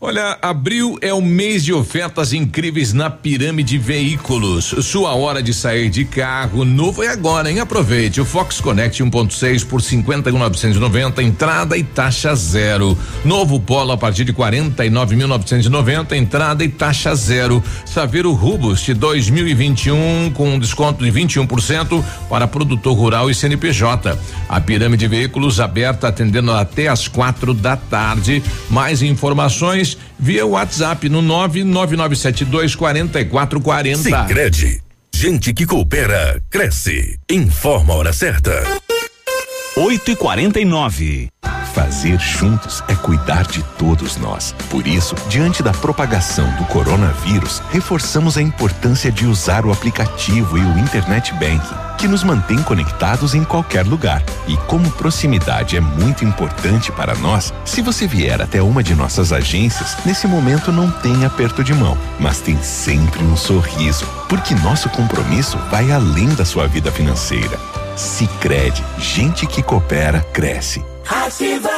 Olha, abril é o mês de ofertas incríveis na Pirâmide Veículos. Sua hora de sair de carro novo é agora, hein? Aproveite o Fox Connect 1.6 por 51.990, entrada e taxa zero. Novo Polo a partir de 49.990, entrada e taxa zero. Saveiro Rubus 2021 com um desconto de 21% para produtor rural e CNPJ. A Pirâmide Veículos aberta atendendo até às quatro da tarde. Mais informações via WhatsApp no 99972 4440. Sicredi. Gente que coopera, cresce. Informa a hora certa. 8 e 49 Fazer juntos é cuidar de todos nós. Por isso, diante da propagação do coronavírus, reforçamos a importância de usar o aplicativo e o Internet Banking. Que nos mantém conectados em qualquer lugar. E como proximidade é muito importante para nós, se você vier até uma de nossas agências, nesse momento não tem aperto de mão, mas tem sempre um sorriso, porque nosso compromisso vai além da sua vida financeira. Sicredi, gente que coopera cresce. Ativa!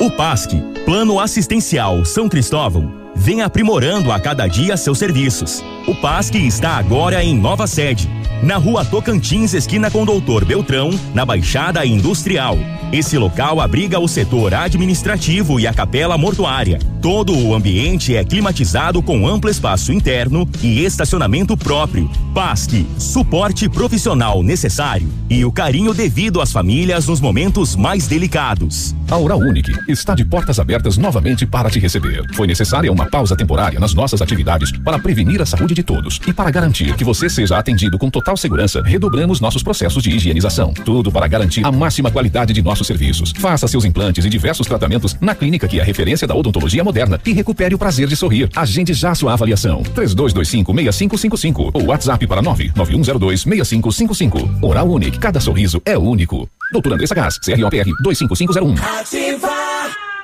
O PASC, Plano Assistencial São Cristóvão, vem aprimorando a cada dia seus serviços. O PASC está agora em nova sede, na rua Tocantins, esquina com Doutor Beltrão, na Baixada Industrial. Esse local abriga o setor administrativo e a capela mortuária. Todo o ambiente é climatizado com amplo espaço interno e estacionamento próprio. PASC, suporte profissional necessário e o carinho devido às famílias nos momentos mais delicados. A Oral Unique está de portas abertas novamente para te receber. Foi necessária uma pausa temporária nas nossas atividades para prevenir a saúde de todos e para garantir que você seja atendido com total segurança. Redobramos nossos processos de higienização, tudo para garantir a máxima qualidade de nossos serviços. Faça seus implantes e diversos tratamentos na clínica que é a referência da odontologia moderna e recupere o prazer de sorrir. Agende já sua avaliação. 3225-6555 ou WhatsApp para 99102-6555. Oral Unique, cada sorriso é único. Doutora Andressa Gás, CROPR 25501.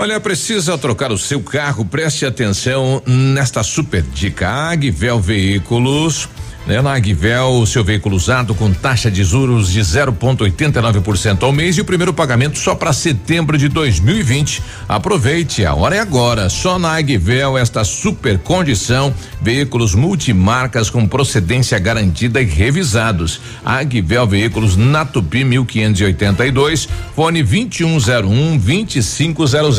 Olha, precisa trocar o seu carro? Preste atenção nesta super dica. Agvel Veículos. Né, na Agvel, seu veículo usado com taxa de juros de 0,89% ao mês e o primeiro pagamento só para setembro de 2020. Aproveite, a hora é agora. Só na Agvel esta super condição, veículos multimarcas com procedência garantida e revisados. Agvel Veículos na Tupi 1582, fone 2101 2500.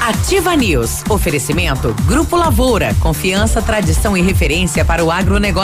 Ativa News. Oferecimento Grupo Lavoura. Confiança, tradição e referência para o agronegócio.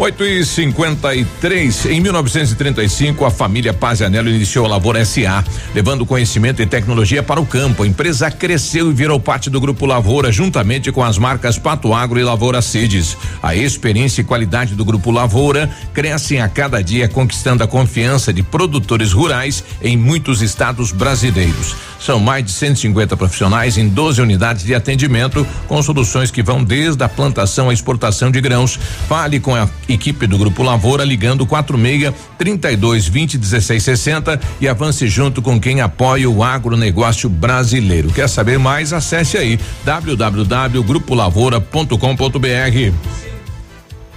8 e 53 Em 1935, a família Pazianello iniciou a Lavoura SA, levando conhecimento e tecnologia para o campo. A empresa cresceu e virou parte do Grupo Lavoura, juntamente com as marcas Pato Agro e Lavoura Cides. A experiência e qualidade do Grupo Lavoura crescem a cada dia, conquistando a confiança de produtores rurais em muitos estados brasileiros. São mais de 150 profissionais em 12 unidades de atendimento, com soluções que vão desde a plantação à exportação de grãos. Fale com a equipe do Grupo Lavoura ligando 46 32 20 16 60 e avance junto com quem apoia o agronegócio brasileiro. Quer saber mais? Acesse aí www.grupolavoura.com.br.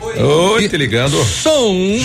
Oi, te ligando. Som.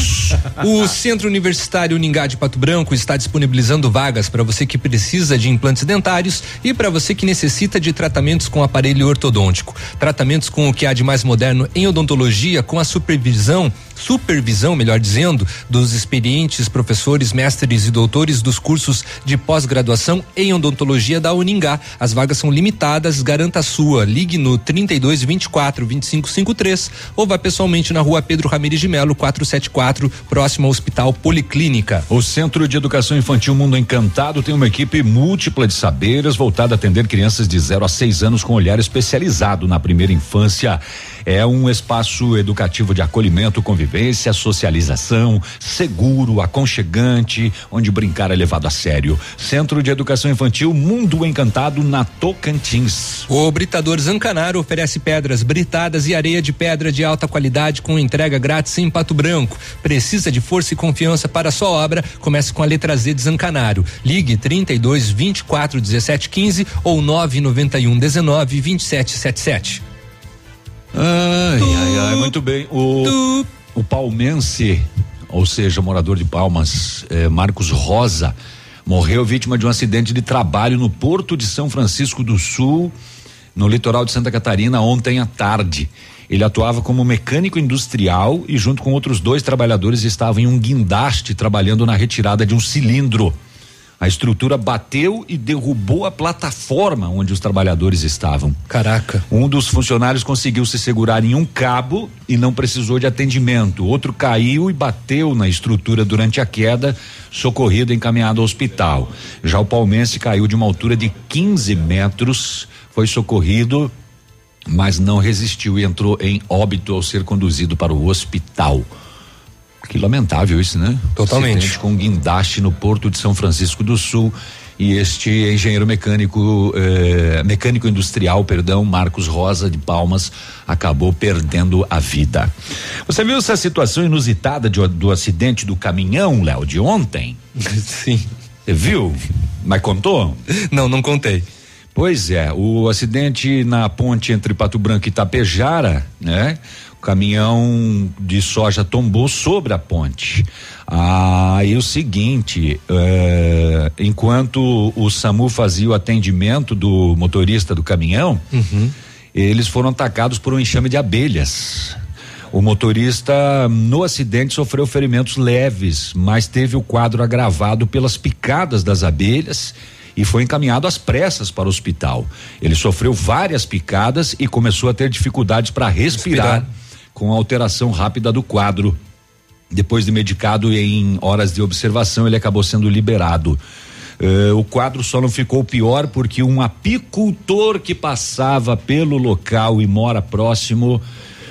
O Centro Universitário Uningá de Pato Branco está disponibilizando vagas para você que precisa de implantes dentários e para você que necessita de tratamentos com aparelho ortodôntico. Tratamentos com o que há de mais moderno em odontologia com a supervisão supervisão, melhor dizendo, dos experientes professores, mestres e doutores dos cursos de pós-graduação em odontologia da Uningá. As vagas são limitadas, garanta a sua. Ligue no 32 24 25 53 ou vá pessoalmente na rua Pedro Ramirez de Melo, 474, próximo ao Hospital Policlínica. O Centro de Educação Infantil Mundo Encantado tem uma equipe múltipla de saberes voltada a atender crianças de 0 a 6 anos com olhar especializado na primeira infância. É um espaço educativo de acolhimento, convivência, socialização, seguro, aconchegante, onde brincar é levado a sério. Centro de Educação Infantil Mundo Encantado na Tocantins. O Britador Zancanaro oferece pedras britadas e areia de pedra de alta qualidade com entrega grátis em Pato Branco. Precisa de força e confiança para sua obra? Comece com a letra Z de Zancanaro. Ligue 32 24 17 15 ou 991 19 27 77. Ai, ai, ai, muito bem. O, o palmense, ou seja, morador de Palmas, eh, Marcos Rosa, morreu vítima de um acidente de trabalho no Porto de São Francisco do Sul, no litoral de Santa Catarina, ontem à tarde. Ele atuava como mecânico industrial e, junto com outros dois trabalhadores, estavam em um guindaste trabalhando na retirada de um cilindro. A estrutura bateu e derrubou a plataforma onde os trabalhadores estavam. Caraca. Um dos funcionários conseguiu se segurar em um cabo e não precisou de atendimento. Outro caiu e bateu na estrutura durante a queda, socorrido e encaminhado ao hospital. Já o palmense caiu de uma altura de 15 metros, foi socorrido, mas não resistiu e entrou em óbito ao ser conduzido para o hospital. Que lamentável isso, né? Totalmente. Acidente com guindaste no Porto de São Francisco do Sul. E este engenheiro mecânico, eh, mecânico industrial, perdão, Marcos Rosa de Palmas, acabou perdendo a vida. Você viu essa situação inusitada de- do acidente do caminhão, Léo, de ontem? Sim. Você viu? Mas contou? Não, não contei. Pois é, o acidente na ponte entre Pato Branco e Tapejara, né? O caminhão de soja tombou sobre a ponte. Ah, e o seguinte, eh, enquanto o SAMU fazia o atendimento do motorista do caminhão, eles foram atacados por um enxame de abelhas. O motorista no acidente sofreu ferimentos leves, mas teve o quadro agravado pelas picadas das abelhas e foi encaminhado às pressas para o hospital. Ele sofreu várias picadas e começou a ter dificuldades para respirar, com alteração rápida do quadro. Depois de medicado e em horas de observação, ele acabou sendo liberado. Eh, o quadro só não ficou pior porque um apicultor que passava pelo local e mora próximo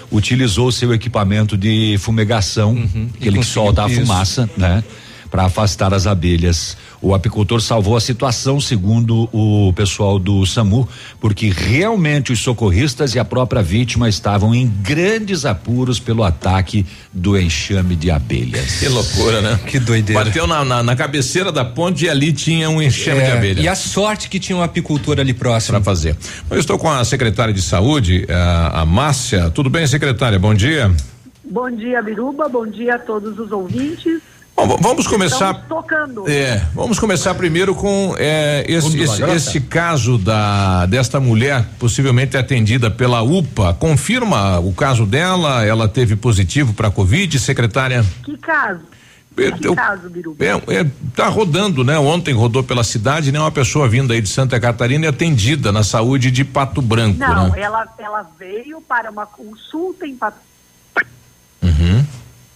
utilizou seu equipamento de fumegação, aquele que conseguiu solta a fumaça, né? Para afastar as abelhas. O apicultor salvou a situação, segundo o pessoal do SAMU, porque realmente os socorristas e a própria vítima estavam em grandes apuros pelo ataque do enxame de abelhas. Que loucura, né? Que doideira. Bateu na, na, na cabeceira da ponte e ali tinha um enxame de É, abelha. E a sorte que tinha um apicultor ali próximo. Para fazer. Eu estou com a secretária de saúde, a, a Márcia. Tudo bem, secretária? Bom dia. Bom dia, Biruba. Bom dia a todos os ouvintes. Bom, vamos começar. Estamos tocando. É, vamos começar primeiro com é, esse, esse, esse caso da desta mulher possivelmente atendida pela UPA. Confirma o caso dela? Ela teve positivo para Covid, secretária? Que caso? É, Que eu- caso, Biruba? É, é, tá rodando, né? Ontem rodou pela cidade, né? Uma pessoa vinda aí de Santa Catarina e atendida na saúde de Pato Branco, Não, né? ela, ela veio para uma consulta em Pato Uhum,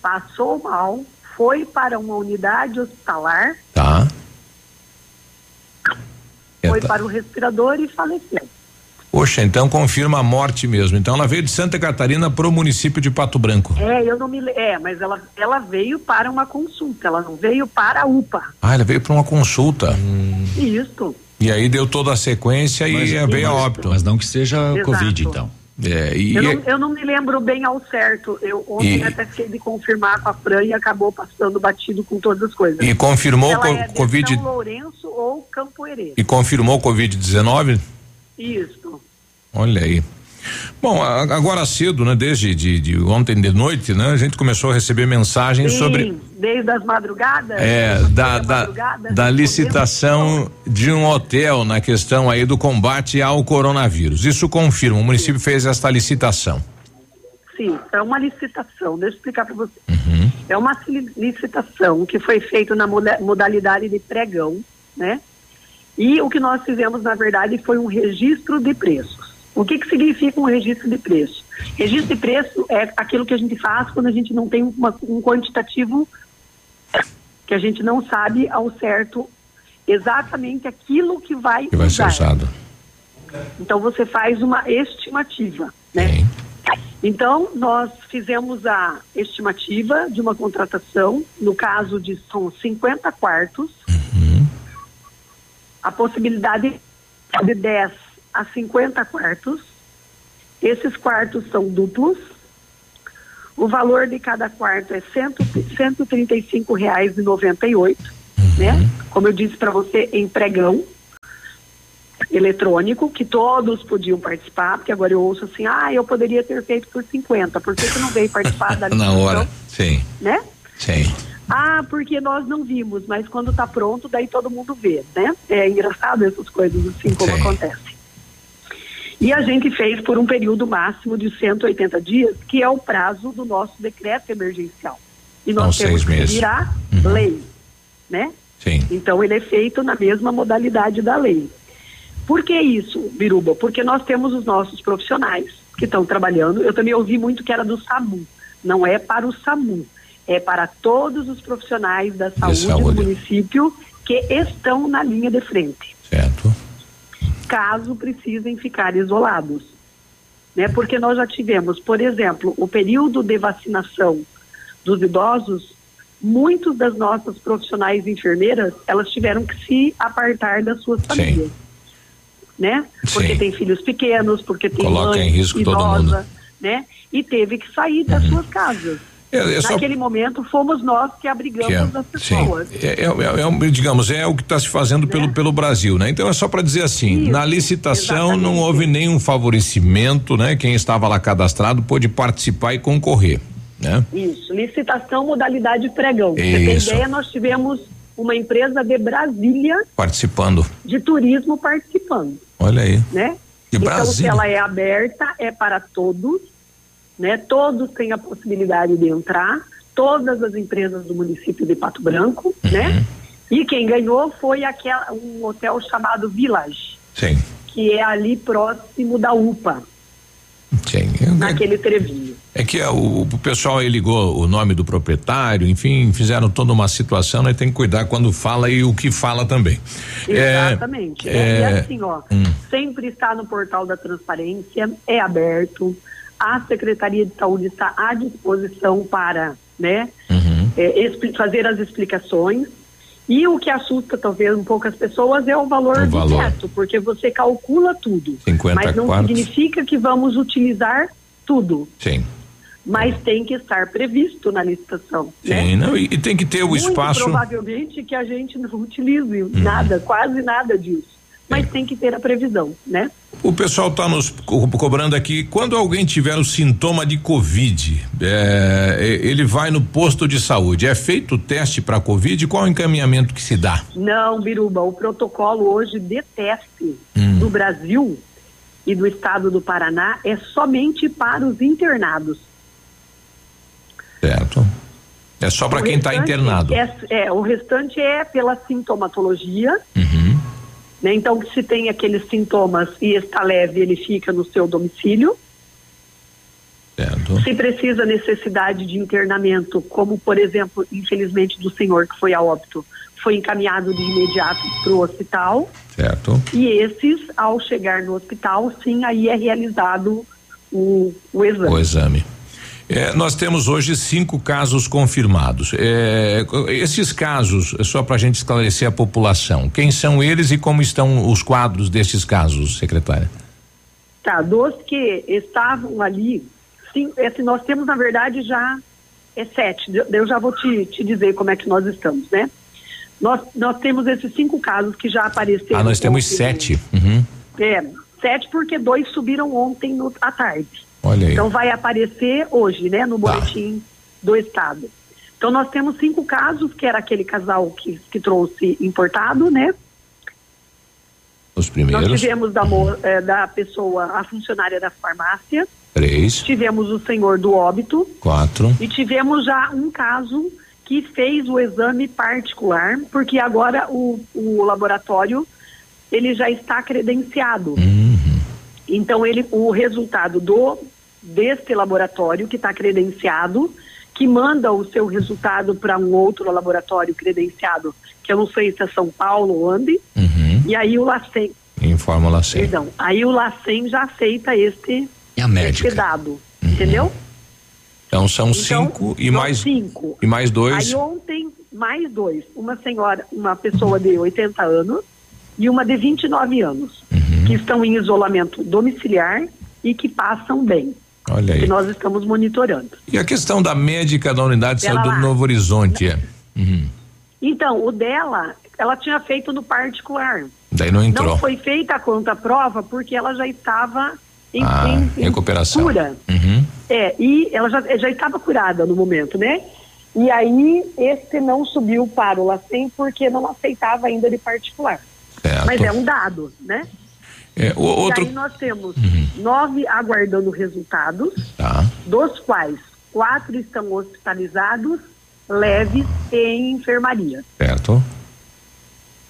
passou mal, foi para uma unidade hospitalar, tá. Foi tá. para o respirador e faleceu. Poxa, então confirma a morte mesmo. Então ela veio de Santa Catarina pro município de Pato Branco. É, eu não me é, mas ela, ela veio para uma consulta, ela não veio para a UPA. Ah, ela veio para uma consulta. Isso. E aí deu toda a sequência e Mas- veio a mas- óbito. Mas não que seja Exato. Covid, então. É, e Eu não, eu não me lembro bem ao certo. Eu ontem E- até fiquei de confirmar com a Fran e acabou passando batido com todas as coisas. E confirmou Ela co- é Covid- São Lourenço ou Campo Herê. e confirmou Covid-19? Isso. Olha aí. Bom, agora cedo, né? Desde de, de ontem de noite, né? A gente começou a receber mensagens Sim, sobre desde as madrugadas. é, da, da, madrugadas, da licitação de um hotel na questão aí do combate ao coronavírus. Isso confirma, o município fez esta licitação. Sim, é uma licitação. Deixa eu explicar para você. Uhum. É uma li- licitação que foi feita na moda- modalidade de pregão, né? E o que nós fizemos, na verdade, foi um registro de preços. O que, que significa um registro de preço? Registro de preço é aquilo que a gente faz quando a gente não tem uma- um quantitativo que a gente não sabe ao certo exatamente aquilo que vai, Que vai ser usado. Então você faz uma estimativa, né? Então, nós fizemos a estimativa de uma contratação, no caso de são 50 quartos, a possibilidade de 10 a 50 quartos. Esses quartos são duplos. O valor de cada quarto é R$ 135,98, né? Como eu disse para você, em pregão eletrônico, que todos podiam participar, porque agora eu ouço assim, ah, eu poderia ter feito por 50, por que, que não veio participar da Na hora, sim. Né? Sim. Ah, porque nós não vimos, mas quando tá pronto, daí todo mundo vê, né? É engraçado essas coisas assim como acontece. E a gente fez por um período máximo de 180 dias, que é o prazo do nosso decreto emergencial. E nós São temos seis que virar Uhum. lei, né? Sim. Então ele é feito na mesma modalidade da lei. Por que isso, Biruba? Porque nós temos os nossos profissionais que estão trabalhando. Eu também ouvi muito que era do SAMU. Não é para o SAMU, é para todos os profissionais da saúde, saúde. do município que estão na linha de frente. Certo. Caso precisem ficar isolados. Né? Porque nós já tivemos, por exemplo, o período de vacinação dos idosos, muitos das nossas profissionais enfermeiras, elas tiveram que se apartar das suas famílias. Né? Porque Sim. tem filhos pequenos, porque tem Coloca mãe em risco todo idosa, mundo. Uhum. né? E teve que sair das suas casas. É, é só- Naquele momento fomos nós que abrigamos Que é, as pessoas. É, é, é, é um, digamos, é o que está se fazendo pelo, pelo Brasil, né? Então é só para dizer assim, na licitação não houve nenhum favorecimento, né? Quem estava lá cadastrado pôde participar e concorrer, né? Isso, licitação modalidade pregão. Pra Você tem Isso. ideia, nós tivemos uma empresa de Brasília Participando. de turismo participando, Olha aí. né? De então, se Brasília. ela é aberta, é para todos, né? Todos têm a possibilidade de entrar, todas as empresas do município de Pato Branco, Uhum. né? E quem ganhou foi aquela, um hotel chamado Village, Sim. que é ali próximo da UPA, Sim. naquele trevinho. É que o, o pessoal aí ligou o nome do proprietário, enfim, fizeram toda uma situação, né? Tem que cuidar quando fala e o que fala também. É, Exatamente. né? é, e assim, ó, hum. sempre está no portal da transparência, é aberto. A Secretaria de Saúde está à disposição para, né, Uhum. é, fazer as explicações. E o que assusta talvez um pouco as pessoas é o valor O do valor. teto, porque você calcula tudo. 50 mas não quartos. significa que vamos utilizar tudo. Sim. Mas tem que estar previsto na licitação. né? Sim, não, e, e tem que ter o Muito espaço. Provavelmente que a gente não utilize nada, quase nada disso. Mas tem que ter a previsão, né? O pessoal está nos co- cobrando aqui. Quando alguém tiver o sintoma de Covid, é, é, ele vai no posto de saúde. É feito o teste para Covid? Qual o encaminhamento que se dá? Não, Biruba, o protocolo hoje de teste Hum. do Brasil e do estado do Paraná é somente para os internados. Certo. É só para quem está restante internado. É, é, o restante é pela sintomatologia. Uhum. Né? Então, se tem aqueles sintomas e está leve, ele fica no seu domicílio. Certo. Se precisa necessidade de internamento, como por exemplo, infelizmente do senhor que foi a óbito, foi encaminhado de imediato para o hospital. Certo. E esses, ao chegar no hospital, sim, aí é realizado o, o exame. O exame. É, nós temos hoje cinco casos confirmados. É, esses casos, é só para a gente esclarecer a população, quem são eles e como estão os quadros desses casos, secretária? Tá, dos que estavam ali, sim, esse, nós temos, na verdade, já é sete. Eu- Eu já vou te, te dizer como é que nós estamos, né? Nós, nós temos esses cinco casos que já apareceram. Ah, nós temos ontem. sete. Uhum. É, sete porque dois subiram ontem no, à tarde. Olha aí. Então vai aparecer hoje, né, no Tá. boletim do estado. Então nós temos cinco casos, que era aquele casal que, que trouxe importado, né? Os Nós primeiros. tivemos da, eh, da pessoa, a funcionária da farmácia, Três, tivemos o senhor do óbito quatro. e tivemos já um caso que fez o exame particular, porque agora o, o laboratório ele já está credenciado. Então ele, o resultado do deste laboratório que está credenciado, que manda o seu resultado para um outro laboratório credenciado, que eu não sei se é São Paulo ou onde, e aí o LACEN, Em Fórmula 100. perdão, aí o LACEN já aceita este, E a médica? este dado. entendeu? Então são cinco e são mais cinco. e mais dois. Aí ontem, mais dois. Uma senhora, uma pessoa de 80 anos e uma de 29 anos, Uhum. Que estão em isolamento domiciliar e que passam bem. Olha aí. Que nós estamos monitorando. E a questão da médica da unidade de saúde do Novo Horizonte é? Uhum. Então, o dela, ela tinha feito no particular. Daí não entrou. Não foi feita a conta prova porque ela já estava em, Ah, em- em recuperação. cura. Uhum. É, e ela já, já estava curada no momento, né? E aí, esse não subiu para o LACEN porque não aceitava ainda de particular. Certo. Mas é um dado, né? É, o, outro. E aí nós temos nove aguardando resultados, Tá. dos quais quatro estão hospitalizados, leves e em enfermaria. Certo.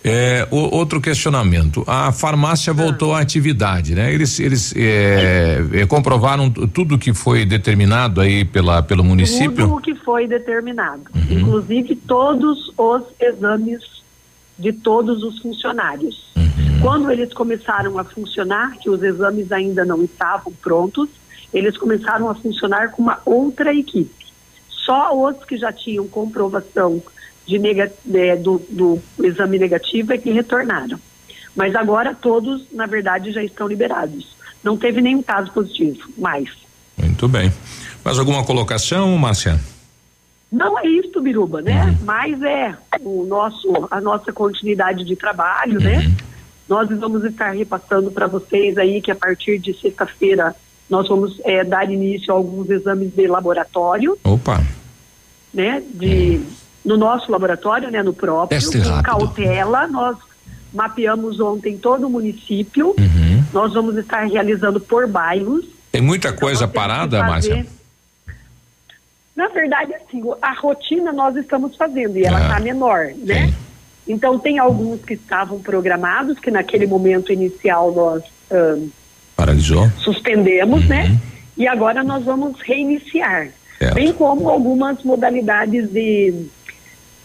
É, o- outro questionamento. A farmácia voltou à atividade, né? Eles, eles é, é, comprovaram tudo que foi determinado aí pela, pelo município? Tudo o que foi determinado, inclusive todos os exames de todos os funcionários. Quando eles começaram a funcionar, que os exames ainda não estavam prontos, eles começaram a funcionar com uma outra equipe. Só os que já tinham comprovação de nega, é, do, do exame negativo é que retornaram. Mas agora todos, na verdade, já estão liberados. Não teve nenhum caso positivo, mais. Muito bem. Mais alguma colocação, Márcia? Não é isso, Biruba, né? Mas é o nosso, a nossa continuidade de trabalho, né? Nós vamos estar repassando para vocês aí que a partir de sexta-feira nós vamos eh, dar início a alguns exames de laboratório, Opa. né? De, no nosso laboratório, né? No próprio, Teste com rápido. cautela. Nós mapeamos ontem todo o município. Uhum. Nós vamos estar realizando por bairros. Tem muita coisa parada, Márcia? Na verdade, assim, a rotina nós estamos fazendo e ela Ah, está menor, né? Então tem alguns que estavam programados, que naquele momento inicial nós ahn, Paralisou? suspendemos, né? E agora nós vamos reiniciar. Certo. Bem como algumas modalidades de,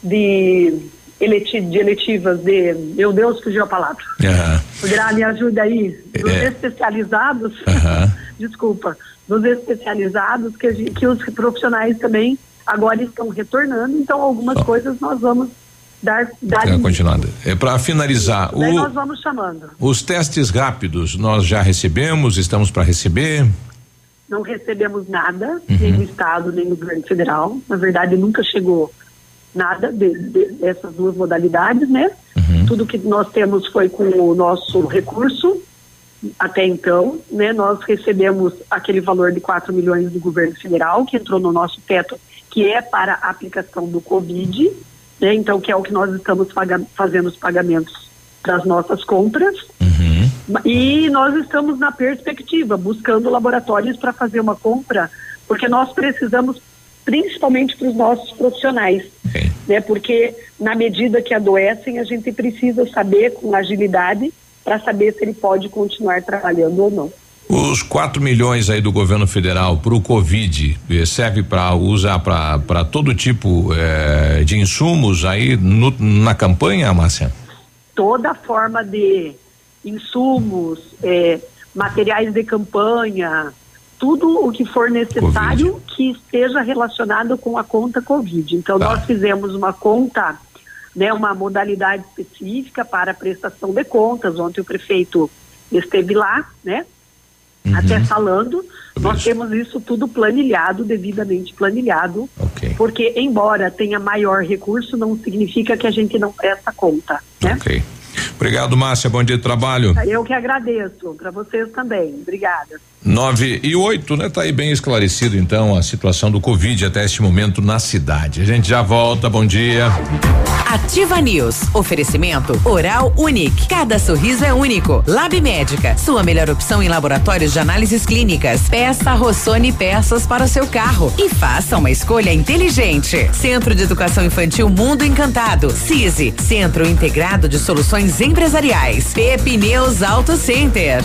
de, eleti- de eletivas de. Meu Deus, fugiu a palavra. Aham. Gra, me ajuda aí. Dos É. especializados, Aham. desculpa, dos especializados, que, gente- que os profissionais também agora estão retornando, então algumas coisas nós vamos dar, dar início. continuada. É para finalizar, Daí o- nós vamos chamando. os testes rápidos nós já recebemos, estamos para receber. Não recebemos nada, Uhum. nem do Estado, nem do governo federal. Na verdade, nunca chegou nada de- de- dessas duas modalidades, né? Uhum. Tudo que nós temos foi com o nosso recurso até então, né? Nós recebemos aquele valor de 4 milhões do governo federal, que entrou no nosso teto, que é para a aplicação do Covid, né? Então, que é o que nós estamos fazendo os pagamentos das nossas compras. E nós estamos na perspectiva, buscando laboratórios para fazer uma compra, porque nós precisamos principalmente para os nossos profissionais, né? Porque na medida que adoecem, a gente precisa saber com agilidade para saber se ele pode continuar trabalhando ou não. Os 4 milhões aí do governo federal para o Covid eh, serve para usar para todo tipo eh, de insumos aí no- na campanha, Márcia? Toda forma de insumos, eh, materiais de campanha, tudo o que for necessário que esteja relacionado com a conta Covid. Então, nós fizemos uma conta, né, uma modalidade específica para prestação de contas. Ontem o prefeito esteve lá, né, até falando. Nós temos isso tudo planilhado, devidamente planilhado. Porque, embora tenha maior recurso, não significa que a gente não presta conta. Ok. Obrigado, Márcia. Bom dia de trabalho. Eu que agradeço, para vocês também. Obrigada. Nove e oito, né? Tá aí bem esclarecido, então, a situação do Covid até este momento na cidade. A gente já volta, bom dia. Ativa News. Oferecimento Oral Unique. Cada sorriso é único. Lab Médica. Sua melhor opção em laboratórios de análises clínicas. Peça Rossoni peças para o seu carro. E faça uma escolha inteligente. Centro de Educação Infantil Mundo Encantado. CISI. Centro Integrado de Soluções Empresariais. Pepineus Auto Center.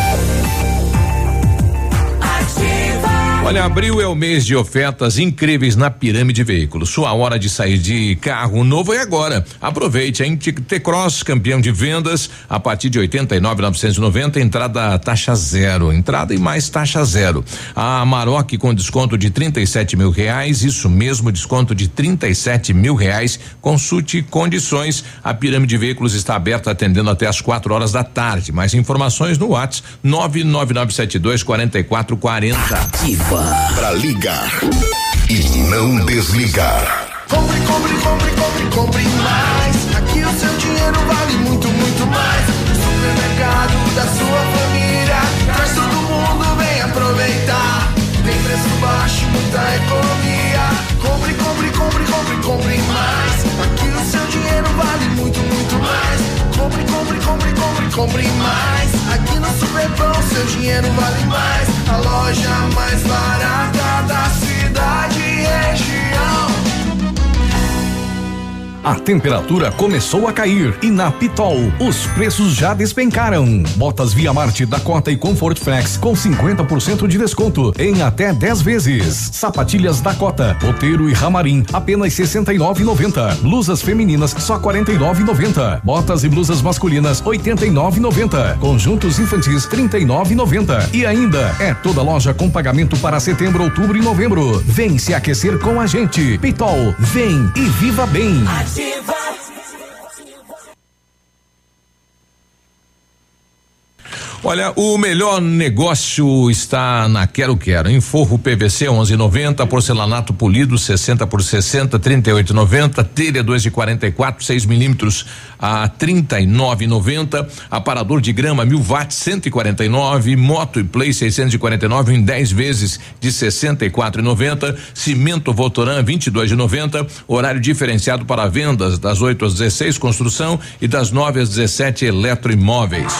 Olha, abril é o mês de ofertas incríveis na Pirâmide Veículos. Sua hora de sair de carro novo é agora. Aproveite a T-Cross, campeão de vendas, a partir de 89,990, entrada taxa zero. Entrada e mais taxa zero. A Maroc com desconto de 37 mil reais, isso mesmo, desconto de 37 mil reais. Consulte condições. A Pirâmide Veículos está aberta atendendo até as 4 horas da tarde. Mais informações no WhatsApp 99972 4440. Ativa. Pra ligar e não desligar. Compre, compre, compre, compre, compre mais. Aqui o seu dinheiro vale muito, muito mais. O supermercado da sua família. Traz todo mundo, vem aproveitar. Tem preço baixo, muita economia. Compre, compre, compre, compre, compre mais. Aqui o seu dinheiro vale muito, muito mais. Compre, compre, compre, compre, compre mais. Aqui no Superpão seu dinheiro vale mais. A loja mais barata da cidade A temperatura começou a cair e na Pitol os preços já despencaram. Botas Via Marte, Dakota e Comfort Flex com 50% de desconto em até 10 vezes. Sapatilhas Dakota, Roteiro e Ramarim apenas 69,90. Blusas femininas só 49,90. Botas e blusas masculinas 89,90. Conjuntos infantis 39,90. E ainda é toda loja com pagamento para setembro, outubro e novembro. Vem se aquecer com a gente. Pitol, vem e viva bem. Ativa. Olha, o melhor negócio está na Quero Quero. Em forro PVC 11,90, porcelanato polido 60 por 60, 38,90, telha 2 de 44, 6 milímetros a 39,90, aparador de grama mil watts 149, moto e play 649 em 10 vezes de 64,90, cimento Votoran 22,90, horário diferenciado para vendas das 8 às 16 construção e das 9 às 17 eletroimóveis.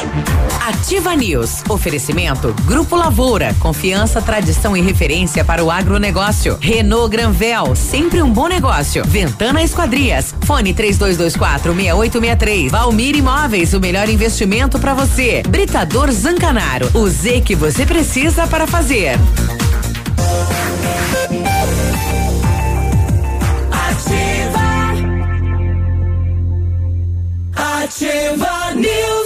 Ativa News. Oferecimento Grupo Lavoura. Confiança, tradição e referência para o agronegócio. Renault Granvel. Sempre um bom negócio. Ventana Esquadrias. Fone 3224 6863. Valmir Imóveis. O melhor investimento para você. Britador Zancanaro. O Z que você precisa para fazer. Ativa. Ativa News.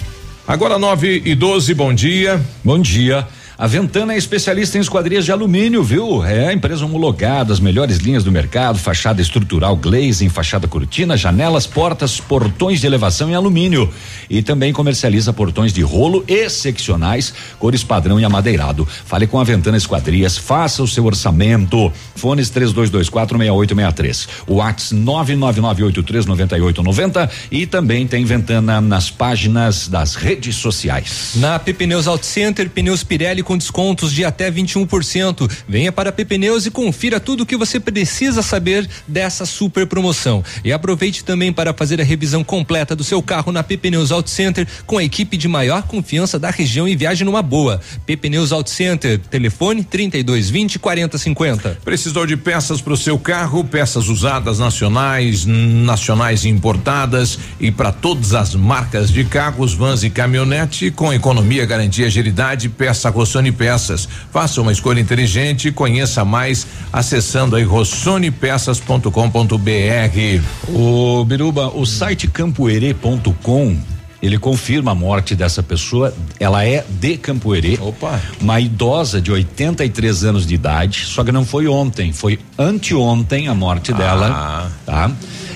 Agora 9 e 12, bom dia. Bom dia. A Ventana é especialista em esquadrias de alumínio, viu? É a empresa homologada, as melhores linhas do mercado, fachada estrutural glazing, fachada cortina, janelas, portas, portões de elevação em alumínio. E também comercializa portões de rolo e seccionais, cores padrão e amadeirado. Fale com a Ventana Esquadrias, faça o seu orçamento. Fones 32246863. Whats 999839890 e também tem Ventana nas páginas das redes sociais. Na PP Neus Auto Center, pneus Pirelli com descontos de até 21%. Venha para PP Neus e confira tudo o que você precisa saber dessa super promoção. E aproveite também para fazer a revisão completa do seu carro na PP Neus Auto Center com a equipe de maior confiança da região e viagem numa boa. PP Neus Auto Center, telefone 3220 4050. Precisou de peças para o seu carro, peças usadas nacionais, nacionais importadas e para todas as marcas de carros, vans e caminhonete com economia, garantia, agilidade, peça Rossoni Peças. Faça uma escolha inteligente e conheça mais acessando aí rossonepeças.com.br. O Biruba, o site campoerê.com ele confirma a morte dessa pessoa. Ela é de Campoerê. Opa. Uma idosa de 83 anos de idade. Só que não foi ontem, foi anteontem a morte Ah. dela. Tá?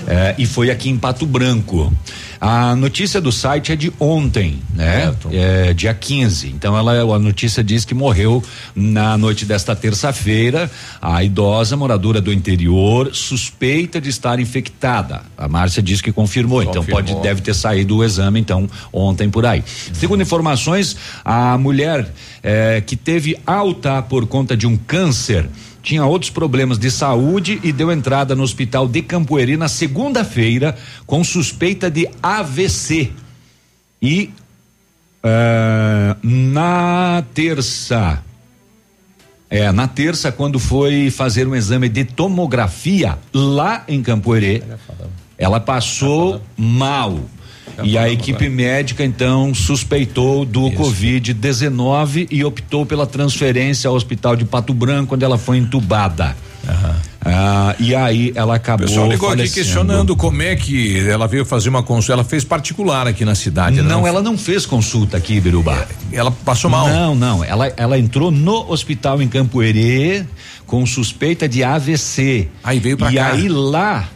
É, e foi aqui em Pato Branco. A notícia do site é de ontem, né? É, dia 15. Então ela a notícia diz que morreu na noite desta terça-feira. A idosa moradora do interior suspeita de estar infectada. A Márcia diz que confirmou, então Confirmou. pode deve ter saído o exame então ontem por aí. Segundo informações, a mulher eh, que teve alta por conta de um câncer tinha outros problemas de saúde e deu entrada no hospital de Campoeri na segunda-feira com suspeita de AVC. E eh, na terça é, na terça, quando foi fazer um exame de tomografia lá em Campoerê, ela passou mal. E a equipe médica então suspeitou do Covid-19 e optou pela transferência ao hospital de Pato Branco, onde ela foi entubada. Ah, e aí ela O acabou. pessoal ligou aqui falecendo. questionando como é que ela veio fazer uma consulta. Ela fez particular aqui na cidade. Não, ela não fez consulta aqui, Biruba. Ela passou mal? Não, não. Ela, ela entrou no hospital em Campo Herê com suspeita de AVC. Aí veio pra e cá. aí lá,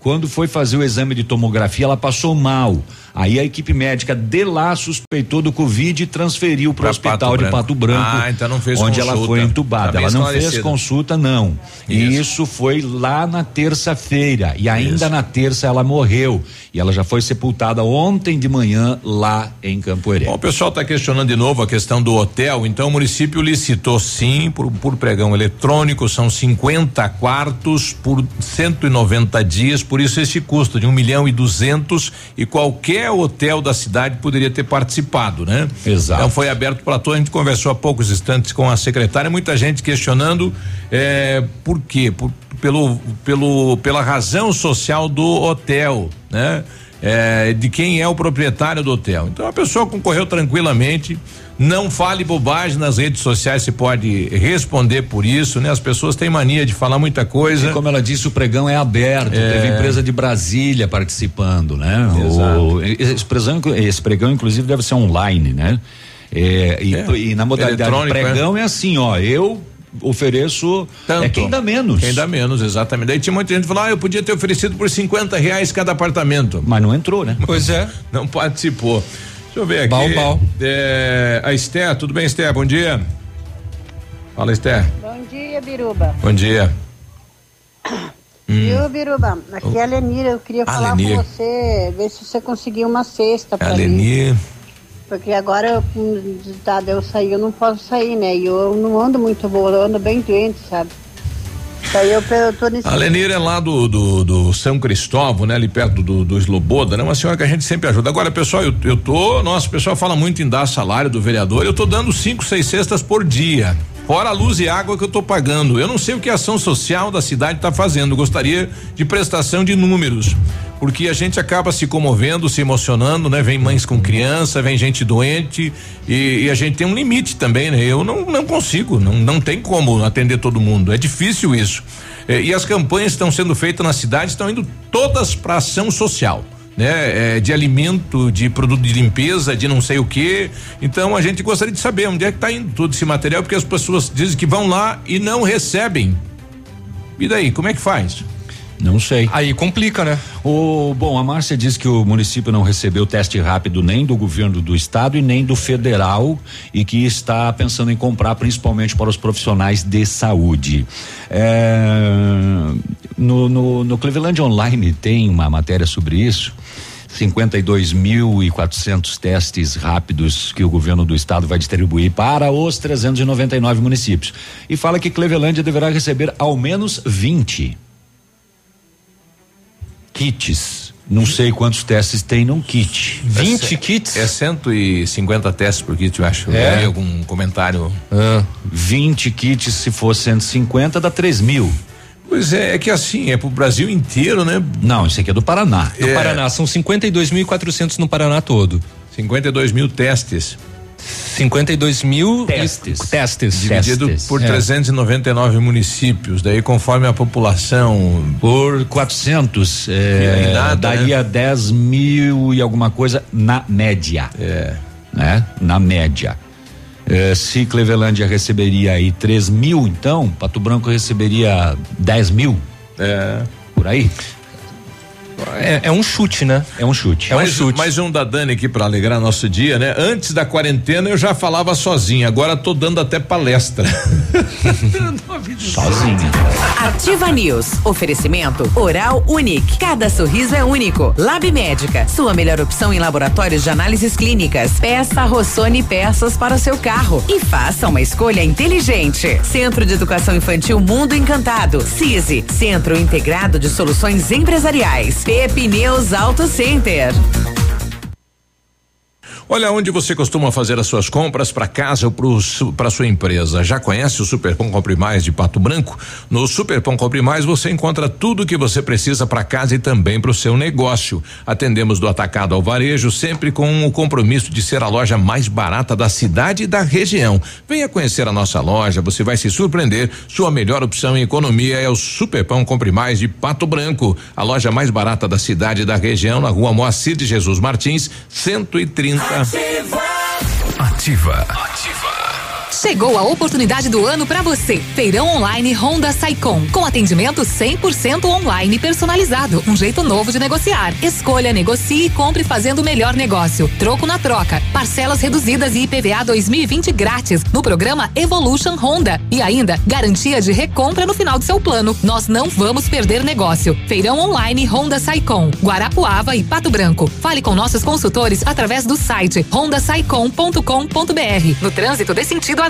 quando foi fazer o exame de tomografia, ela passou mal. Aí a equipe médica de lá suspeitou do Covid e transferiu para o hospital Pato de Branco. Pato Branco. Ah, então onde ela consulta. foi entubada. Tá ela não fez consulta, não. E isso foi lá na terça-feira. E ainda na terça ela morreu. E ela já foi sepultada ontem de manhã lá em Campo Herê. Bom, o pessoal está questionando de novo a questão do hotel. Então, o município licitou sim por, por pregão eletrônico. São 50 quartos por 190 dias. Por isso, esse custo de um milhão e duzentos. E qualquer hotel da cidade poderia ter participado, né? Exato. Então, foi aberto para todos. A gente conversou há poucos instantes com a secretária. Muita gente questionando eh, por quê? Por- pelo, pelo, pela razão social do hotel, né? É, de quem é o proprietário do hotel. Então a pessoa concorreu tranquilamente. Não fale bobagem nas redes sociais, se pode responder por isso, né? As pessoas têm mania de falar muita coisa. E como ela disse, o pregão é aberto. É. Teve empresa de Brasília participando, né? Exato. O, esse, pregão, esse pregão, inclusive, deve ser online, né? É, e, É. e na modalidade Eletrônico, pregão é. assim, ó, eu ofereço Tanto. é quem dá menos. Quem dá menos, exatamente. Daí tinha muita gente que falou: ah, eu podia ter oferecido por 50 reais cada apartamento. Mas não entrou, né? Pois é. Não participou. Deixa eu ver aqui. Bal, bal. É, a Esté, tudo bem, Esté? Bom dia. Fala, Esté. Bom dia, Biruba. Bom dia. Hum. Viu, Biruba? Aqui é a Lenira. Eu queria A falar Lenir. com você, ver se você conseguiu uma cesta É pra a mim. Porque agora, ditado eu sair, eu não posso sair, né? E eu não ando muito boa, eu ando bem doente, sabe? Eu, eu tô nesse. A Lenir é lá do, do, do São Cristóvão, né? Ali perto do, do Esloboda, né? Uma senhora que a gente sempre ajuda. Agora, pessoal, eu, eu tô. Nossa, o pessoal fala muito em dar salário do vereador. Eu tô dando cinco, seis cestas por dia. Fora a luz e água que eu tô pagando. Eu não sei o que a ação social da cidade está fazendo. Gostaria de prestação de números. Porque a gente acaba se comovendo, se emocionando, né? Vem mães com criança, vem gente doente e, e a gente tem um limite também, né? Eu não, não consigo, não, não tem como atender todo mundo. É difícil isso. Eh, e as campanhas que estão sendo feitas na cidade estão indo todas para ação social. Né, eh, de alimento, de produto de limpeza, de não sei o que. Então a gente gostaria de saber onde é que está indo todo esse material, porque as pessoas dizem que vão lá e não recebem. E daí, como é que faz? Não sei. Aí complica, né? O, bom, a Márcia disse que o município não recebeu teste rápido nem do governo do estado e nem do federal e que está pensando em comprar principalmente para os profissionais de saúde. É, no, no, no Cleveland Online tem uma matéria sobre isso. 52.400 testes rápidos que o governo do estado vai distribuir para os 399 municípios. E fala que Clevelândia deverá receber ao menos 20 kits. Não sei quantos testes tem num kit. 20 kits? É 150 testes por kit, eu acho. É? Eu algum comentário. 20 kits, se for 150, dá 3 mil. Pois é, é que assim, é pro Brasil inteiro, né? Não, isso aqui é do Paraná. Do Paraná, são 52.400 no Paraná todo. 52 mil testes. 52 mil testes. testes. Dividido Testes. por É. 399 municípios. Daí, conforme a população. Por 400, E é, aí nada, daria 10 mil e alguma coisa na média. É. Né? Na média. É, se Clevelândia receberia aí 3 mil, então, Pato Branco receberia 10 mil. É. Por aí? É, é um chute, né? É um chute. mais, mais um da Dani aqui para alegrar nosso dia, né? Antes da quarentena eu já falava sozinha, agora tô dando até palestra. Sozinha. Ativa News. Oferecimento Oral Unique. Cada sorriso é único. Lab Médica. Sua melhor opção em laboratórios de análises clínicas. Peça Rossoni peças para o seu carro. E faça uma escolha inteligente. Centro de Educação Infantil Mundo Encantado. CISI. Centro Integrado de Soluções Empresariais. Pepineus Auto Center. Olha, onde você costuma fazer as suas compras para casa ou para sua empresa? Já conhece o Superpão Compre Mais de Pato Branco? No Superpão Compre Mais você encontra tudo o que você precisa para casa e também para o seu negócio. Atendemos do atacado ao varejo, sempre com o compromisso de ser a loja mais barata da cidade e da região. Venha conhecer a nossa loja, você vai se surpreender. Sua melhor opção em economia é o Superpão Compre Mais de Pato Branco, a loja mais barata da cidade e da região, na rua Moacir de Jesus Martins, 130 Ativa. Ativa. Chegou a oportunidade do ano para você. Feirão online Honda Saicom, com atendimento 100% online personalizado, um jeito novo de negociar. Escolha, negocie e compre fazendo o melhor negócio. Troco na troca, parcelas reduzidas e IPVA 2020 grátis no programa Evolution Honda e ainda garantia de recompra no final do seu plano. Nós não vamos perder negócio. Feirão online Honda Saicom, Guarapuava e Pato Branco. Fale com nossos consultores através do site hondasaicom.com.br. No trânsito dê sentido à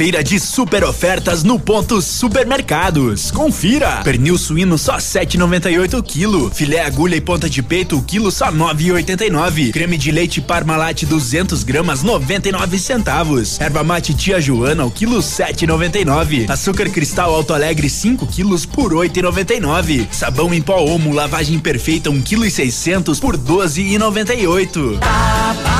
Quinta-feira de super ofertas no ponto Supermercados. Confira. Pernil suíno só 7,98 quilo. Filé agulha e ponta de peito quilo só 9,89. Creme de leite Parmalat 200 gramas 99 centavos. Erva mate Tia Joana o quilo 7,99. Açúcar cristal Alto Alegre 5 quilos por 8,99. Sabão em pó Omo lavagem perfeita 1 quilo e 600 por 12,98.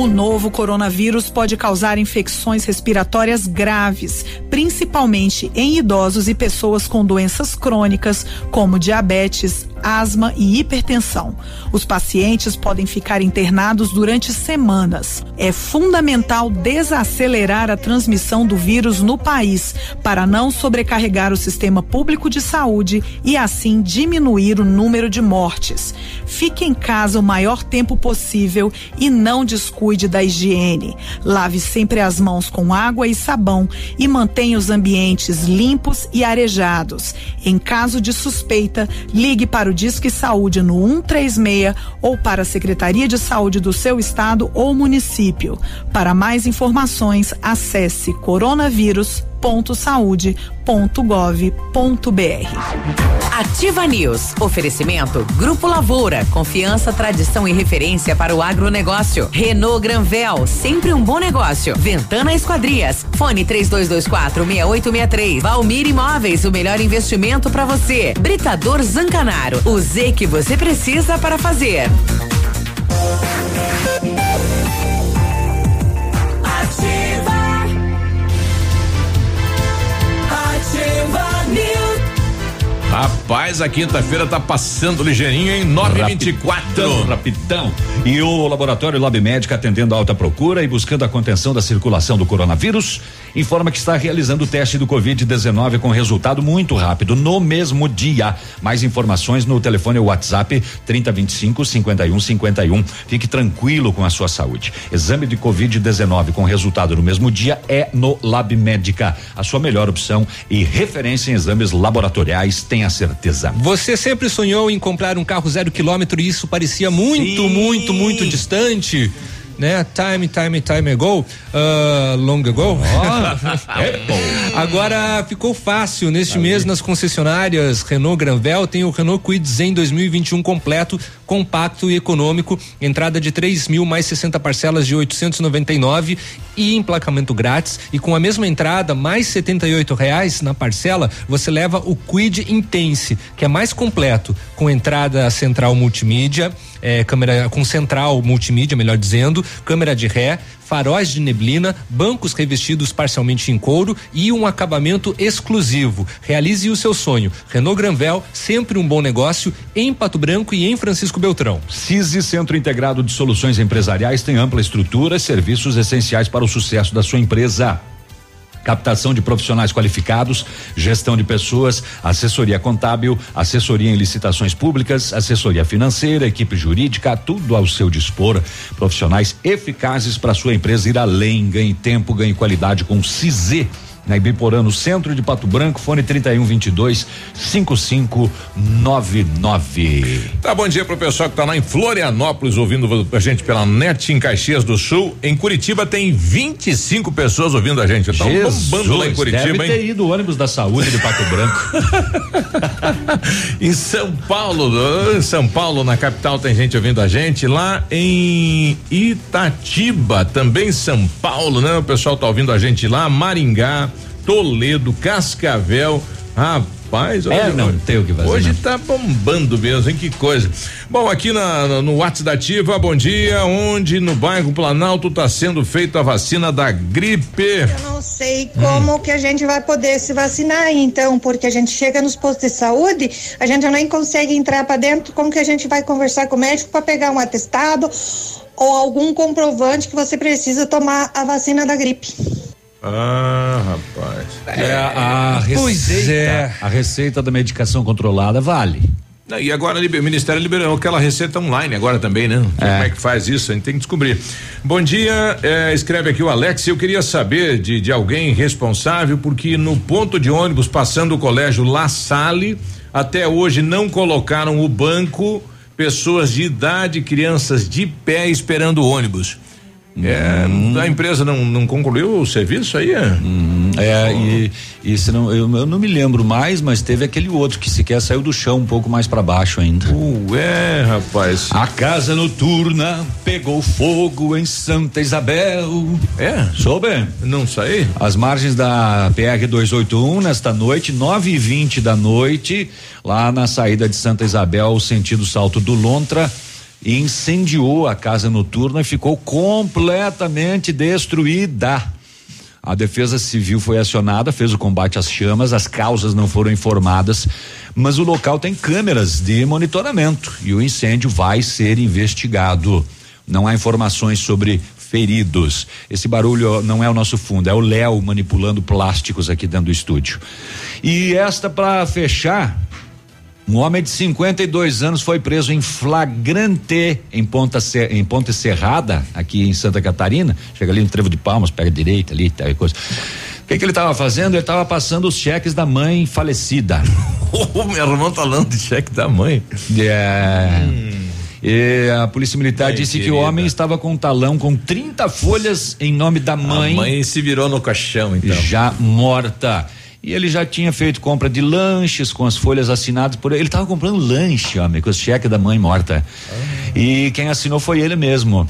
O novo coronavírus pode causar infecções respiratórias graves, principalmente em idosos e pessoas com doenças crônicas, como diabetes, asma e hipertensão. Os pacientes podem ficar internados durante semanas. É fundamental desacelerar a transmissão do vírus no país para não sobrecarregar o sistema público de saúde e assim diminuir o número de mortes. Fique em casa o maior tempo possível e não descuide da higiene. Lave sempre as mãos com água e sabão e mantenha os ambientes limpos e arejados. Em caso de suspeita, ligue para o Disque Saúde no 136 ou para a Secretaria de Saúde do seu estado ou município. Para mais informações, acesse coronavírus.saude.gov.br. Ativa News. Oferecimento Grupo Lavoura. Confiança, tradição e referência para o agronegócio. Renault Granvel. Sempre um bom negócio. Ventana Esquadrias. Fone 3224 6863. Valmir Imóveis. O melhor investimento para você. Britador Zancanaro. O Z que você precisa para fazer. Rapaz, a quinta-feira tá passando ligeirinho em 924. Rapidão. E o laboratório Lab Médica atendendo a alta procura e buscando a contenção da circulação do coronavírus informa que está realizando o teste do Covid-19 com resultado muito rápido no mesmo dia. Mais informações no telefone WhatsApp 3025 5151. Fique tranquilo com a sua saúde. Exame de Covid-19 com resultado no mesmo dia é no Lab Médica, a sua melhor opção e referência em exames laboratoriais, tenha certeza. Você sempre sonhou em comprar um carro zero quilômetro e isso parecia muito, Sim. muito, muito distante? Né? Time, time, time ago, uh, long ago. Agora ficou fácil. Neste mês, nas concessionárias Renault Granvel, tem o Renault Kwid Zen 2021 completo, compacto e econômico. Entrada de 3 mil mais 60 parcelas de 899 e emplacamento grátis. E com a mesma entrada, mais 78 reais na parcela, você leva o Quid Intense, que é mais completo, com entrada central multimídia, eh, câmera com central multimídia, melhor dizendo, câmera de ré, faróis de neblina, bancos revestidos parcialmente em couro e um acabamento exclusivo. Realize o seu sonho. Renault Granvel, sempre um bom negócio em Pato Branco e em Francisco Beltrão. CISI Centro Integrado de Soluções Empresariais tem ampla estrutura e serviços essenciais para o sucesso da sua empresa. Captação de profissionais qualificados, gestão de pessoas, assessoria contábil, assessoria em licitações públicas, assessoria financeira, equipe jurídica, tudo ao seu dispor. Profissionais eficazes para sua empresa ir além, ganhe tempo, ganhe qualidade com o CISE. Na Ibiporã, no centro de Pato Branco, fone 3122 5599. Tá, bom dia pro pessoal que tá lá em Florianópolis ouvindo a gente pela NET em Caxias do Sul. Em Curitiba tem 25 pessoas ouvindo a gente. Tá bombando lá em Curitiba, deve hein? ter ido o ônibus da saúde de Pato Branco. em São Paulo, em São Paulo, na capital, tem gente ouvindo a gente. Lá em Itatiba, também São Paulo, né? O pessoal tá ouvindo a gente lá. Maringá, Toledo, Cascavel. Rapaz, É, hoje não tem o que fazer, Hoje não. tá bombando mesmo, hein? Que coisa. Bom, aqui na, no WhatsApp da Ativa, bom dia. Onde no bairro Planalto tá sendo feita a vacina da gripe? Eu não sei como que a gente vai poder se vacinar aí, então, porque a gente chega nos postos de saúde, a gente nem consegue entrar para dentro, como que a gente vai conversar com o médico para pegar um atestado ou algum comprovante que você precisa tomar a vacina da gripe? Ah, rapaz. É, a Pois receita, é. a receita da medicação controlada vale. E agora o Ministério liberou aquela receita online agora também, né? Como é que faz isso? A gente tem que descobrir. Bom dia, eh, escreve aqui o Alex. Eu queria saber de, de alguém responsável, porque no ponto de ônibus passando o colégio La Salle, até hoje não colocaram o banco, pessoas de idade, crianças de pé esperando o ônibus. É, a empresa não, não concluiu o serviço aí? É? É, e, e se não, eu, eu não me lembro mais, mas teve aquele outro que sequer saiu do chão um pouco mais para baixo ainda. Ué, rapaz. A casa noturna pegou fogo em Santa Isabel. É? Soube? Não sei. As margens da PR 281 nesta noite, 9 e 20 da noite, lá na saída de Santa Isabel, sentido Salto do Lontra. Incendiou a casa noturna e ficou completamente destruída. A Defesa Civil foi acionada, fez o combate às chamas, as causas não foram informadas, mas o local tem câmeras de monitoramento e o incêndio vai ser investigado. Não há informações sobre feridos. Esse barulho não é o nosso fundo, é o Léo manipulando plásticos aqui dentro do estúdio. E esta para fechar, um homem de 52 anos foi preso em flagrante em Ponta em Ponte Serrada, aqui em Santa Catarina. Chega ali no Trevo de Palmas, pega a direita ali, tal coisa. O que, que ele estava fazendo? Ele estava passando os cheques da mãe falecida. O meu irmão tá falando de cheque da mãe. É. E a polícia militar disse que querida. o homem estava com um talão com 30 folhas em nome da mãe. A mãe se virou no caixão, então. Já morta. E ele já tinha feito compra de lanches com as folhas assinadas por ele. Ele estava comprando lanche, homem, com os cheques da mãe morta. E quem assinou foi ele mesmo.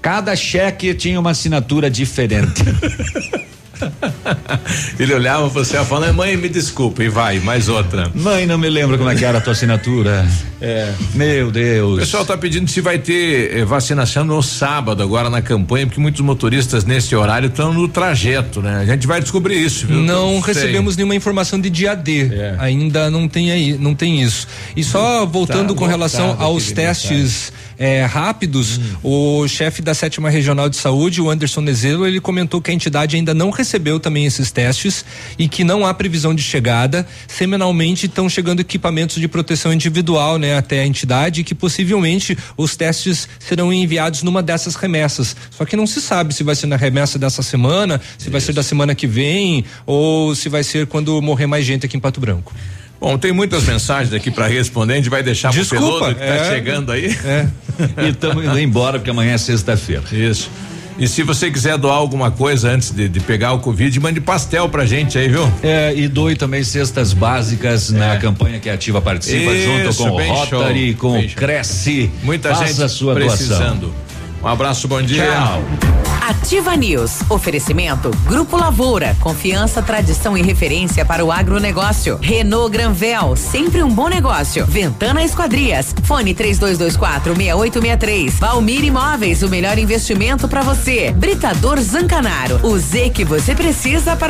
Cada cheque tinha uma assinatura diferente. Ele olhava pra você e falava, mãe, me desculpa, e vai, mais outra. Mãe, não me lembro como é que era a tua assinatura. É. Meu O Deus. pessoal tá pedindo se vai ter eh, vacinação no sábado, agora na campanha, porque muitos motoristas nesse horário estão no trajeto, né? A gente vai descobrir isso, viu? Não sei. recebemos nenhuma informação de dia D. Ainda não tem aí, não tem isso. E só voltando Tá com relação aos testes é, rápidos, hum. o chefe da sétima regional de saúde, o Anderson Nezelo, ele comentou que a entidade ainda não recebeu também esses testes e que não há previsão de chegada. Semanalmente estão chegando equipamentos de proteção individual, né, até a entidade, e que possivelmente os testes serão enviados numa dessas remessas. Só que não se sabe se vai ser na remessa dessa semana, se Isso. vai ser da semana que vem ou se vai ser quando morrer mais gente aqui em Pato Branco. Bom, tem muitas mensagens aqui para responder, a gente vai deixar Desculpa, pro Pelodo que tá é, tá chegando aí. É. e estamos indo embora porque amanhã é sexta-feira. Isso. E se você quiser doar alguma coisa antes de, de, pegar o Covid, mande pastel pra gente aí, viu? É, e doe também cestas básicas é. na campanha que a Ativa participa, Isso, junto com o Rotary, show, com o Cresce. Muita Faça gente a sua precisando. Doação. Um abraço, bom dia. Tchau. Ativa News. Oferecimento Grupo Lavoura. Confiança, tradição e referência para o agronegócio. Renault Granvel. Sempre um bom negócio. Ventana Esquadrias. Fone 3224 6863. Valmir Imóveis. O melhor investimento para você. Britador Zancanaro. O Z que você precisa para